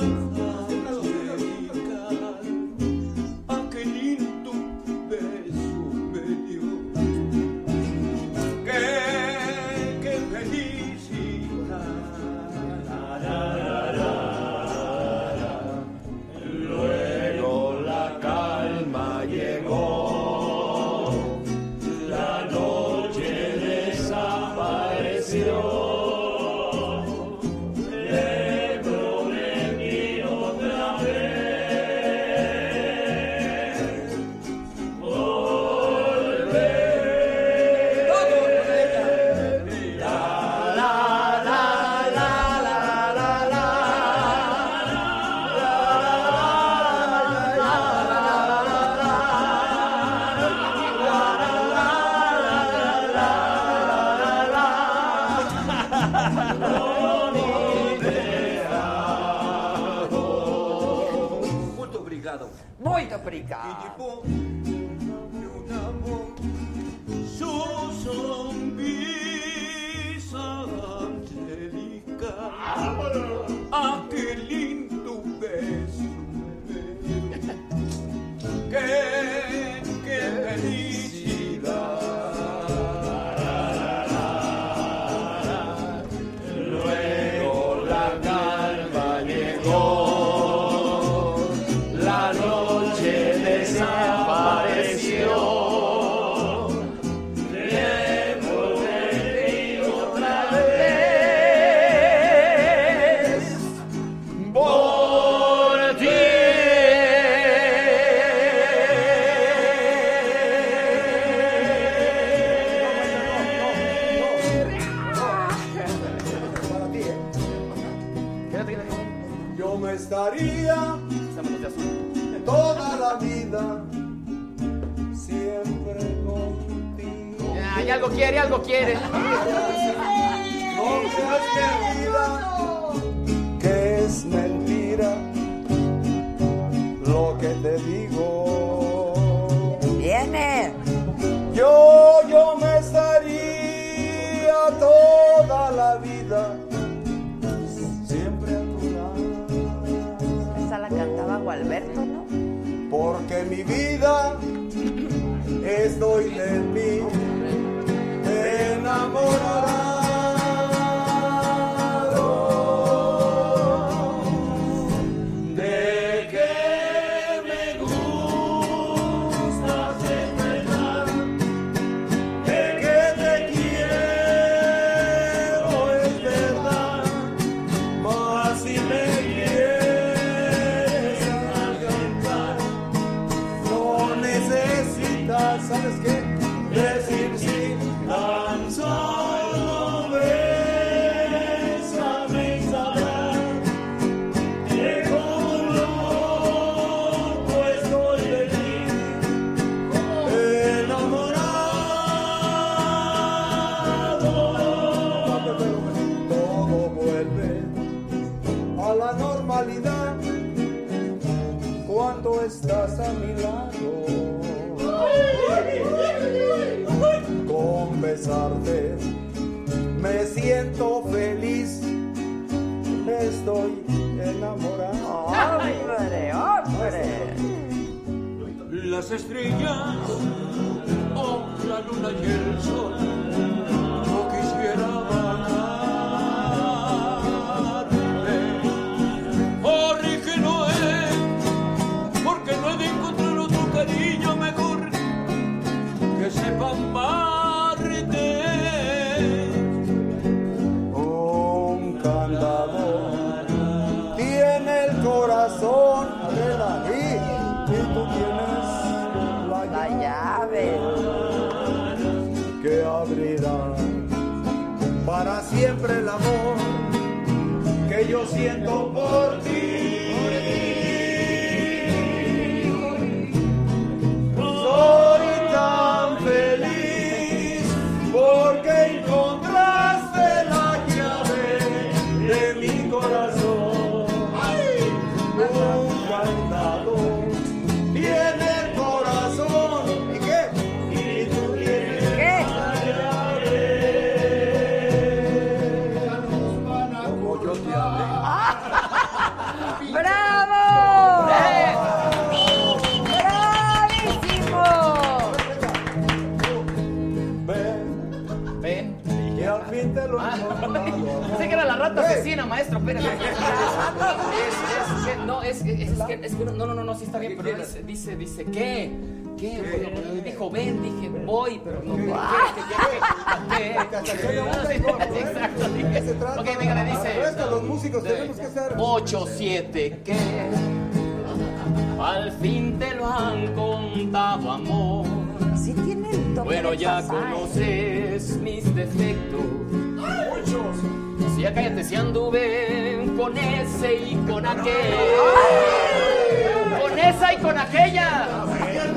es es, es, es que, es que, no, no, no, no, sí está bien, pero dice, dice, dice, ¿qué? ¿Qué? Bueno, dijo, ven, dije, voy, pero no, ¿qué? ¿Qué? ¿Qué? ¿Qué? ¿Qué? Exacto, dije. Ok, venga, le dice. Los músicos tenemos que hacer. 8, 7, ¿qué? Al fin te lo han contado, amor. Si tiene el toque Bueno, ya conoces mis defectos. Si ya cállate, si anduve con ese y con aquel. Con esa y con aquella.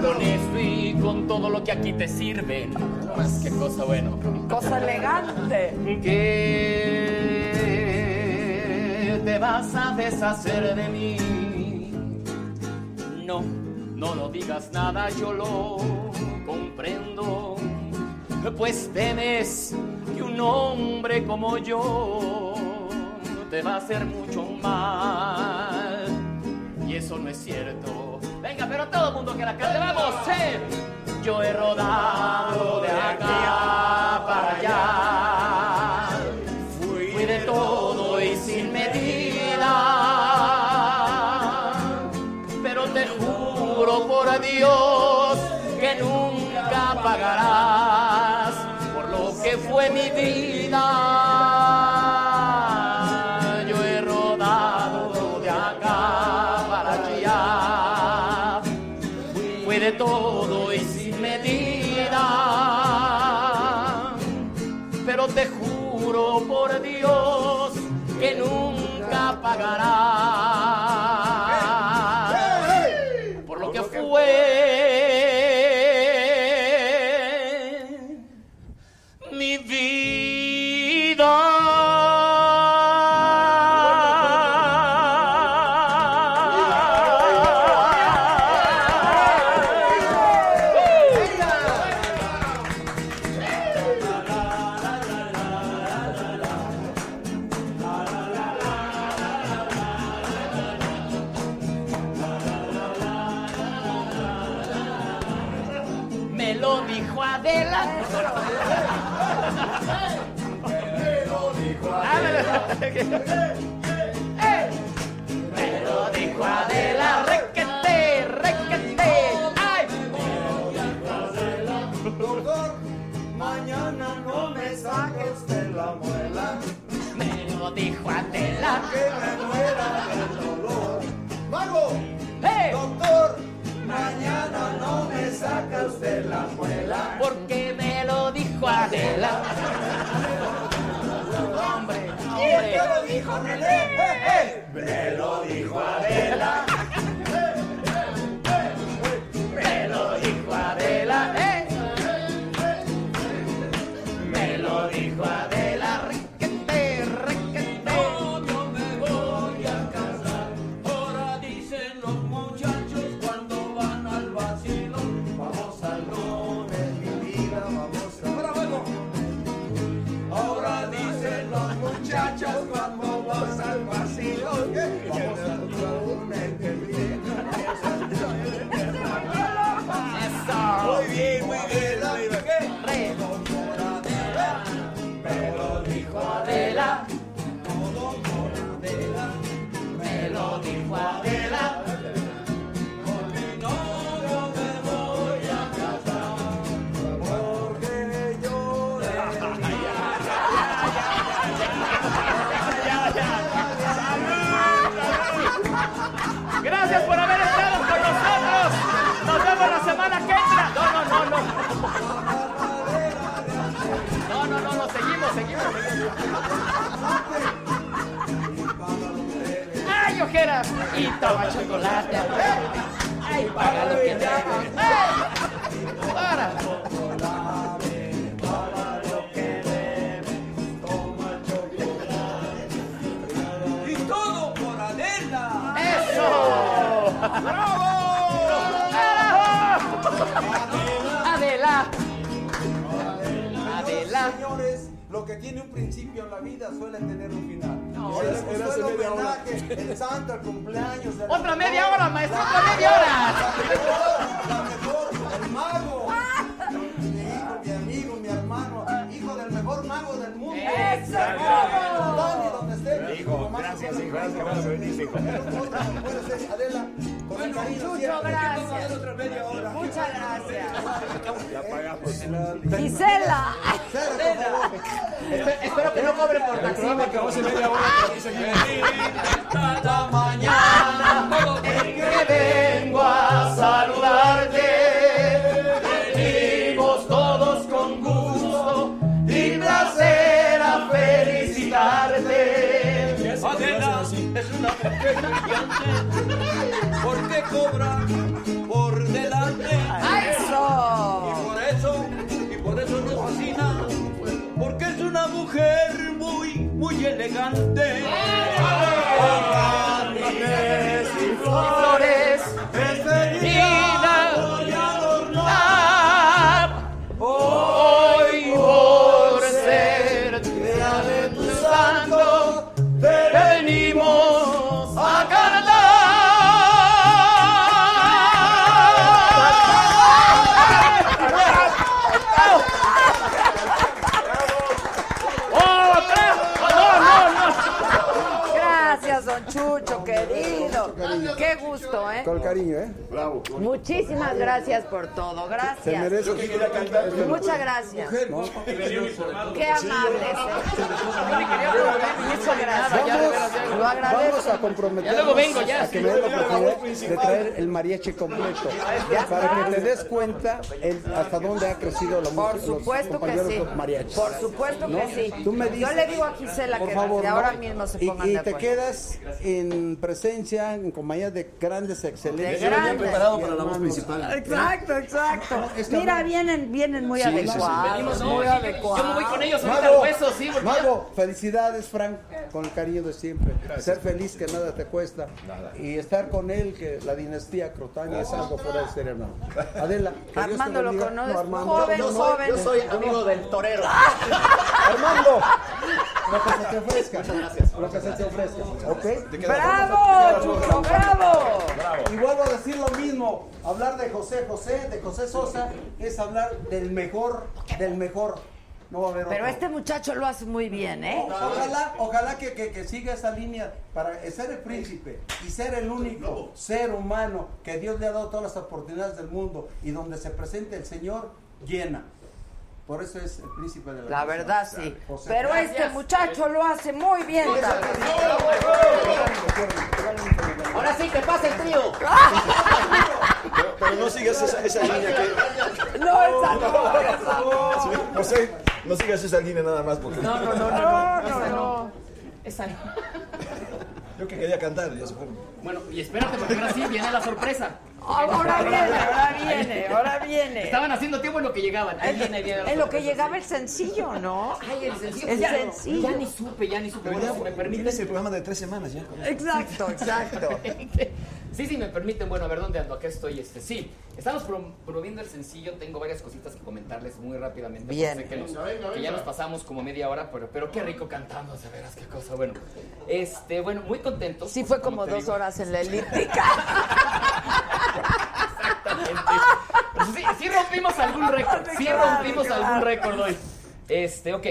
Con esto y con todo lo que aquí te sirven. Más que cosa bueno. Cosa elegante. Que te vas a deshacer de mí. No, no lo digas nada, yo lo comprendo. Pues temes un hombre como yo te va a hacer mucho mal. Y eso no es cierto. Venga, pero todo el mundo que la cante, vamos, eh. Yo he rodado de acá mi vida. Hombre. te lo y toma chocolate. Ay, paga lo que te lo que tiene un principio en la vida suele tener un final. No, era- era el hora. homenaje, el santo, el cumpleaños. de la Otra media hora, maestro, otra media hora. Gracias, gracias, Adela, con el cariño Chucho, siempre. gracias. Otra media hora. Muchas gracias. La pagamos. Gisela. Espe- Espero que no cobren por taxímetro. acabó hace media hora, Cada mañana en que vengo a saludarte. *laughs* porque cobra por delante. ¡Eso! Y por eso, y por eso nos fascina, porque es una mujer muy, muy elegante. Qué gusto, ¿eh? Con cariño, ¿eh? Bravo. Muchísimas gracias por todo. Se Gracias. merece. Yo que quería cantar. pero- Muchas gracias. ¿no? Qué amables. ¿eh? Muchas gracias. Lo Vamos agradezco. a comprometernos Ya luego vengo, ya, a que me den la oportunidad de traer el mariachi completo para que te des cuenta el- hasta dónde ha crecido la música. Por supuesto que sí. mariachis. Por supuesto ¿No? que sí. Tú me Yo dices- le digo a Gisela Por que favor, ahora mismo se Y- pongan y, de te acuerdo. quedas en presencia, en compañía de grandes excelencias. De grandes. preparado para la voz principal. Exacto, exacto. Mira, vienen, vienen muy Sí, sí, sí. adecuados. Venimos, muy no, adecuados. yo me voy con ellos ahorita Mago, al hueso, sí, porque ya- Mago, felicidades, Frank, con el cariño de siempre. Ser feliz que nada te cuesta. Y estar con él, que la dinastía Crotani es algo fuera de serie, hermano. *laughs* Adela, que Dios te Armando lo conoces, No, Armando. joven, Yo soy- joven. Yo soy amigo del torero. *laughs* Armando, *laughs* lo que se te ofrezca. Lo que se te ofrezca. ¿Ok? ¡Bravo, Chucho, bravo! Y vuelvo a decir lo mismo. Hablar de José José, de José Sosa, es hablar del mejor, del mejor. No va a haber Pero otro. este muchacho lo hace muy bien, ¿eh? Ojalá, ojalá que, que- que siga esa línea para ser el príncipe y ser el único ser humano que Dios le ha dado todas las oportunidades del mundo y donde se presente el Señor llena. Por eso es el príncipe de la La verdad sí. José. Pero este muchacho lo hace muy bien también. Ahora sí, que pase el trío. Pero, pero no sigas esa, esa línea que. No, esa no, esa no. José, no sigas esa línea nada más porque. No, no, no, no, no. Esa no. Esa no. Yo que quería cantar, ya se fue. Bueno, y espérate, porque ahora sí viene la sorpresa. Ahora viene, ahora viene, ahora viene. Estaban haciendo tiempo en lo que llegaban. Ahí viene, ahí viene En lo que llegaba el sencillo, ¿no? Ay, el sencillo. El ya, sencillo. Ya ni supe, ya ni supe. Pero Bueno, ya si me permiten. tienes el programa de tres semanas ya. Exacto, exacto. *laughs* Sí, sí, me permiten. Bueno, a ver dónde ando. Acá estoy. Este, sí, estamos prom- promoviendo el sencillo. Tengo varias cositas que comentarles muy rápidamente. Bien. Sé que, nos- Venga, venga, que ya nos pasamos como media hora, pero, pero qué rico cantando, de veras, qué cosa. Bueno, este, bueno, muy contentos. Sí fue como dos digo. horas en la elíptica. Exactamente. Sí, sí rompimos algún *laughs* récord. Sí rompimos algún récord hoy. Este, ok.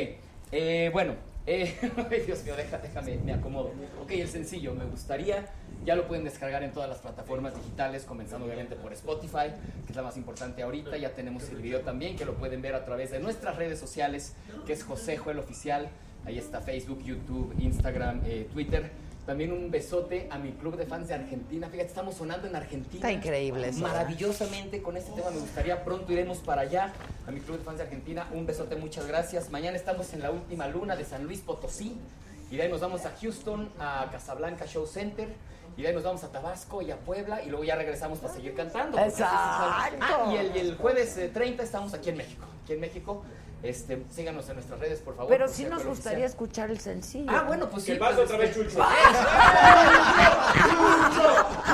Eh, bueno. eh, *laughs* ay, Dios mío, deja- déjame, me acomodo. Ok, el sencillo, me gustaría. Ya lo pueden descargar en todas las plataformas digitales, comenzando obviamente por Spotify, que es la más importante ahorita. Ya tenemos el video también, que lo pueden ver a través de nuestras redes sociales, que es José Joel Oficial. Ahí está Facebook, YouTube, Instagram, eh, Twitter. También un besote a mi club de fans de Argentina. Fíjate, estamos sonando en Argentina. Está increíble eso, ¿eh? Maravillosamente con este tema me gustaría. Pronto iremos para allá. A mi club de fans de Argentina. Un besote, muchas gracias. Mañana estamos en la última luna de San Luis Potosí. Y de ahí nos vamos a Houston, a Casablanca Show Center. Y de ahí nos vamos a Tabasco y a Puebla y luego ya regresamos para seguir cantando. Exacto. Ah, y el, y el jueves eh, 30 estamos aquí en México. Aquí en México. Este, síganos en nuestras redes, por favor. Pero sí nos gustaría escuchar el sencillo. Ah, bueno, pues sí. Que pues, otra vez Chucho. *laughs*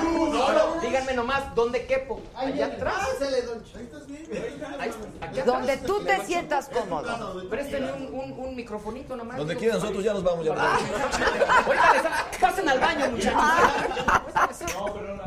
No, no, díganme nomás, ¿dónde quepo? Allá atrás. Ch- Ahí estás bien. Ahí está. Donde tú te sientas cómodo. Préstenme un, un, un microfonito nomás. Donde quieran, nosotros ya nos vamos. Ya Ah, *laughs* Ahorita pasen al baño, muchachos. *laughs* No, pero no.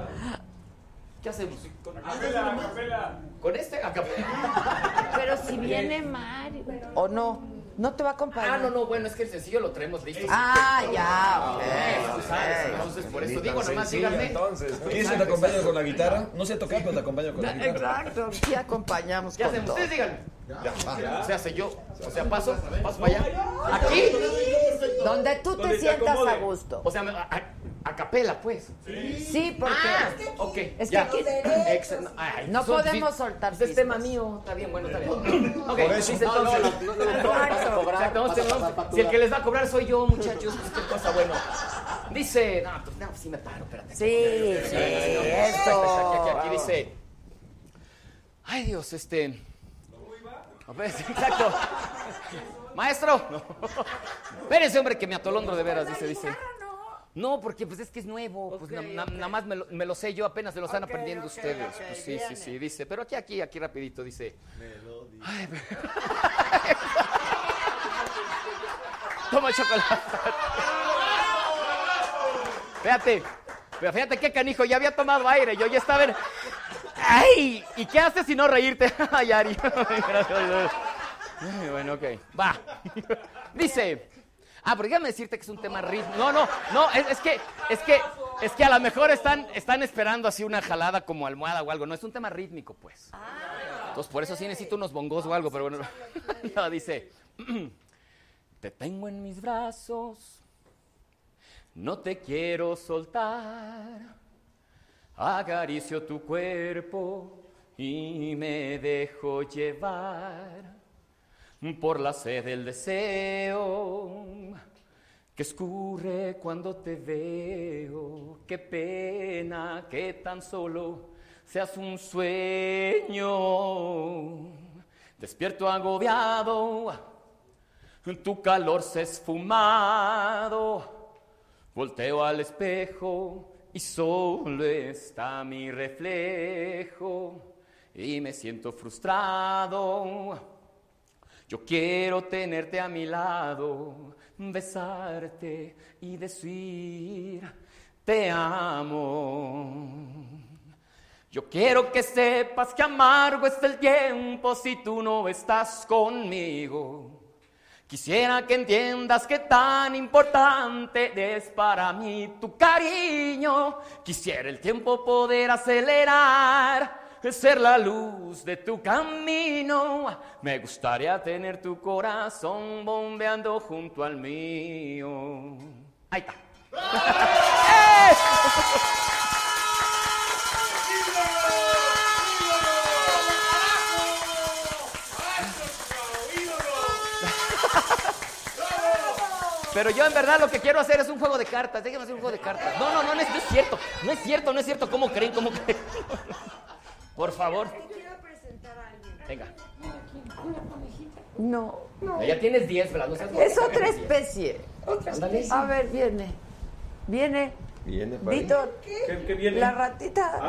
¿Qué hacemos? Capela, capela. ¿Con este? A capela. Pero si viene Mario. ¿O no? ¿No te va a acompañar? Ah, no, no, bueno, es que el sencillo lo traemos listo. Ah, ya, ok, tú sabes, ok. Entonces, por eso digo, nomás díganme. entonces. ¿Quieres que te acompañe con la guitarra? No sé tocar, pero te acompaño con la guitarra. Exacto, sí acompañamos ¿Qué con hacemos? todo. Ustedes díganme. Ya, O sea, sé yo. O sea, paso, paso para allá. Aquí. Donde tú te sientas a gusto. O sea, a, a- a capela, pues. Sí, porque Ah, ok. es que ya. aquí- Excel- ay, no podemos soltar pues Es tema mío. Está bien, bueno, está bien. Ok, entonces. no, no, no, Si el que les va a cobrar soy yo, muchachos, pues qué cosa bueno. Dice. No, pues no, sí me paro, espérate. Sí, sí, eso. Aquí dice. Ay, Dios, este. A ver, sí, exacto. Maestro. No. Espérense, hombre, que me atolondro de veras, dice, dice. No, porque pues es que es nuevo, pues na- na- nada más me lo, me lo sé yo, apenas se lo están aprendiendo ustedes. Pues sí, sí, sí, dice. Pero aquí, aquí, aquí rapidito, dice. Ay, *laughs* Toma chocolate. Fíjate, pero fíjate qué canijo, ya había tomado aire, yo ya estaba en... ¡Ay! ¿Y qué haces si no reírte? *laughs* ¡Ay, Ari! *laughs* Bueno, ok. Va. *laughs* Dice... Ah, pero déjame decirte que es un tema ritmo. No, no, no, es, es que, es que, es que a lo mejor están, están esperando así una jalada como almohada o algo. No, es un tema rítmico, pues. Entonces, por eso sí necesito unos bongos o algo, pero bueno. No, dice... *clears throat* Te tengo en mis brazos, no te quiero soltar. Acaricio tu cuerpo y me dejo llevar por la sed del deseo que escurre cuando te veo. Qué pena que tan solo seas un sueño. Despierto agobiado tu calor se ha esfumado. Volteo al espejo y solo está mi reflejo. Y me siento frustrado. Yo quiero tenerte a mi lado, besarte y decir, te amo. Yo quiero que sepas que amargo está el tiempo si tú no estás conmigo. Quisiera que entiendas que tan importante es para mí tu cariño. Quisiera el tiempo poder acelerar, ser la luz de tu camino. Me gustaría tener tu corazón bombeando junto al mío. Ahí está. ¡Eh! *laughs* Pero yo en verdad lo que quiero hacer es un juego de cartas. Déjenme hacer un juego de cartas. No, no, no, no es, no es cierto. No es cierto, no es cierto. ¿Cómo creen? ¿Cómo creen? *laughs* Por favor. Venga. No. Ya tienes 10, ¿verdad? No seas Es otra tienes 10. especie. Ándale. A ver, viene. Viene. Viene. Víctor. ¿Qué, qué viene? La ratita.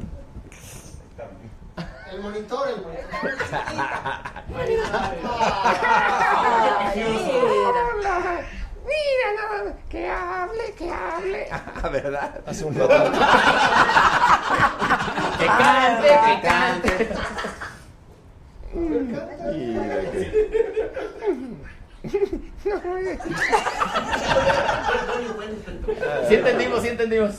*laughs* El monitor, el monitor. Hola. *laughs* Mira, más. Que hable, que hable. ¿Verdad? Hace un rato. Que cante, que cante. Mira que- Sí entendimos, sí entendimos.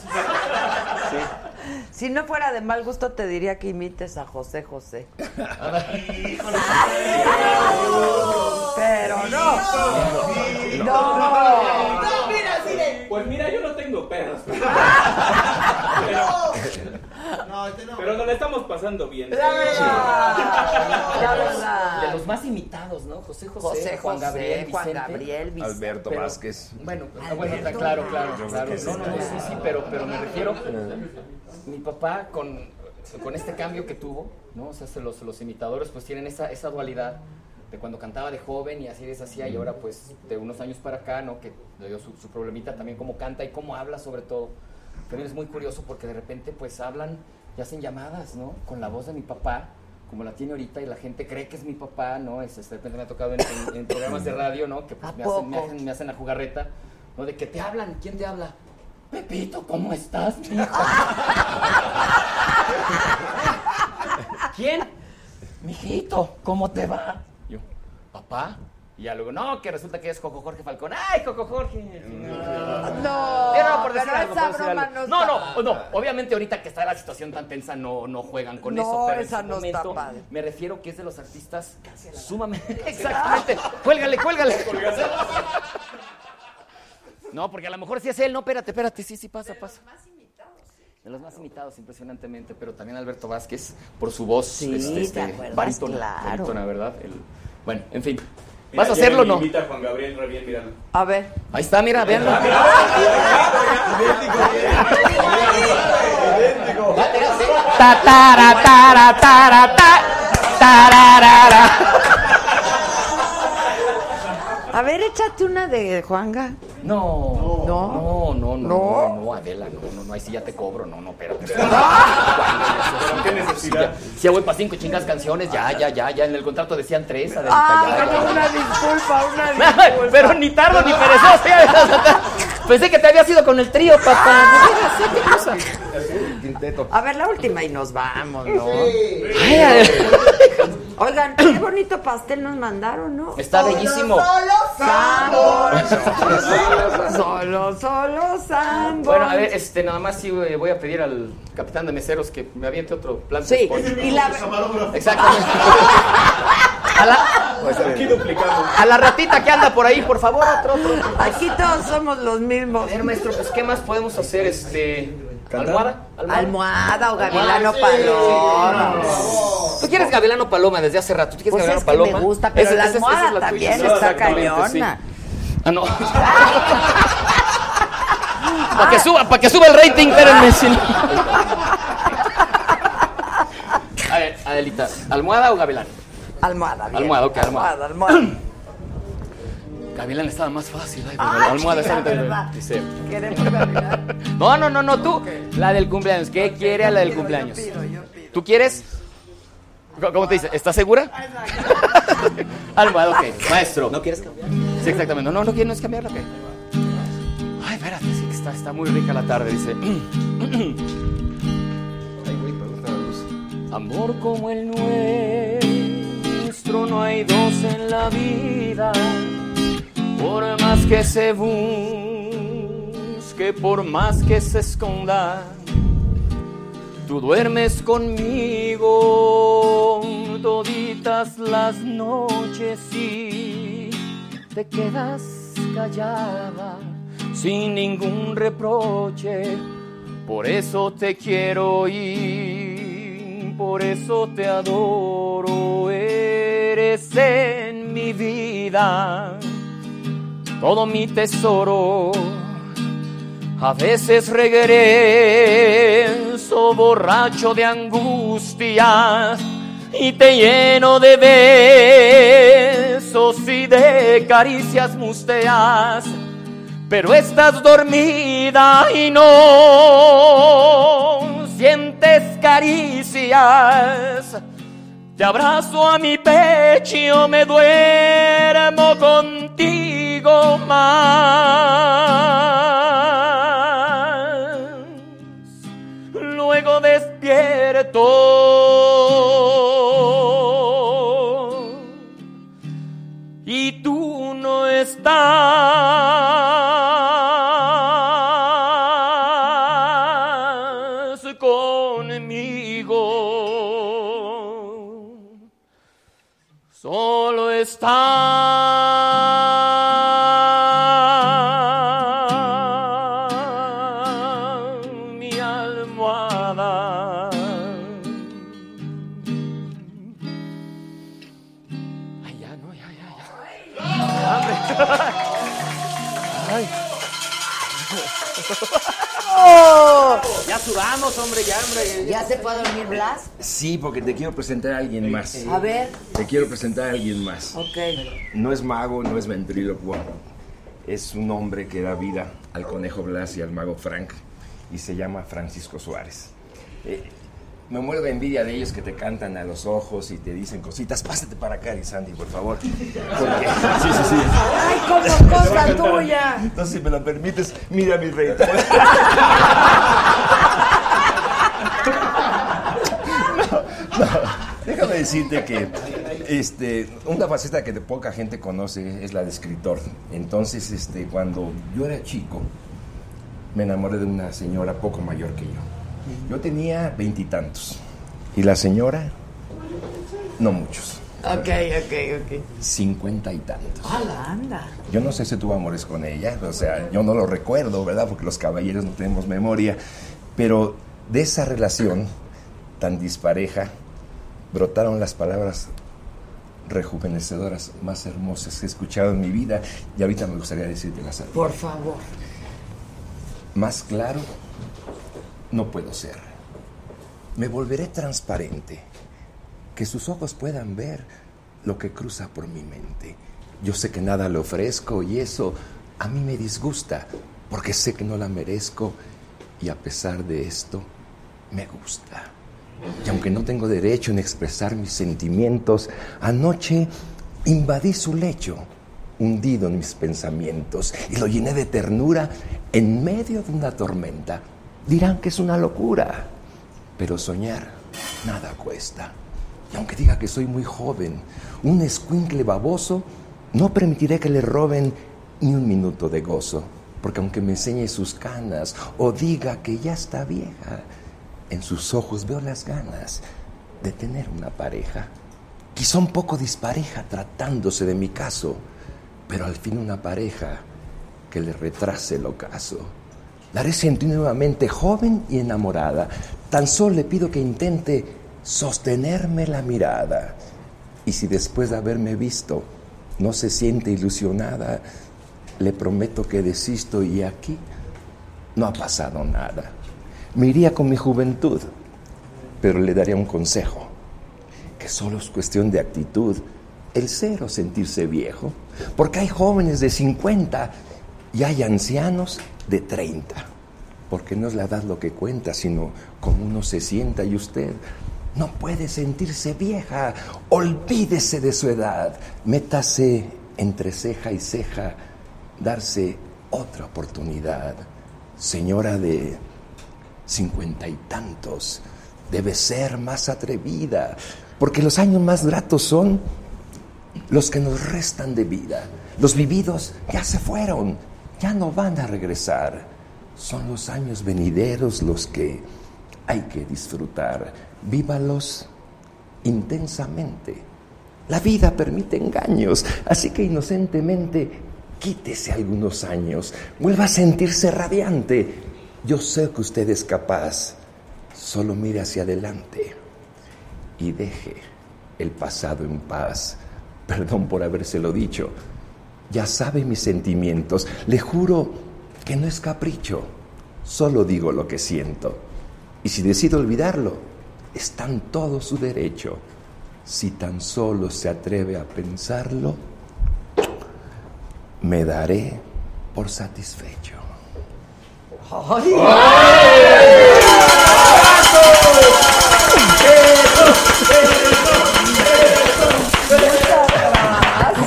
Si no fuera de mal gusto, te diría que imites a José José. Pero no. No. No, de. Pues mira, yo no tengo *laughs* perros. *laughs* No, Pero nos la estamos pasando bien. De los más imitados, ¿no? José José, José Juan José, Gabriel, Juan Vicente. Gabriel, Vicente. Alberto Pero- Vázquez. Bueno, ah, bueno, claro, claro, claro. No, no, no, sí, sí, pero, pero me refiero, mi papá con, con este cambio que tuvo, ¿no? O sea, se los, los imitadores pues tienen esa, esa dualidad de cuando cantaba de joven y así deshacía y ahora pues de unos años para acá, ¿no? Que le dio su, su problemita también cómo canta y cómo habla sobre todo. También es muy curioso porque de repente pues hablan y hacen llamadas, ¿no? Con la voz de mi papá, como la tiene ahorita y la gente cree que es mi papá, ¿no? Es, este, de repente me ha tocado en, en- en programas de radio, ¿no? Que pues, ¿A me, hacen, me, hacen, me hacen la jugarreta, ¿no? De que te hablan, ¿quién te habla? Pepito, ¿cómo estás, mijo? *laughs* ¿Quién? Mijito, ¿cómo te va? Yo, papá. Y ya luego, no, que resulta que es Coco Jorge Falcón. ¡Ay, Coco Jorge! No, Era por decir pero algo, esa por decir broma algo. no no, está no, no, obviamente ahorita que está la situación tan tensa no, no juegan con No, eso, pero en esa su no está momento padre. me refiero que es de los artistas sumamente... *laughs* Exactamente, cuélgale, cuélgale. No, porque a lo mejor sí es él, no, espérate, espérate, sí, sí, pasa, pasa. De los más imitados, impresionantemente, pero también Alberto Vázquez, por su voz, Sí, este, ¿te este, acuerdas? Claro. ¿verdad? El- bueno, en fin. ¿Vas a hacerlo o no? Invita a Juan Gabriel. A ver. Ahí está, mira, véanlo. Tara, tara, tararara. A ver, échate una de Juanga. No, no, no, no, no, no, no, Adela, no, no, no, ahí sí ya te cobro, no, no, espérate. ¿Qué necesidad? Si ya voy para cinco chingas canciones, ya, ya, ya, ya, en el contrato decían tres, Adelita, Ah, ya, bueno, ya. una disculpa, una *laughs* disculpa. Pero ni tardo ni perezoso. Pensé que te habías ido con el trío, papá. Veras, ¿eh? ¿Qué cosa? Quinteto. A ver, la última y nos vamos, ¿no? Ay, ay. Oigan, qué bonito pastel nos mandaron, ¿no? Está bellísimo. Solo, solo Sambor. Bueno, a ver, este, nada más sí eh, voy a pedir al capitán de meseros que me aviente otro plan de Sí, y la- Exactamente. *laughs* A la, Aquí duplicamos. a la ratita que anda por ahí, por favor, otro, otro. otro. Aquí todos somos los mismos. A ver, maestro, pues, ¿qué más podemos hacer? Este, ¿Almohada? Almohada o gavilano Ah, sí. paloma. Tú quieres Gavilano Paloma desde hace rato. ¿Tú quieres Pues Gavilano es que Paloma? me gusta, pero Esa- la esa es- esa es almohada la también tuya. está cañona. sí. Ah, no. *laughs* para que suba, para que suba el rating, espérenme. *laughs* A ver, Adelita, ¿almohada o Gavilán? Almohada, bien. Almohada, ok, almohada. almohada. Gavilán estaba más fácil. Ay, pero Ah, la almohada sí, está verdad. Dice. Queremos gavilán. *laughs* No, no, no, no, tú. La del cumpleaños. ¿Qué quiere a la del cumpleaños? ¿Tú quieres? ¿Cómo- ¿Cómo te dice? ¿Estás segura? *laughs* Almohada, ok. *laughs* Maestro. ¿No quieres cambiar? Sí, exactamente. No, no, no quieres cambiarla, ok. Ay, espérate, sí que está, está muy rica la tarde, dice. Amor como el nuestro, no hay dos en la vida. Por más que se busque, por más que se esconda, tú duermes conmigo toditas las noches y te quedas callada sin ningún reproche. Por eso te quiero y por eso te adoro. Eres en mi vida todo mi tesoro. A veces regreso borracho de angustia y te lleno de besos y de caricias musteas. Pero estás dormida y no sientes caricias. Te abrazo a mi pecho, me duermo contigo más. Luego despierto y tú no estás está mi almohada. Ay, ya no, ya, ya, ya. Ay. Oh. Sudamos, hombre, ya, hombre. ¿Ya se a dormir Blas? Sí, porque te quiero presentar a alguien más. A ver. Te quiero presentar a alguien más. Ok. No es mago, no es ventrílocuo. Es un hombre que da vida al conejo Blas y al mago Frank. Y se llama Francisco Suárez. Eh, me muero de envidia de ellos que te cantan a los ojos y te dicen cositas. Pásate para acá, Sandy, por favor. Porque- *laughs* sí, sí, sí. ¡Ay, como cosa *laughs* tuya! Entonces, si me lo permites, mira mi rey. *laughs* No, no, *laughs* déjame decirte que este, una faceta que de poca gente conoce es la de escritor. Entonces, este, cuando yo era chico, me enamoré de una señora poco mayor que yo. Yo tenía veintitantos. Y la señora, no muchos, Ok, ok, ok. cincuenta y tantos. Anda. Yo no sé si tuvo amores con ella, o sea, yo no lo recuerdo, ¿verdad? Porque los caballeros no tenemos memoria. Pero de esa relación tan dispareja brotaron las palabras rejuvenecedoras más hermosas que he escuchado en mi vida y ahorita me gustaría decirte las Por favor. Más claro no puedo ser. Me volveré transparente. Que sus ojos puedan ver lo que cruza por mi mente. Yo sé que nada le ofrezco y eso a mí me disgusta porque sé que no la merezco y a pesar de esto me gusta. Y aunque no tengo derecho en expresar mis sentimientos, anoche invadí su lecho, hundido en mis pensamientos, y lo llené de ternura en medio de una tormenta. Dirán que es una locura, pero soñar nada cuesta. Y aunque diga que soy muy joven, un escuincle baboso, no permitiré que le roben ni un minuto de gozo. Porque aunque me enseñe sus canas o diga que ya está vieja, en sus ojos veo las ganas de tener una pareja. Quizá un poco dispareja tratándose de mi caso, pero al fin una pareja que le retrase el ocaso. La haré sentir nuevamente joven y enamorada. Tan solo le pido que intente sostenerme la mirada. Y si después de haberme visto no se siente ilusionada, le prometo que desisto y aquí no ha pasado nada. Me iría con mi juventud, pero le daría un consejo, que solo es cuestión de actitud, el ser o sentirse viejo, porque hay jóvenes de 50 y hay ancianos de 30, porque no es la edad lo que cuenta, sino cómo uno se sienta y usted no puede sentirse vieja, olvídese de su edad, métase entre ceja y ceja, darse otra oportunidad. Señora de cincuenta y tantos, debe ser más atrevida, porque los años más gratos son los que nos restan de vida. Los vividos ya se fueron, ya no van a regresar. Son los años venideros los que hay que disfrutar. Vívalos intensamente. La vida permite engaños, así que inocentemente quítese algunos años, vuelva a sentirse radiante. Yo sé que usted es capaz, solo mire hacia adelante y deje el pasado en paz. *laughs* Perdón por habérselo dicho. Ya sabe mis sentimientos. Le juro que no es capricho. Solo digo lo que siento. Y si decido olvidarlo, está en todo su derecho. Si tan solo se atreve a pensarlo, me daré por satisfecho.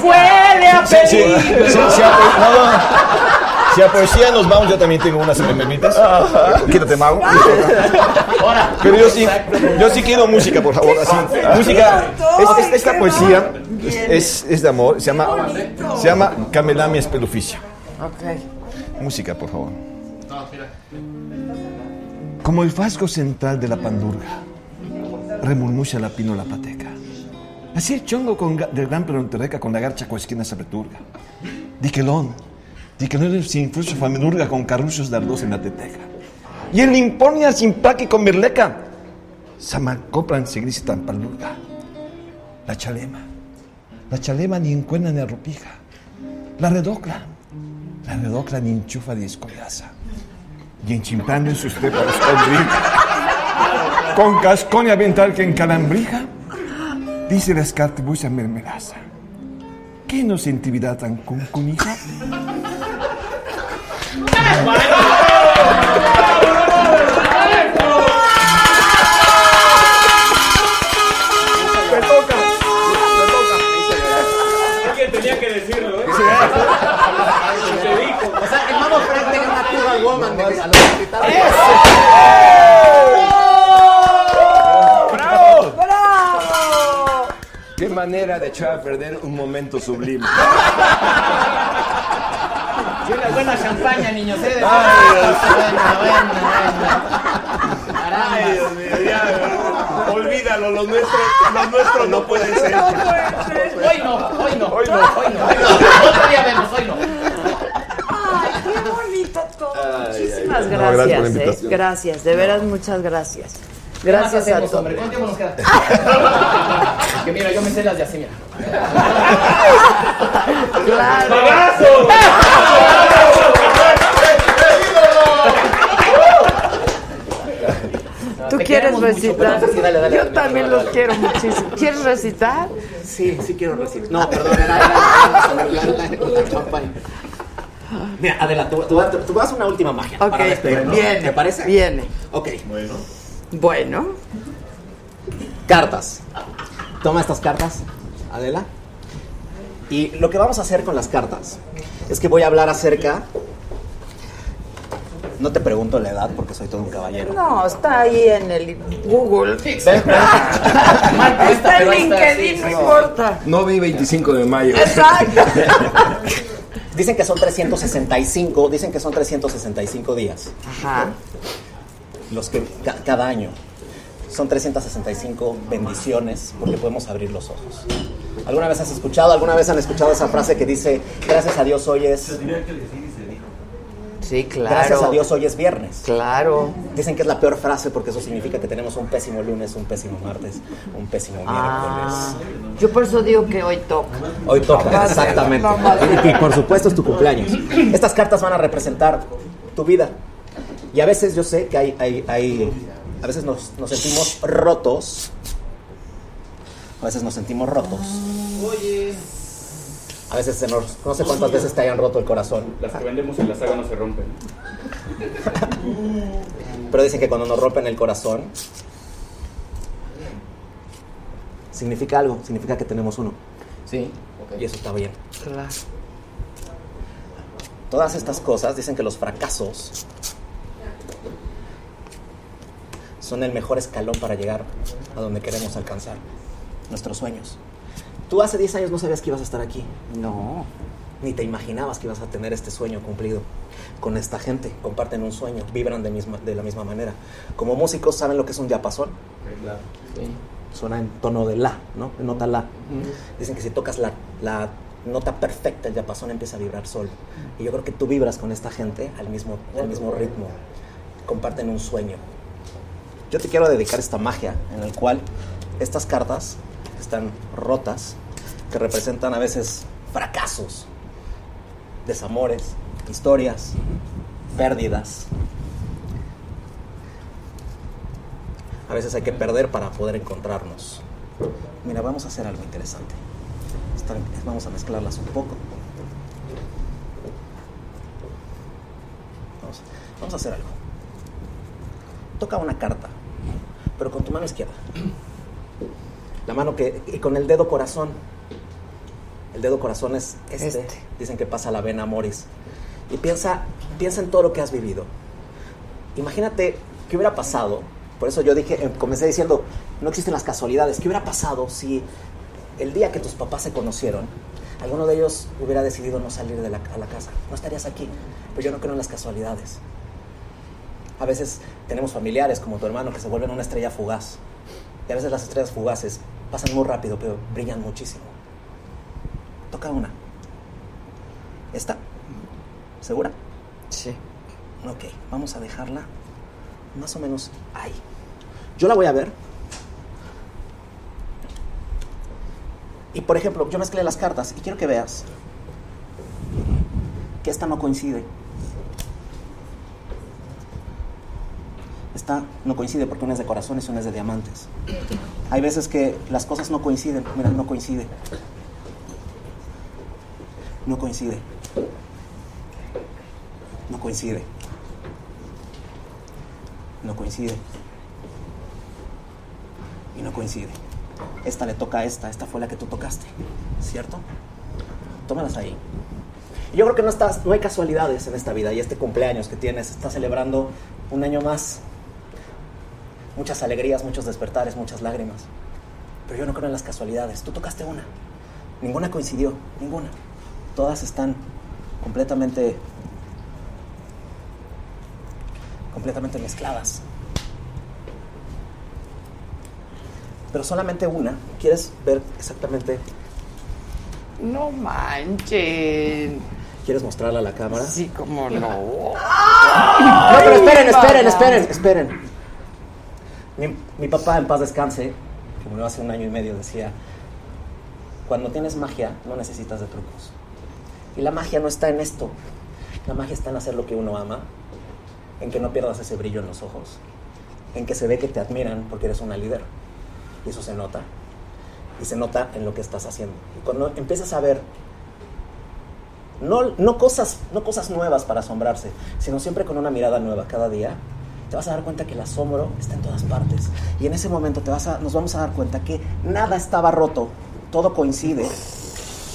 ¡Huele a Sí, sí, sí, sí, a po- no, no. Si a poesía nos vamos, yo también tengo una, si me permites. Quítate, mago. Pero yo sí, yo sí quiero música, por favor. así. Música. es- es- esta poesía es, es de amor. Se llama, se llama Camelami Espeluficio. Ok. Música, por favor. Como el fasgo central de la pandurga, remurmucha la pino la pateca. Así el chongo con, del gran peronterreca con la garcha con esquina se returga. Diquelón, diquelón sin fruto familiurga con carruchos dardos en la teteja. Y el limponia sin paqui con mirleca, samacoplan segris tan palurga. La chalema, la chalema ni encuentra ni arropija. La redocla. La redocla ni enchufa di escollaza. Y enchimpando en sus tepas escondrija. Con cascón y avental que encalambrija. Dice la escartibucha mermelaza. ¿Qué inocentividad tan concunija? Me toca. Me toca. Alguien tenía que decirlo, ¿eh? Se dijo. O sea, el Mago Frank tiene de a los. Qué manera de echar a perder un momento sublime. Una buena champaña, niños. ¿eh? Ay, Dios. Buena, buena, buena. Ay, Dios mío, ya. Olvídalo, lo nuestro, lo nuestro no puede ser. Hoy no, hoy no. Hoy no, hoy no. Otro día vemos, hoy no. Ay, qué bonito Ay, Muchísimas ay, ay. No, gracias. gracias por la eh. Gracias, de veras muchas gracias. ¿Qué más Gracias a hombre? ¿Cuánto tiempo nos queda? que mira, yo me sé las de así, mira. Claro. ¿Tú quieres mucho, recitar? sí, dale, dale, Yo dale, también dale, los dale. quiero muchísimo. ¿Quieres recitar? Sí, sí quiero recibir. No, perdón, era era- era la, la- la champaña. Mira, Adela, tú, tú, tú vas a una última magia. Ok, para despedirnos. viene, ¿Te parece? viene. Ok. Bueno. Bueno. Cartas. Toma estas cartas, Adela. Y lo que vamos a hacer con las cartas es que voy a hablar acerca. No te pregunto la edad porque soy todo un caballero. No, está ahí en el Google. Está *laughs* Está en LinkedIn, no importa. No vi 25 de mayo. Exacto. *laughs* Dicen que son 365, dicen que son 365 días. Ajá. Los que ca- cada año son 365 bendiciones porque podemos abrir los ojos. ¿Alguna vez has escuchado, alguna vez han escuchado esa frase que dice, gracias a Dios hoy es Sí, claro. Gracias a Dios hoy es viernes. Claro. Dicen que es la peor frase porque eso significa que tenemos un pésimo lunes, un pésimo martes, un pésimo miércoles. Ah, yo por eso digo que hoy toca. Hoy toca, exactamente. Y por supuesto es tu cumpleaños. Estas cartas van a representar tu vida. Y a veces yo sé que hay, hay, hay a veces nos, nos sentimos rotos. A veces nos sentimos rotos. Oye. A veces se nos, no sé cuántas veces te hayan roto el corazón. Las que vendemos en la saga no se rompen. Pero dicen que cuando nos rompen el corazón, significa algo, significa que tenemos uno. Sí. Y eso está bien. Claro. Todas estas cosas dicen que los fracasos son el mejor escalón para llegar a donde queremos alcanzar nuestros sueños. Tú hace 10 años no sabías que ibas a estar aquí. No. Ni te imaginabas que ibas a tener este sueño cumplido con esta gente. Comparten un sueño, vibran de, misma, de la misma manera. Como músicos, ¿saben lo que es un diapasón? Suena en tono de la, ¿no? En nota la. Dicen que si tocas la, la nota perfecta, el diapasón empieza a vibrar solo. Y yo creo que tú vibras con esta gente al mismo, al mismo ritmo. Comparten un sueño. Yo te quiero dedicar esta magia en el cual estas cartas están rotas, que representan a veces fracasos, desamores, historias, pérdidas. A veces hay que perder para poder encontrarnos. Mira, vamos a hacer algo interesante. Vamos a mezclarlas un poco. Vamos, vamos a hacer algo. Toca una carta, pero con tu mano izquierda. La mano que. y con el dedo corazón. El dedo corazón es este. Este. Dicen que pasa la vena moris. Y piensa, piensa en todo lo que has vivido. Imagínate qué hubiera pasado. Por eso yo dije, eh, comencé diciendo, no existen las casualidades. ¿Qué hubiera pasado si el día que tus papás se conocieron, alguno de ellos hubiera decidido no salir de la, a la casa? No estarías aquí. Pero yo no creo en las casualidades. A veces tenemos familiares como tu hermano que se vuelven una estrella fugaz. Y a veces las estrellas fugaces pasan muy rápido, pero brillan muchísimo. Toca una. ¿Esta? ¿Segura? Sí. Ok, vamos a dejarla más o menos ahí. Yo la voy a ver. Y por ejemplo, yo mezclé las cartas y quiero que veas que esta no coincide. No coincide porque una es de corazones y una es de diamantes. Hay veces que las cosas no coinciden. Mira, no coincide. No coincide. No coincide. No coincide. Y no coincide. Esta le toca a esta, esta fue la que tú tocaste. ¿Cierto? Tómalas ahí. Yo creo que no, estás, no hay casualidades en esta vida y este cumpleaños que tienes está celebrando un año más. Muchas alegrías, muchos despertares, muchas lágrimas. Pero yo no creo en las casualidades. Tú tocaste una. Ninguna coincidió, ninguna. Todas están completamente completamente mezcladas. Pero solamente una. ¿Quieres ver exactamente? No manchen. ¿Quieres mostrarla a la cámara? Sí, como no. *laughs* No, pero esperen, esperen, esperen, esperen. Mi, papá, en paz descanse, que murió hace un año y medio, decía, cuando tienes magia, no necesitas de trucos. Y la magia no está en esto. La magia está en hacer lo que uno ama, en que no pierdas ese brillo en los ojos, en que se ve que te admiran porque eres una líder. Y eso se nota. Y se nota en lo que estás haciendo. Y cuando empiezas a ver no, cosas, no cosas nuevas para asombrarse, sino siempre con una mirada nueva cada día, te vas a dar cuenta que el asombro está en todas partes. Y en ese momento te vas a, nos vamos a dar cuenta que nada estaba roto, todo coincide,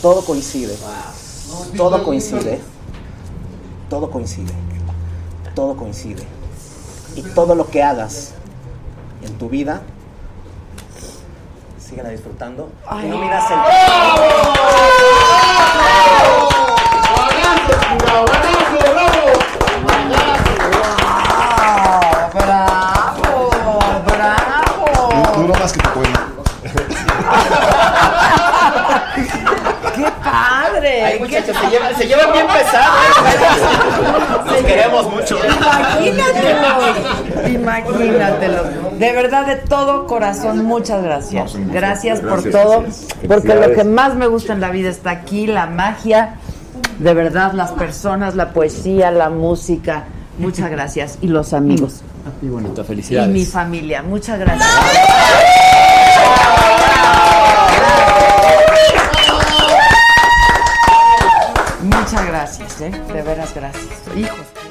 todo coincide, todo coincide, todo coincide, todo coincide. Y todo lo que hagas en tu vida, síguela disfrutando. Y no miras el... ¡Bravo! Que tu cuello. *laughs* ¡Qué padre! Ay, muchachos, se llevan, se llevan bien pesados. *laughs* Nos queremos mucho. Imagínatelo. *laughs* Imagínatelo. De verdad, de todo corazón, muchas gracias. Gracias por Gracias, todo. gracias. Porque lo que más me gusta en la vida está aquí, la magia. De verdad, las personas, la poesía, la música. Muchas gracias. Y los amigos. A ti, felicidades. Y mi familia. Muchas gracias. Muchas gracias, ¿eh? De veras, gracias. Hijos.